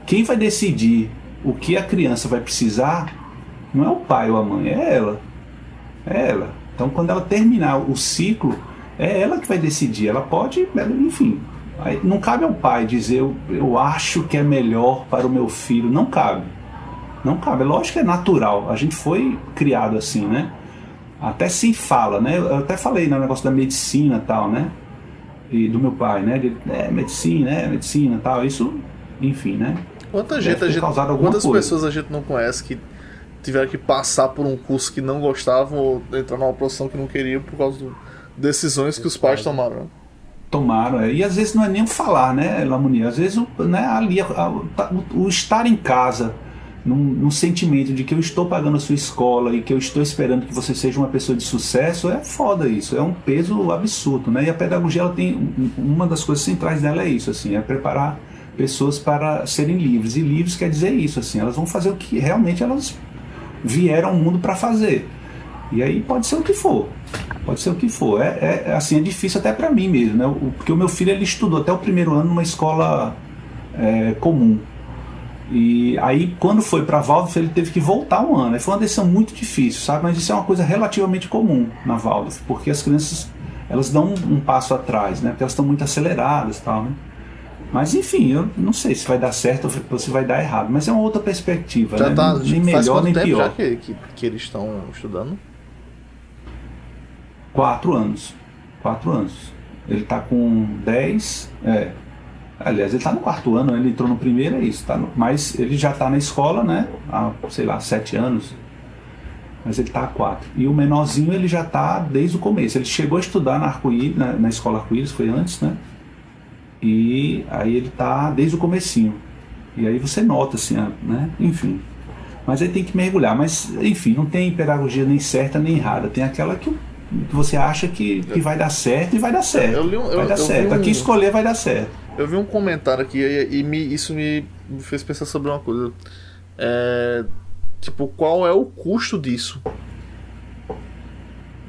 quem vai decidir o que a criança vai precisar não é o pai ou a mãe, é ela. É ela. Então, quando ela terminar o ciclo é ela que vai decidir. Ela pode, enfim. Não cabe ao pai dizer eu, eu acho que é melhor para o meu filho. Não cabe. Não cabe. É lógico que é natural. A gente foi criado assim, né? Até se fala, né? Eu até falei no negócio da medicina tal, né? E do meu pai, né? De, é, medicina, é, medicina tal. Isso, enfim, né? Quanta gente, a gente quantas coisa. pessoas a gente não conhece que tiveram que passar por um curso que não gostavam ou entrar numa profissão que não queriam por causa do Decisões que os pais tomaram. né? Tomaram, é. e às vezes não é nem falar, né, Lamoni? Às vezes o, né, ali, a- a- o, o estar em casa, num, num sentimento de que eu estou pagando a sua escola e que eu estou esperando que você seja uma pessoa de sucesso, é foda isso, é um peso absurdo, né? E a pedagogia, ela tem, um- uma das coisas centrais dela é isso, assim, é preparar pessoas para serem livres, e livres quer dizer isso, assim, elas vão fazer o que realmente elas vieram ao mundo para fazer. E aí pode ser o que for. Pode ser o que for. É, é- assim, é difícil até para mim mesmo, né? Porque o meu filho ele estudou até o primeiro ano numa escola é, comum. E aí, quando foi para Waldorf, ele teve que voltar um ano. Aí foi uma decisão muito difícil, sabe? Mas isso é uma coisa relativamente comum na Waldorf, porque as crianças elas dão um, um passo atrás, né? Porque elas estão muito aceleradas, e tal, né? Mas enfim, eu não sei se vai dar certo ou se vai dar errado, mas é uma outra perspectiva, Já né? tá. nem melhor nem tempo pior. já que, que, que eles estão estudando? Quatro anos. Quatro anos. Ele tá com 10. É. Aliás, ele tá no quarto ano, ele entrou no primeiro, é isso. Tá no- mas ele já tá na escola, né? Há, sei lá, sete anos. Mas ele tá há quatro. E o menorzinho, ele já tá desde o começo. Ele chegou a estudar na, na, na escola Arco-Íris, foi antes, né? E aí ele tá desde o comecinho. E aí você nota, assim, a- né? Enfim. Mas aí tem que mergulhar. Mas, enfim, não tem pedagogia nem certa nem errada. Tem aquela que, você acha que, que vai dar certo e vai dar certo. Eu eu- vai dar certo. Aqui escolher vai dar certo. Eu vi um comentário aqui e, e me- isso me, fez pensar sobre uma coisa. É, tipo, qual é o custo disso?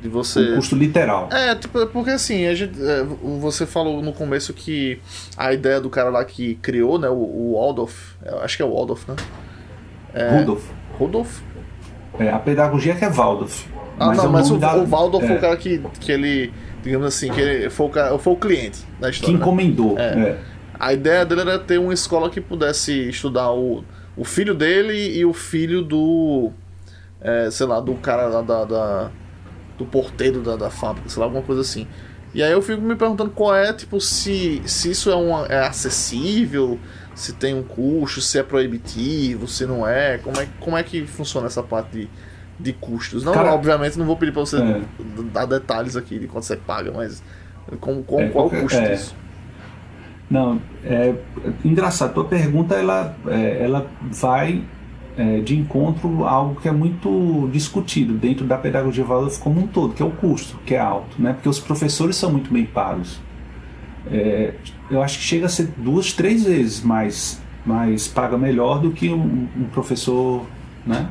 De você. O custo literal. É, tipo, é porque assim, a gente, é, você falou no começo que a ideia do cara lá que criou, né, o, o Waldorf, eu acho que é o Waldorf, né? Rudolf. Rudolf? É, a pedagogia que é Waldorf. Ah, não, é mas o, o Waldorf é, o cara que, que ele, digamos assim, que ele foi o, foi o cliente da que história. né? encomendou. É. é. A ideia dele era ter uma escola que pudesse estudar o, o filho dele e o filho do. é, sei lá, do cara lá da. da- do porteiro da, da fábrica, sei lá, alguma coisa assim. E aí eu fico me perguntando qual é, tipo, se, se isso é, uma, é acessível, se tem um custo, se é proibitivo, se não é. Como é, como é que funciona essa parte de, de custos? Não, Cara, obviamente, não vou pedir pra você É. dar detalhes aqui de quanto você paga, mas. Como, como, É, qual custo é. disso? Não, é engraçado. Tua pergunta ela, é, ela vai é, de encontro a algo que é muito discutido dentro da pedagogia Waldorf como um todo, que é o custo, que é alto, né? Porque os professores são muito bem pagos. É, eu acho que chega a ser duas, três vezes mais, mais paga melhor do que um, um professor, né?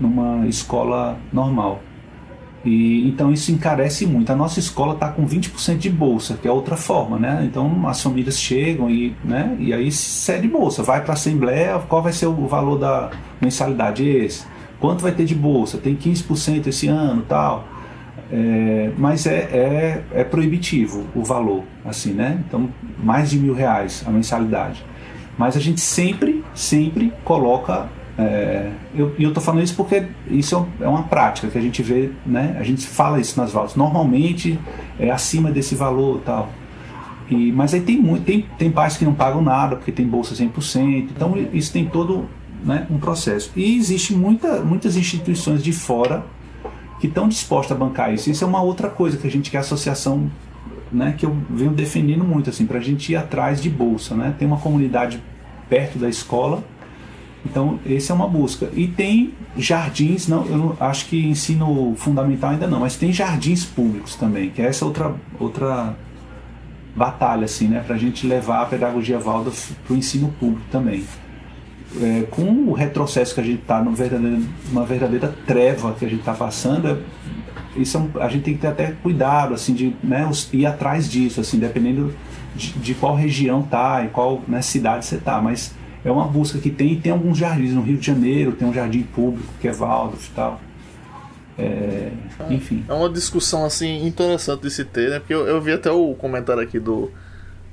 Numa escola normal. E, então isso encarece muito. A nossa escola está com 20% de bolsa, que é outra forma, né? Então as famílias chegam e, né? e aí cede bolsa, vai para a assembleia, qual vai ser o valor da mensalidade? Esse. Quanto vai ter de bolsa? Tem 15% esse ano tal. É, mas é, é, é proibitivo o valor, assim, né? Então, mais de mil reais a mensalidade. Mas a gente sempre, sempre coloca. É, eu- E eu, estou falando isso porque isso é é uma prática que a gente vê, né? A gente fala isso nas valdas. Normalmente é acima desse valor tal. E, mas aí tem, muito, tem, tem pais que não pagam nada porque tem bolsa 100%. Então isso tem todo né, um processo. E existe muita, muitas instituições de fora que estão dispostas a bancar isso. Isso é uma outra coisa que a gente que é a associação, né, que eu venho defendendo muito assim, para a gente ir atrás de bolsa, né? Tem uma comunidade perto da escola, então essa é uma busca. E tem jardins, não, eu acho que ensino fundamental ainda não, mas tem jardins públicos também, que é essa outra outra batalha assim, né, para a gente levar a pedagogia Waldorf para o ensino público também é, com o retrocesso que a gente está numa verdadeira treva que a gente está passando, é, isso é um- a gente tem que ter até cuidado assim de né, os- ir atrás disso, assim, dependendo de, de qual região tá e qual né, cidade você tá, mas é uma busca que tem e tem alguns jardins no Rio de Janeiro, tem um jardim público que é Waldorf e tal. É, enfim. É uma discussão assim interessante de se ter, né? Porque eu, eu vi até o comentário aqui do.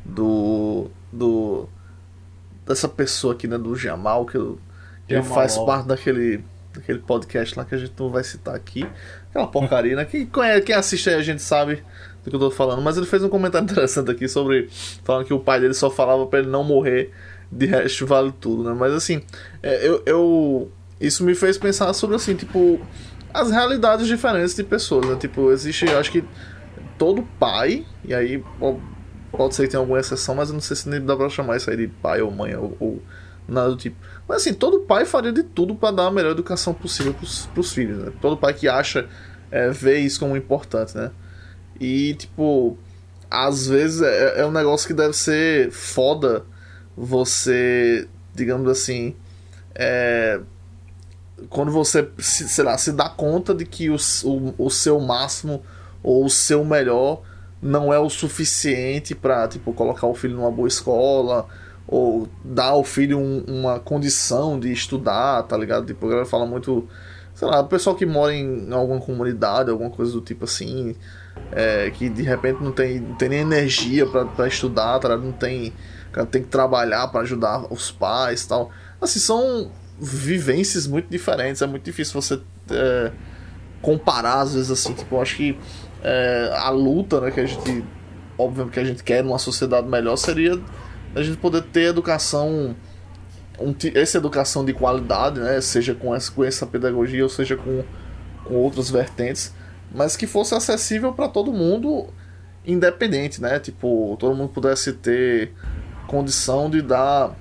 do. do. dessa pessoa aqui, né? Do Jamal, que, eu- que ele Jamal faz parte daquele. daquele podcast lá que a gente não vai citar aqui. Aquela porcaria, né? Quem, conhece, quem assiste aí a gente sabe do que eu tô falando. Mas ele fez um comentário interessante aqui sobre. falando que o pai dele só falava pra ele não morrer, de resto vale tudo, né? Mas assim, é, eu, eu. Isso me fez pensar sobre assim, tipo as realidades diferentes de pessoas, né? Tipo, existe, eu acho que todo pai, e aí pode ser que tenha alguma exceção, mas eu não sei se nem dá pra chamar isso aí de pai ou mãe ou, ou nada do tipo. Mas assim, todo pai faria de tudo para dar a melhor educação possível pros, pros filhos, né? Todo pai que acha, é, vê isso como importante, né? E, tipo, às vezes é, é um negócio que deve ser foda você, digamos assim, é, quando você, sei lá, se dá conta de que o, o, o seu máximo ou o seu melhor não é o suficiente para tipo colocar o filho numa boa escola ou dar ao filho um, uma condição de estudar, tá ligado? Tipo, a galera fala muito, sei lá, o pessoal que mora em alguma comunidade, alguma coisa do tipo assim, é, que de repente não tem, não tem nem energia para estudar, tá ligado? Não tem, tem que trabalhar para ajudar os pais, tal. Assim, são vivências muito diferentes, é muito difícil você é, comparar às vezes assim, tipo, eu acho que é, a luta né, que a gente, obviamente que a gente quer numa sociedade melhor seria a gente poder ter educação, um, essa educação de qualidade, né, seja com essa, com essa pedagogia ou seja com, com outras vertentes, mas que fosse acessível para todo mundo, independente, né, tipo, todo mundo pudesse ter condição de dar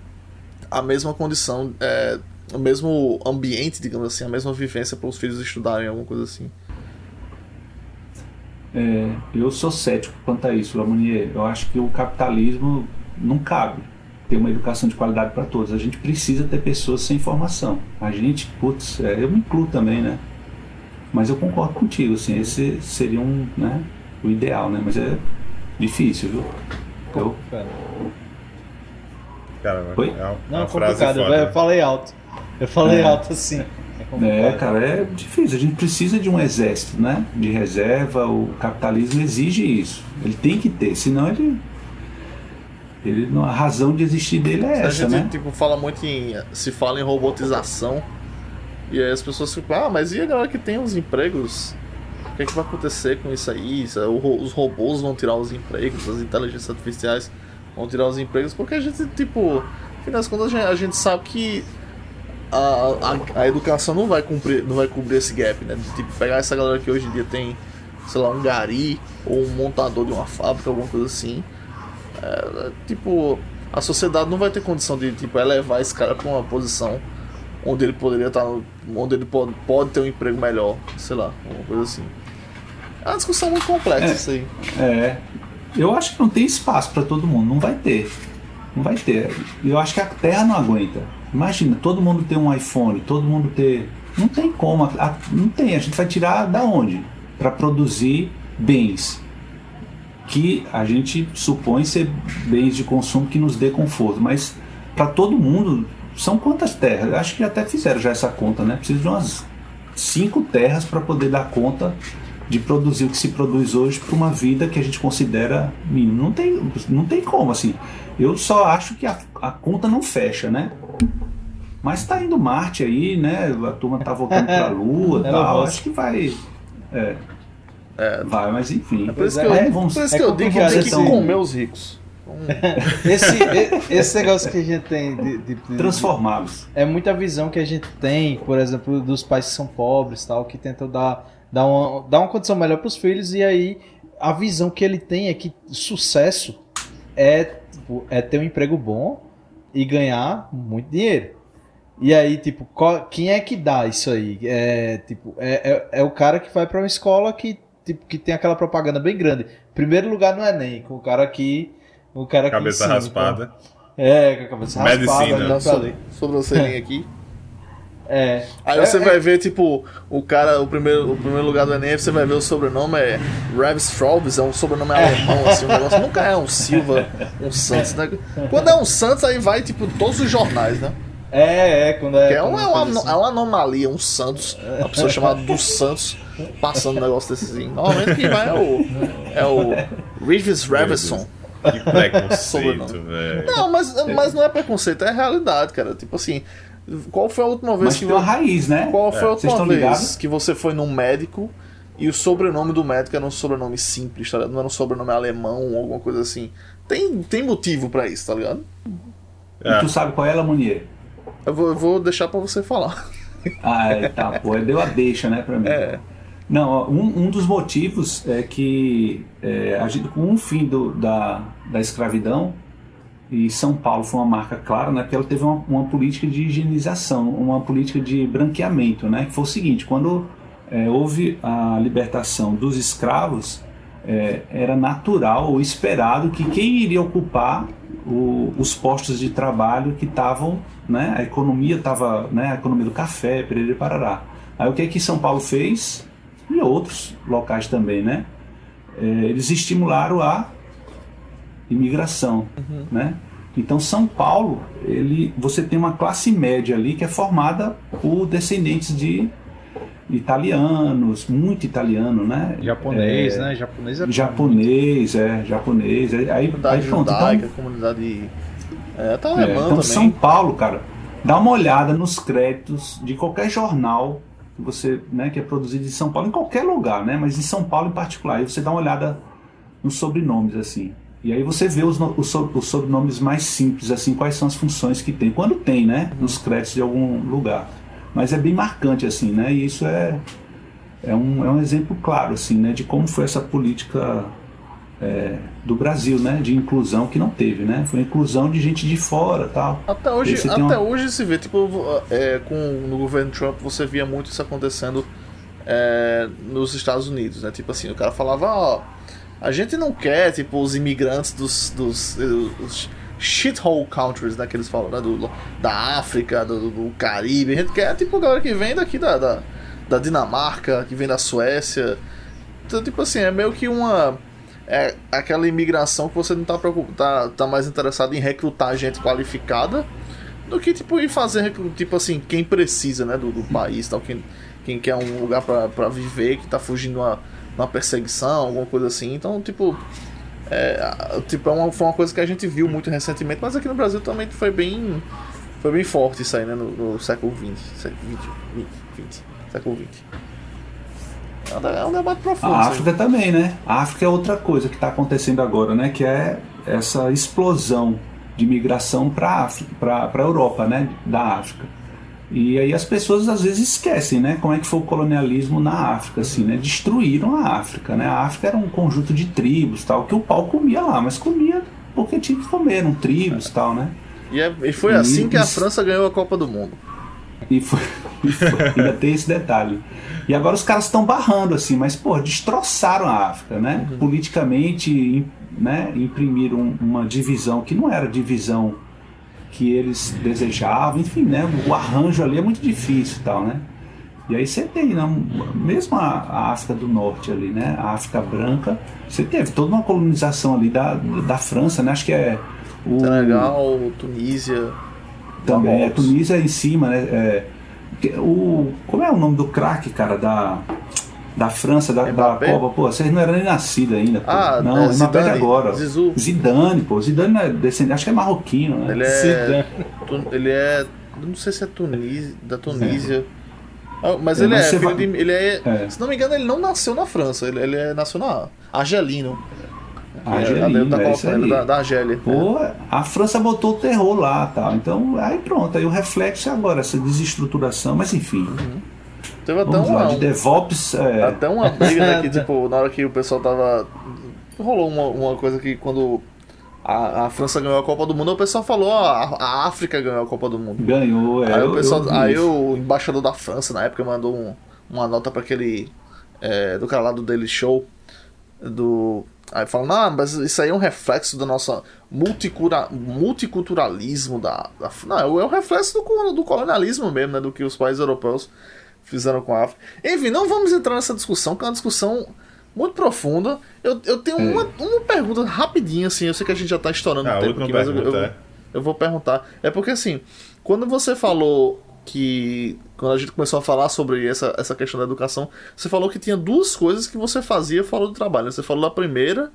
a mesma condição, é, o mesmo ambiente, digamos assim, a mesma vivência para os filhos estudarem, alguma coisa assim. É, eu sou cético quanto a isso, Lamonier. Eu acho que o capitalismo não cabe ter uma educação de qualidade para todos. A gente precisa ter pessoas sem formação. A gente, putz, é, eu me incluo também, né? Mas eu concordo contigo, assim, esse seria um, né, o ideal, né? Mas é difícil, viu? Eu... Cara, Oi? É uma, não, é complicado, eu falei alto. Eu falei é. alto assim. É, é, cara, é difícil. A gente precisa de um exército, né? De reserva. O capitalismo exige isso. Ele tem que ter, senão ele. ele a razão de existir dele é essa, a gente, né? Tipo, fala muito em. Se fala em robotização. E aí as pessoas ficam, ah, mas e a galera que tem os empregos? O que, é que vai acontecer com isso aí? Os robôs vão tirar os empregos, as inteligências artificiais vão tirar os empregos, porque a gente, tipo, afinal das contas, a gente sabe que a, a, a, educação não vai, cumprir, não vai cobrir esse gap, né? De, tipo, pegar essa galera que hoje em dia tem, sei lá, um gari ou um montador de uma fábrica, alguma coisa assim. É, tipo, a sociedade não vai ter condição de tipo, elevar esse cara para uma posição onde ele poderia estar, tá onde ele pode, pode ter um emprego melhor, sei lá, alguma coisa assim. É uma discussão muito complexa é, isso aí. É. Eu acho que não tem espaço para todo mundo, não vai ter. Não vai ter. Eu acho que a Terra não aguenta. Imagina, todo mundo ter um iPhone, todo mundo ter. Não tem como, a, não tem. A gente vai tirar da onde? Para produzir bens que a gente supõe ser bens de consumo que nos dê conforto, mas para todo mundo são quantas terras? Acho que até fizeram já essa conta, né? Precisa de umas cinco terras para poder dar conta de produzir o que se produz hoje para uma vida que a gente considera mínima. Não tem, não tem como, assim. Eu só acho que a, a conta não fecha, né? Mas está indo Marte aí, né? A turma tá voltando para a Lua e tal. Acho que vai. É. É. Vai, mas enfim. É por isso que eu, é, vamos, por isso é que eu digo que tem que comer os ricos. esse, esse negócio que a gente tem de, de, de transformá-los é muita visão que a gente tem, por exemplo, dos pais que são pobres, tal, que tentam dar, dar, uma, dar uma condição melhor para os filhos e aí a visão que ele tem é que sucesso é, tipo, é ter um emprego bom e ganhar muito dinheiro. E aí, tipo, qual, quem é que dá isso aí? É, tipo, é, é, é o cara que vai para uma escola que, tipo, que tem aquela propaganda bem grande. Primeiro lugar no Enem, com o cara que. O cara cabeça ensina, raspada. Então, é, com a cabeça Medicina. raspada. Sobrancelhinha aqui. É. Aí você é, vai é... ver, tipo, o cara, o primeiro, o primeiro lugar do Enem, você vai ver o sobrenome é Rev Straubs, é um sobrenome é. alemão, assim, um negócio. Nunca é um Silva, um Santos, né? Quando é um Santos, aí vai, tipo, todos os jornais, né? É, é, quando é. Que é, um, é, uma, assim. é uma anomalia, um Santos, uma pessoa chamada dos Santos passando um negócio desse assim. Normalmente quem vai é o. É o Reeves Reverson. Que preconceito, velho. Não, mas, mas não é preconceito, é realidade, cara. Tipo assim, qual foi a última vez mas que. Mas uma raiz, né? Qual foi a é. última vez ligados? que você foi num médico e o sobrenome do médico era um sobrenome simples, tá ligado? Não era um sobrenome alemão ou alguma coisa assim. Tem, tem motivo para isso, tá ligado? É. E tu sabe qual é, Lamonier? Eu vou, eu vou deixar para você falar. Ah, é, tá, pô, deu a deixa, né, pra mim. É. Não, um, um dos motivos é que é, a gente, com o fim do, da, da escravidão, e São Paulo foi uma marca clara, né, porque ela teve uma, uma política de higienização, uma política de branqueamento, né, que foi o seguinte, quando é, houve a libertação dos escravos, é, era natural ou esperado que quem iria ocupar o, os postos de trabalho que estavam, né, a economia estava, né, a economia do café, Pereira e Parará. Aí o que é que São Paulo fez? E outros locais também, né? É, eles estimularam a imigração, uhum. né? Então São Paulo, ele, você tem uma classe média ali que é formada por descendentes de italianos, muito italiano, né? Japonês, é, né? Japonês é japonês, é japonês. Aí, aí pronto, judaica, então, comunidade é, até alemã é, então também. São Paulo, cara, dá uma olhada nos créditos de qualquer jornal que você, né, que é produzido em São Paulo, em qualquer lugar, né? Mas em São Paulo em particular, aí você dá uma olhada nos sobrenomes assim. E aí você vê os, os, os, sobrenomes mais simples, assim, quais são as funções que tem. Quando tem, né? Nos créditos de algum lugar. Mas é bem marcante, assim, né? E isso é, é, um, é um exemplo claro, assim, né? De como foi essa política é, do Brasil, né? De inclusão que não teve, né? Foi inclusão de gente de fora tal. Até hoje, até uma... hoje se vê, tipo, é, com, no governo Trump você via muito isso acontecendo é, nos Estados Unidos, né? Tipo assim, o cara falava, ó a gente não quer, tipo, os imigrantes dos, dos, dos shithole countries, né, que eles falam, né, do, da África, do, do, Caribe. A gente quer, tipo, a galera que vem daqui da, da, da Dinamarca, que vem da Suécia. Então, tipo assim, é meio que uma... É aquela imigração que você não tá, tá, tá mais interessado em recrutar gente qualificada do que, tipo, em fazer, tipo assim, quem precisa, né, do, do país, tal, quem, quem quer um lugar para viver, que tá fugindo uma uma perseguição, alguma coisa assim. Então, tipo, é, tipo, é uma, foi uma coisa que a gente viu muito recentemente, mas aqui no Brasil também foi bem, foi bem forte isso aí, né, no, no século XX, 20, 20, 20, século XX. É um debate profundo. A África aí. também, né? A África é outra coisa que está acontecendo agora, né? Que é essa explosão de migração para a Europa, né? Da África. E aí as pessoas às vezes esquecem, né? Como é que foi o colonialismo na África, assim, né? Destruíram a África, né? A África era um conjunto de tribos, tal, que o pau comia lá, mas comia porque tinha que comer, eram tribos, tal, né? E, é, e foi e, assim que a França ganhou a Copa do Mundo. E foi, e foi ainda tem esse detalhe. E agora os caras estão barrando, assim, mas, pô, destroçaram a África, né? Uhum. Politicamente, né? Imprimiram uma divisão que não era divisão que eles desejavam, enfim, né? O arranjo ali é muito difícil e tal, né? E aí você tem, né, mesmo a, África do Norte ali, né? A África branca, você teve toda uma colonização ali da, da França, né? Acho que é o Senegal, Tunísia, também é Tunísia em cima, né? É, o como é o nome do craque, cara, da da França, da, da Copa, pô, vocês não eram nem nascidos ainda. Pô. Ah, não, é, Zidane, agora. Zizou. Zidane, pô. Zidane é descendente, acho que é marroquino, né? Ele é. ele é. Não sei se é Tunísia, da Tunísia. É. mas é, ele, mas é, vai... de, ele é, é, Se não me engano, ele não nasceu na França, ele, ele é nasceu na Argelino. Argelino, é, da, isso aí. da, da Argélia. Pô, a França botou o terror lá tal. Então, aí pronto, aí o reflexo é agora, essa desestruturação, mas enfim. Uhum. Teve até Vamos uma, lá, de DevOps. É... Até uma briga, né? Que, tipo, na hora que o pessoal tava. Rolou uma, uma coisa que quando a, a, França ganhou a Copa do Mundo, o pessoal falou, ó, a, a África ganhou a Copa do Mundo. Ganhou, é. Aí, o, pessoal, eu aí o embaixador da França, na época, mandou um, uma nota para aquele. É, do cara lá do Daily Show. Do. Aí falando, não, mas isso aí é um reflexo da nossa multicura, multiculturalismo da, da. Não, é um reflexo do, do colonialismo mesmo, né? Do que os países europeus fizeram com a África. Enfim, não vamos entrar nessa discussão, que é uma discussão muito profunda. Eu, eu tenho hum. uma, uma pergunta rapidinha, assim, eu sei que a gente já está estourando ah, o tempo aqui, mas eu, eu, é. eu vou perguntar. É porque, assim, quando você falou que quando a gente começou a falar sobre essa, essa questão da educação, você falou que tinha duas coisas que você fazia fora do trabalho. Você falou da primeira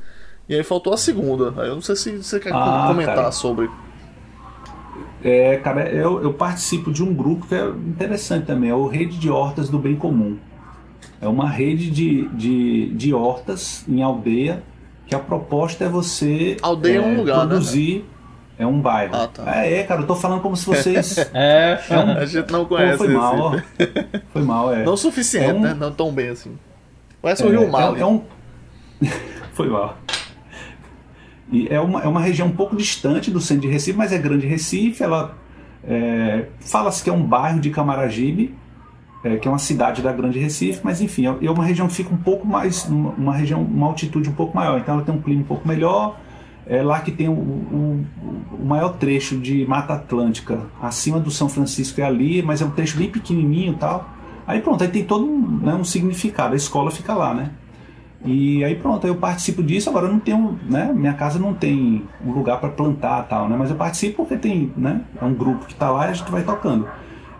e aí faltou a segunda. Aí eu não sei se você quer ah, comentar cara. sobre. É, cara, eu, eu participo de um grupo que é interessante também, é o Rede de Hortas do Bem Comum. É uma rede de, de, de hortas em aldeia, que a proposta é você aldeia é, um lugar, né? produzir. Né? É um bairro. Ah, tá. É, é, cara, eu tô falando como se vocês. é, é um... a gente não conhece. Pô, foi mal, ó. Foi mal, é. Não o suficiente, é um... né? Não tão bem assim. Parece o Rio Mal. É, é um... Foi mal. E é uma, é uma região um pouco distante do centro de Recife, mas é grande Recife. Ela é, fala-se que é um bairro de Camaragibe, é, que é uma cidade da Grande Recife, mas enfim, é, é uma região que fica um pouco mais, uma região, uma altitude um pouco maior. Então ela tem um clima um pouco melhor. É lá que tem o, o, o maior trecho de Mata Atlântica, acima do São Francisco é ali, mas é um trecho bem pequenininho tal. Aí pronto, aí tem todo um, né, um significado. A escola fica lá, né? E aí pronto, eu participo disso, agora eu não tenho, né, minha casa não tem um lugar para plantar tal, né, mas eu participo porque tem, né, é um grupo que está lá e a gente vai tocando.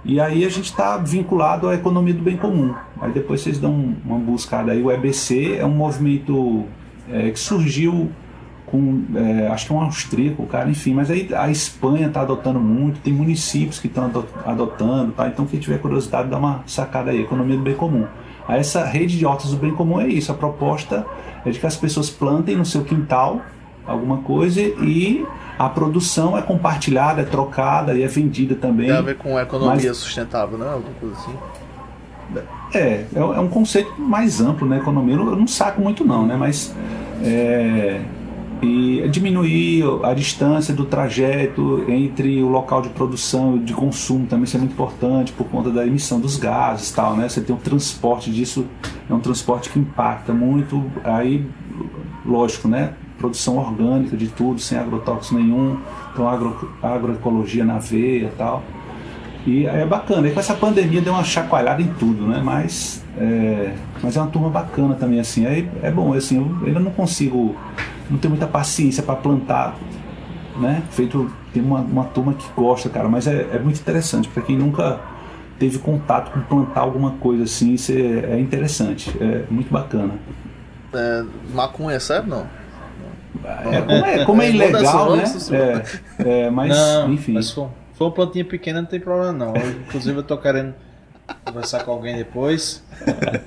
E aí a gente está vinculado à economia do bem comum. Aí depois vocês dão uma buscada aí. O EBC é um movimento é, que surgiu com, é, acho que é um austríaco, cara, enfim, mas aí a Espanha está adotando muito, tem municípios que estão adotando, tá? Então quem tiver curiosidade dá uma sacada aí, economia do bem comum. Essa rede de hortas do bem comum é isso. A proposta é de que as pessoas plantem no seu quintal alguma coisa e a produção é compartilhada, é trocada e é vendida também. Tem a ver com economia Mas, sustentável, né? Alguma coisa assim. É, é, é um conceito mais amplo, né? Economia eu não saco muito não, né? Mas é, e diminuir a distância do trajeto entre o local de produção e de consumo também isso é muito importante por conta da emissão dos gases tal, né? Você tem um transporte disso, é um transporte que impacta muito, aí lógico, né? Produção orgânica de tudo, sem agrotóxico nenhum, então agro, agroecologia na veia tal. E é bacana. E com essa pandemia deu uma chacoalhada em tudo, né? Mas é, mas é uma turma bacana também, assim. É, é bom, assim, eu ainda não consigo não tem muita paciência para plantar, né? Feito tem uma, uma turma que gosta, cara, mas é, é muito interessante para quem nunca teve contato com plantar alguma coisa assim, isso é, é interessante, é muito bacana. É, maconha serve não? É, como é, como é, é ilegal, né? É, é, mas não, enfim. Mas for, for uma plantinha pequena não tem problema não. Eu, inclusive eu tô querendo conversar com alguém depois.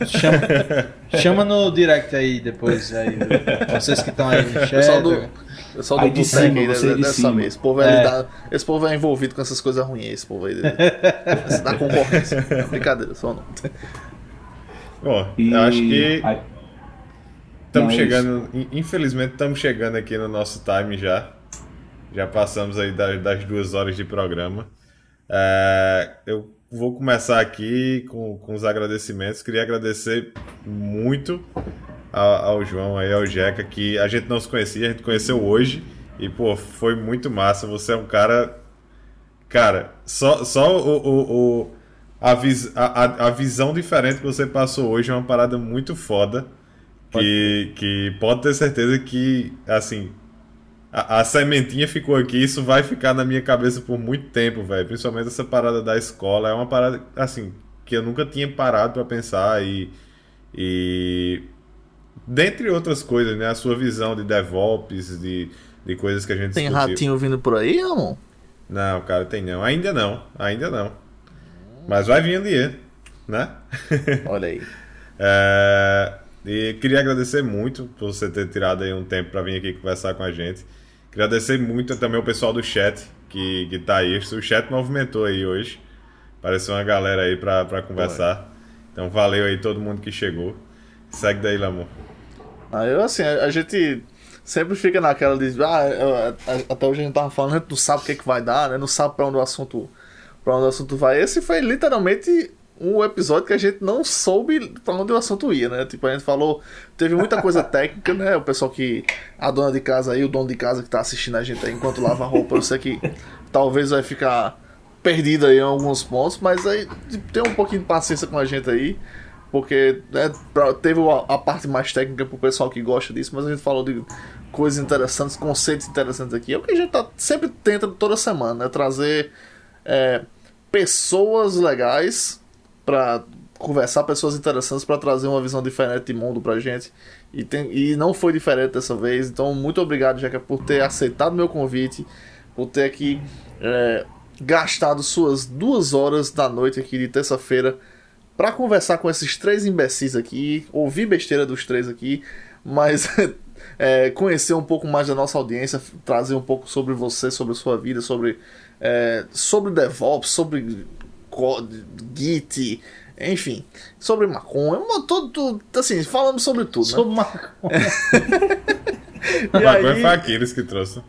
Chama, chama no direct aí depois. Aí, vocês que estão aí no chat. Pessoal do, pessoal do aí cima, aí dessa, dessa vez. Esse povo, é. Dá, esse povo é envolvido com essas coisas ruins. Esse povo aí. da concorrência. É brincadeira, só não. Bom, e... eu acho que. Estamos é chegando. Infelizmente, estamos chegando aqui no nosso time já. Já passamos aí das, das duas horas de programa. É, eu vou começar aqui com, com os agradecimentos. Queria agradecer muito ao, ao João aí, ao Jeca, que a gente não se conhecia, a gente conheceu hoje. E, pô, foi muito massa. Você é um cara. Cara, só, só o, o, o a, vis, a, a, visão diferente que você passou hoje é uma parada muito foda. Que, que pode ter certeza que, assim, a, a, sementinha ficou aqui, isso vai ficar na minha cabeça por muito tempo, velho. Principalmente essa parada da escola. É uma parada, assim, que eu nunca tinha parado para pensar e. E. Dentre outras coisas, né? A sua visão de DevOps, de, de coisas que a gente Tem discutiu. ratinho vindo por aí, amor? Não, cara, tem não. Ainda não. Ainda não. Mas vai vir um dia, né? Olha aí. é, e queria agradecer muito por você ter tirado aí um tempo para vir aqui conversar com a gente. Agradecer muito também o pessoal do chat que, que tá aí. O chat movimentou aí hoje. Apareceu uma galera aí pra, pra conversar. Então valeu aí todo mundo que chegou. Segue daí, Lamor. Ah, eu assim, a, a, gente sempre fica naquela de. Ah, até hoje a gente tava falando, a gente não sabe o que, é que vai dar, né? Não sabe pra onde o assunto. para onde o assunto vai. Esse foi literalmente um episódio que a gente não soube para onde o assunto ia, né? Tipo, a gente falou, teve muita coisa técnica, né? O pessoal que. A dona de casa aí, o dono de casa que tá assistindo a gente aí enquanto lava a roupa, eu sei que talvez vai ficar perdido aí em alguns pontos, mas aí tipo, tem um pouquinho de paciência com a gente aí, porque né, teve a, parte mais técnica pro pessoal que gosta disso, mas a gente falou de coisas interessantes, conceitos interessantes aqui. É o que a gente tá, sempre tenta toda semana, né? Trazer é, pessoas legais para conversar pessoas interessantes para trazer uma visão diferente de mundo pra gente. E, tem, e não foi diferente dessa vez. Então, muito obrigado, Jeca, por ter aceitado meu convite, por ter aqui é, gastado suas duas horas da noite aqui de terça-feira para conversar com esses três imbecis aqui, ouvir besteira dos três aqui, mas é, conhecer um pouco mais da nossa audiência, trazer um pouco sobre você, sobre sua vida, sobre, é, sobre DevOps, sobre Git, Enfim, sobre maconha, tudo, assim, falamos sobre tudo. Né? Sobre maconha. E Maconha aí, foi aqueles que trouxe.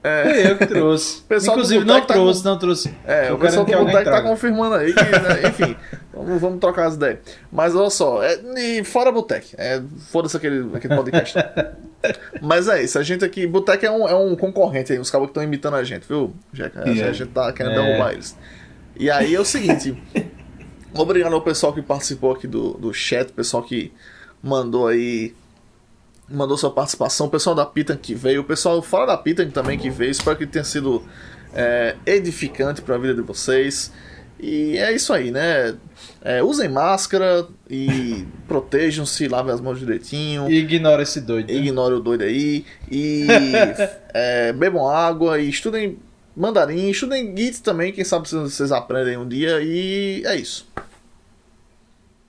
Foi eu que trouxe. Inclusive, não tá trouxe, não trouxe. É, o pessoal do Boteco tá confirmando aí que, né, enfim, vamos, vamos trocar as ideias. Mas olha só, é, e fora Boteco, é, foda-se aquele, aquele podcast. Mas é isso, a gente aqui, Boteco é um, é um concorrente aí, os cabos que estão imitando a gente, viu, Jeca? A, Yeah. gente tá querendo É. derrubar eles. E aí é o seguinte, obrigado ao pessoal que participou aqui do, do chat, pessoal que mandou aí mandou sua participação, o pessoal da Pitan que veio, o pessoal fora da Pitan também que veio, espero que tenha sido é, edificante para a vida de vocês. E é isso aí, né? É, usem máscara e protejam-se, lavem as mãos direitinho, E ignora esse doido. né? ignore o doido aí, e é, bebam água e estudem mandarim, estudem Git também, quem sabe vocês aprendem um dia, e é isso.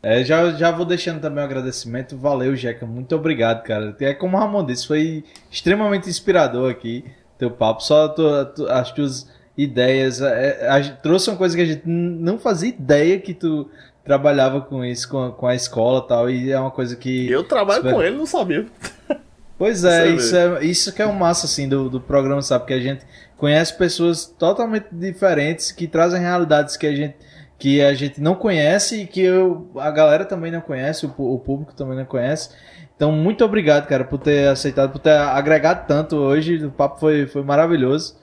É, já, já vou deixando também o agradecimento. Valeu, Jeca. Muito obrigado, cara. É como o Ramon disse, foi extremamente inspirador aqui teu papo. Só tu- tu- as tuas ideias. é, a gente trouxe uma coisa que a gente não fazia ideia que tu trabalhava com isso, com, a- com a escola e tal. E é uma coisa que. Eu trabalho Espero- com ele, não sabia. Pois é, Você isso, é, isso que é o massa assim do, do programa, sabe? Que a gente conhece pessoas totalmente diferentes que trazem realidades que a gente que a gente não conhece e que eu, a galera também não conhece, o, o público também não conhece. Então, muito obrigado, cara, por ter aceitado, por ter agregado tanto hoje. O papo foi, foi maravilhoso.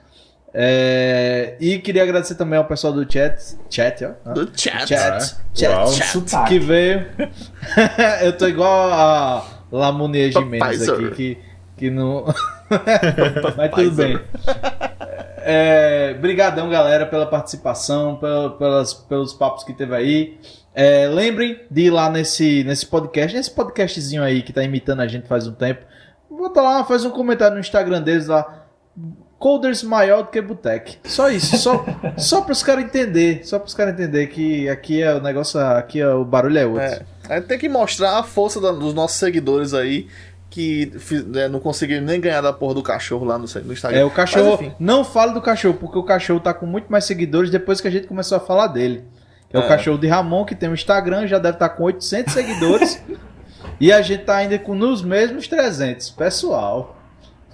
É, e queria agradecer também ao pessoal do chat. Chat, ó. Do chat. Chat, Ah, chat, chat, que veio. eu tô igual a Lamonia Jimenez aqui, que, que não. Mas tudo bem. É, brigadão, galera, pela participação, pela- pelas, pelos papos que teve aí. É, lembrem de ir lá nesse, nesse podcast, nesse podcastzinho aí que tá imitando a gente faz um tempo. Bota lá, faz um comentário no Instagram deles lá. Coders maior do que Botec. Só isso, só, só para os caras entender, só para os caras entender que aqui é o negócio, aqui é o barulho é outro. É, a gente tem que mostrar a força da- dos nossos seguidores aí que né, não conseguiram nem ganhar da porra do cachorro lá no, no Instagram. É, o cachorro. Mas, enfim, não fale do cachorro, porque o cachorro tá com muito mais seguidores depois que a gente começou a falar dele. É, o É. cachorro de Ramon, que tem um Instagram, já deve estar com 800 seguidores. e a gente tá ainda com nos mesmos 300. Pessoal.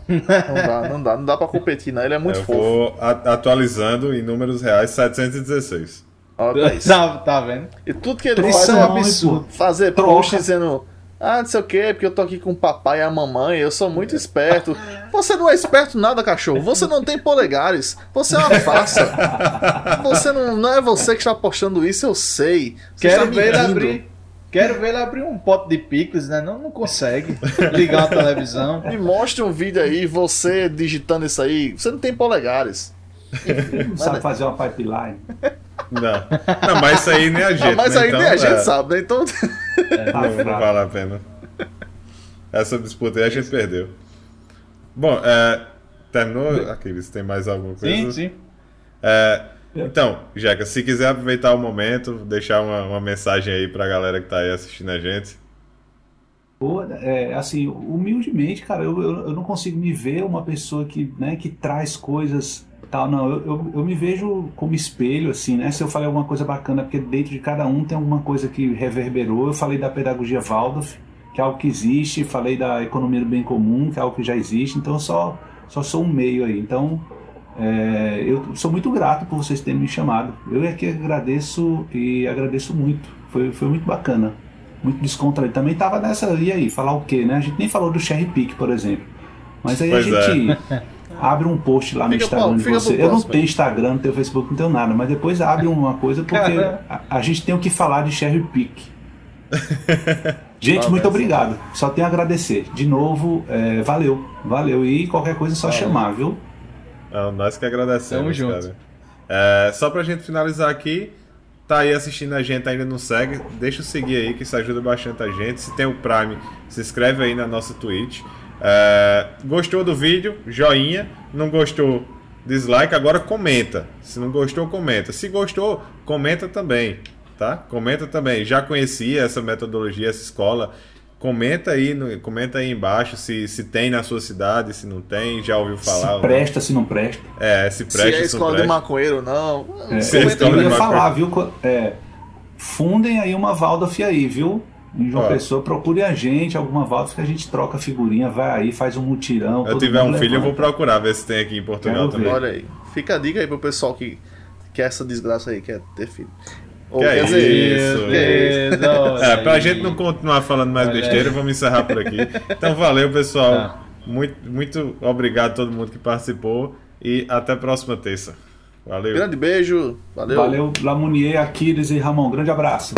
não dá, não dá, não dá pra competir, não. Ele é muito Eu fofo. vou atualizando em números reais 716. Olha isso. Tá, tá vendo? E tudo que ele faz é um absurdo. fazer post dizendo. Ah, não sei o que, porque eu tô aqui com o papai e a mamãe, eu sou muito esperto. Você não é esperto nada, cachorro. Você não tem polegares. Você é uma farsa. Você não, não é você que está postando isso, eu sei. Você Quero ver ele abrir. Quero ver ele abrir um pote de picles, né? Não, não consegue ligar uma televisão. Me mostre um vídeo aí, você digitando isso aí. Você não tem polegares. Não sabe fazer uma pipeline. Não. Não, mas isso aí nem a gente. Ah, mas né? aí Então, nem a gente é, sabe, né? Então. Tá Não, não fraco. vale a pena. Essa disputa aí a gente perdeu. Bom, é, terminou? Aquiles, tem mais alguma coisa? Sim, sim. É, então, Jeca, se quiser aproveitar o momento, deixar uma, uma mensagem aí pra galera que tá aí assistindo a gente. Pô, é, assim, humildemente, cara, eu, eu, eu não consigo me ver uma pessoa que, né, que traz coisas tal, não, eu, eu, eu me vejo como espelho, assim, né, se eu falei alguma coisa bacana, porque dentro de cada um tem alguma coisa que reverberou, eu falei da pedagogia Waldorf, que é algo que existe, falei da economia do bem comum, que é algo que já existe, então eu só, só sou um meio aí, então é, eu sou muito grato por vocês terem me chamado, eu é que agradeço e agradeço muito, foi, foi muito bacana muito descontraído. Também tava nessa, e aí, falar o quê, né? A gente nem falou do Cherry Pick, por exemplo. Mas aí Pois a gente abre um post lá no Fica Instagram pro- de você. Eu não tenho. Instagram, não tenho Facebook, não tenho nada, mas depois abre uma coisa porque a, a gente tem o que falar de Cherry Pick. Gente, muito mas- obrigado. Só tenho a agradecer. De novo, é, valeu. Valeu. E qualquer coisa é só chamar, viu? É, nós que agradecemos, Tamo junto. cara. É, só pra gente finalizar aqui, tá aí assistindo a gente, ainda não segue, deixa eu seguir aí, que isso ajuda bastante a gente. Se tem o Prime, se inscreve aí na nossa Twitch. É, gostou do vídeo? Joinha. Não gostou? Dislike. Agora comenta. Se não gostou, comenta. Se gostou, comenta também, tá? Comenta também. Já conhecia essa metodologia, essa escola. Comenta aí, no- comenta aí embaixo se, se tem na sua cidade, se não tem, já ouviu falar. se presta, se não presta. É, se Se presta, é se não escola de maconheiro ou não. É, Se é eu, escola eu de ia falar, viu? É, fundem aí uma Waldorf aí, viu? Em João Ó. Pessoa, procure a gente, alguma Waldorf que a gente troca figurinha, vai aí, faz um mutirão. Se eu tiver um filho, eu vou levanta. procurar ver se tem aqui em Portugal Quero também. ver. Olha aí. Fica a dica aí pro pessoal que quer essa desgraça aí, quer ter filho. Ou Que quer é dizer, isso? que é isso? É, pra gente não continuar falando mais Olha besteira, aí. vamos encerrar por aqui. Então valeu, pessoal. Tá. Muito, muito obrigado a todo mundo que participou e até a próxima terça. Valeu. Grande beijo. Valeu. Valeu, Lamounier, Aquiles e Ramon. Grande abraço.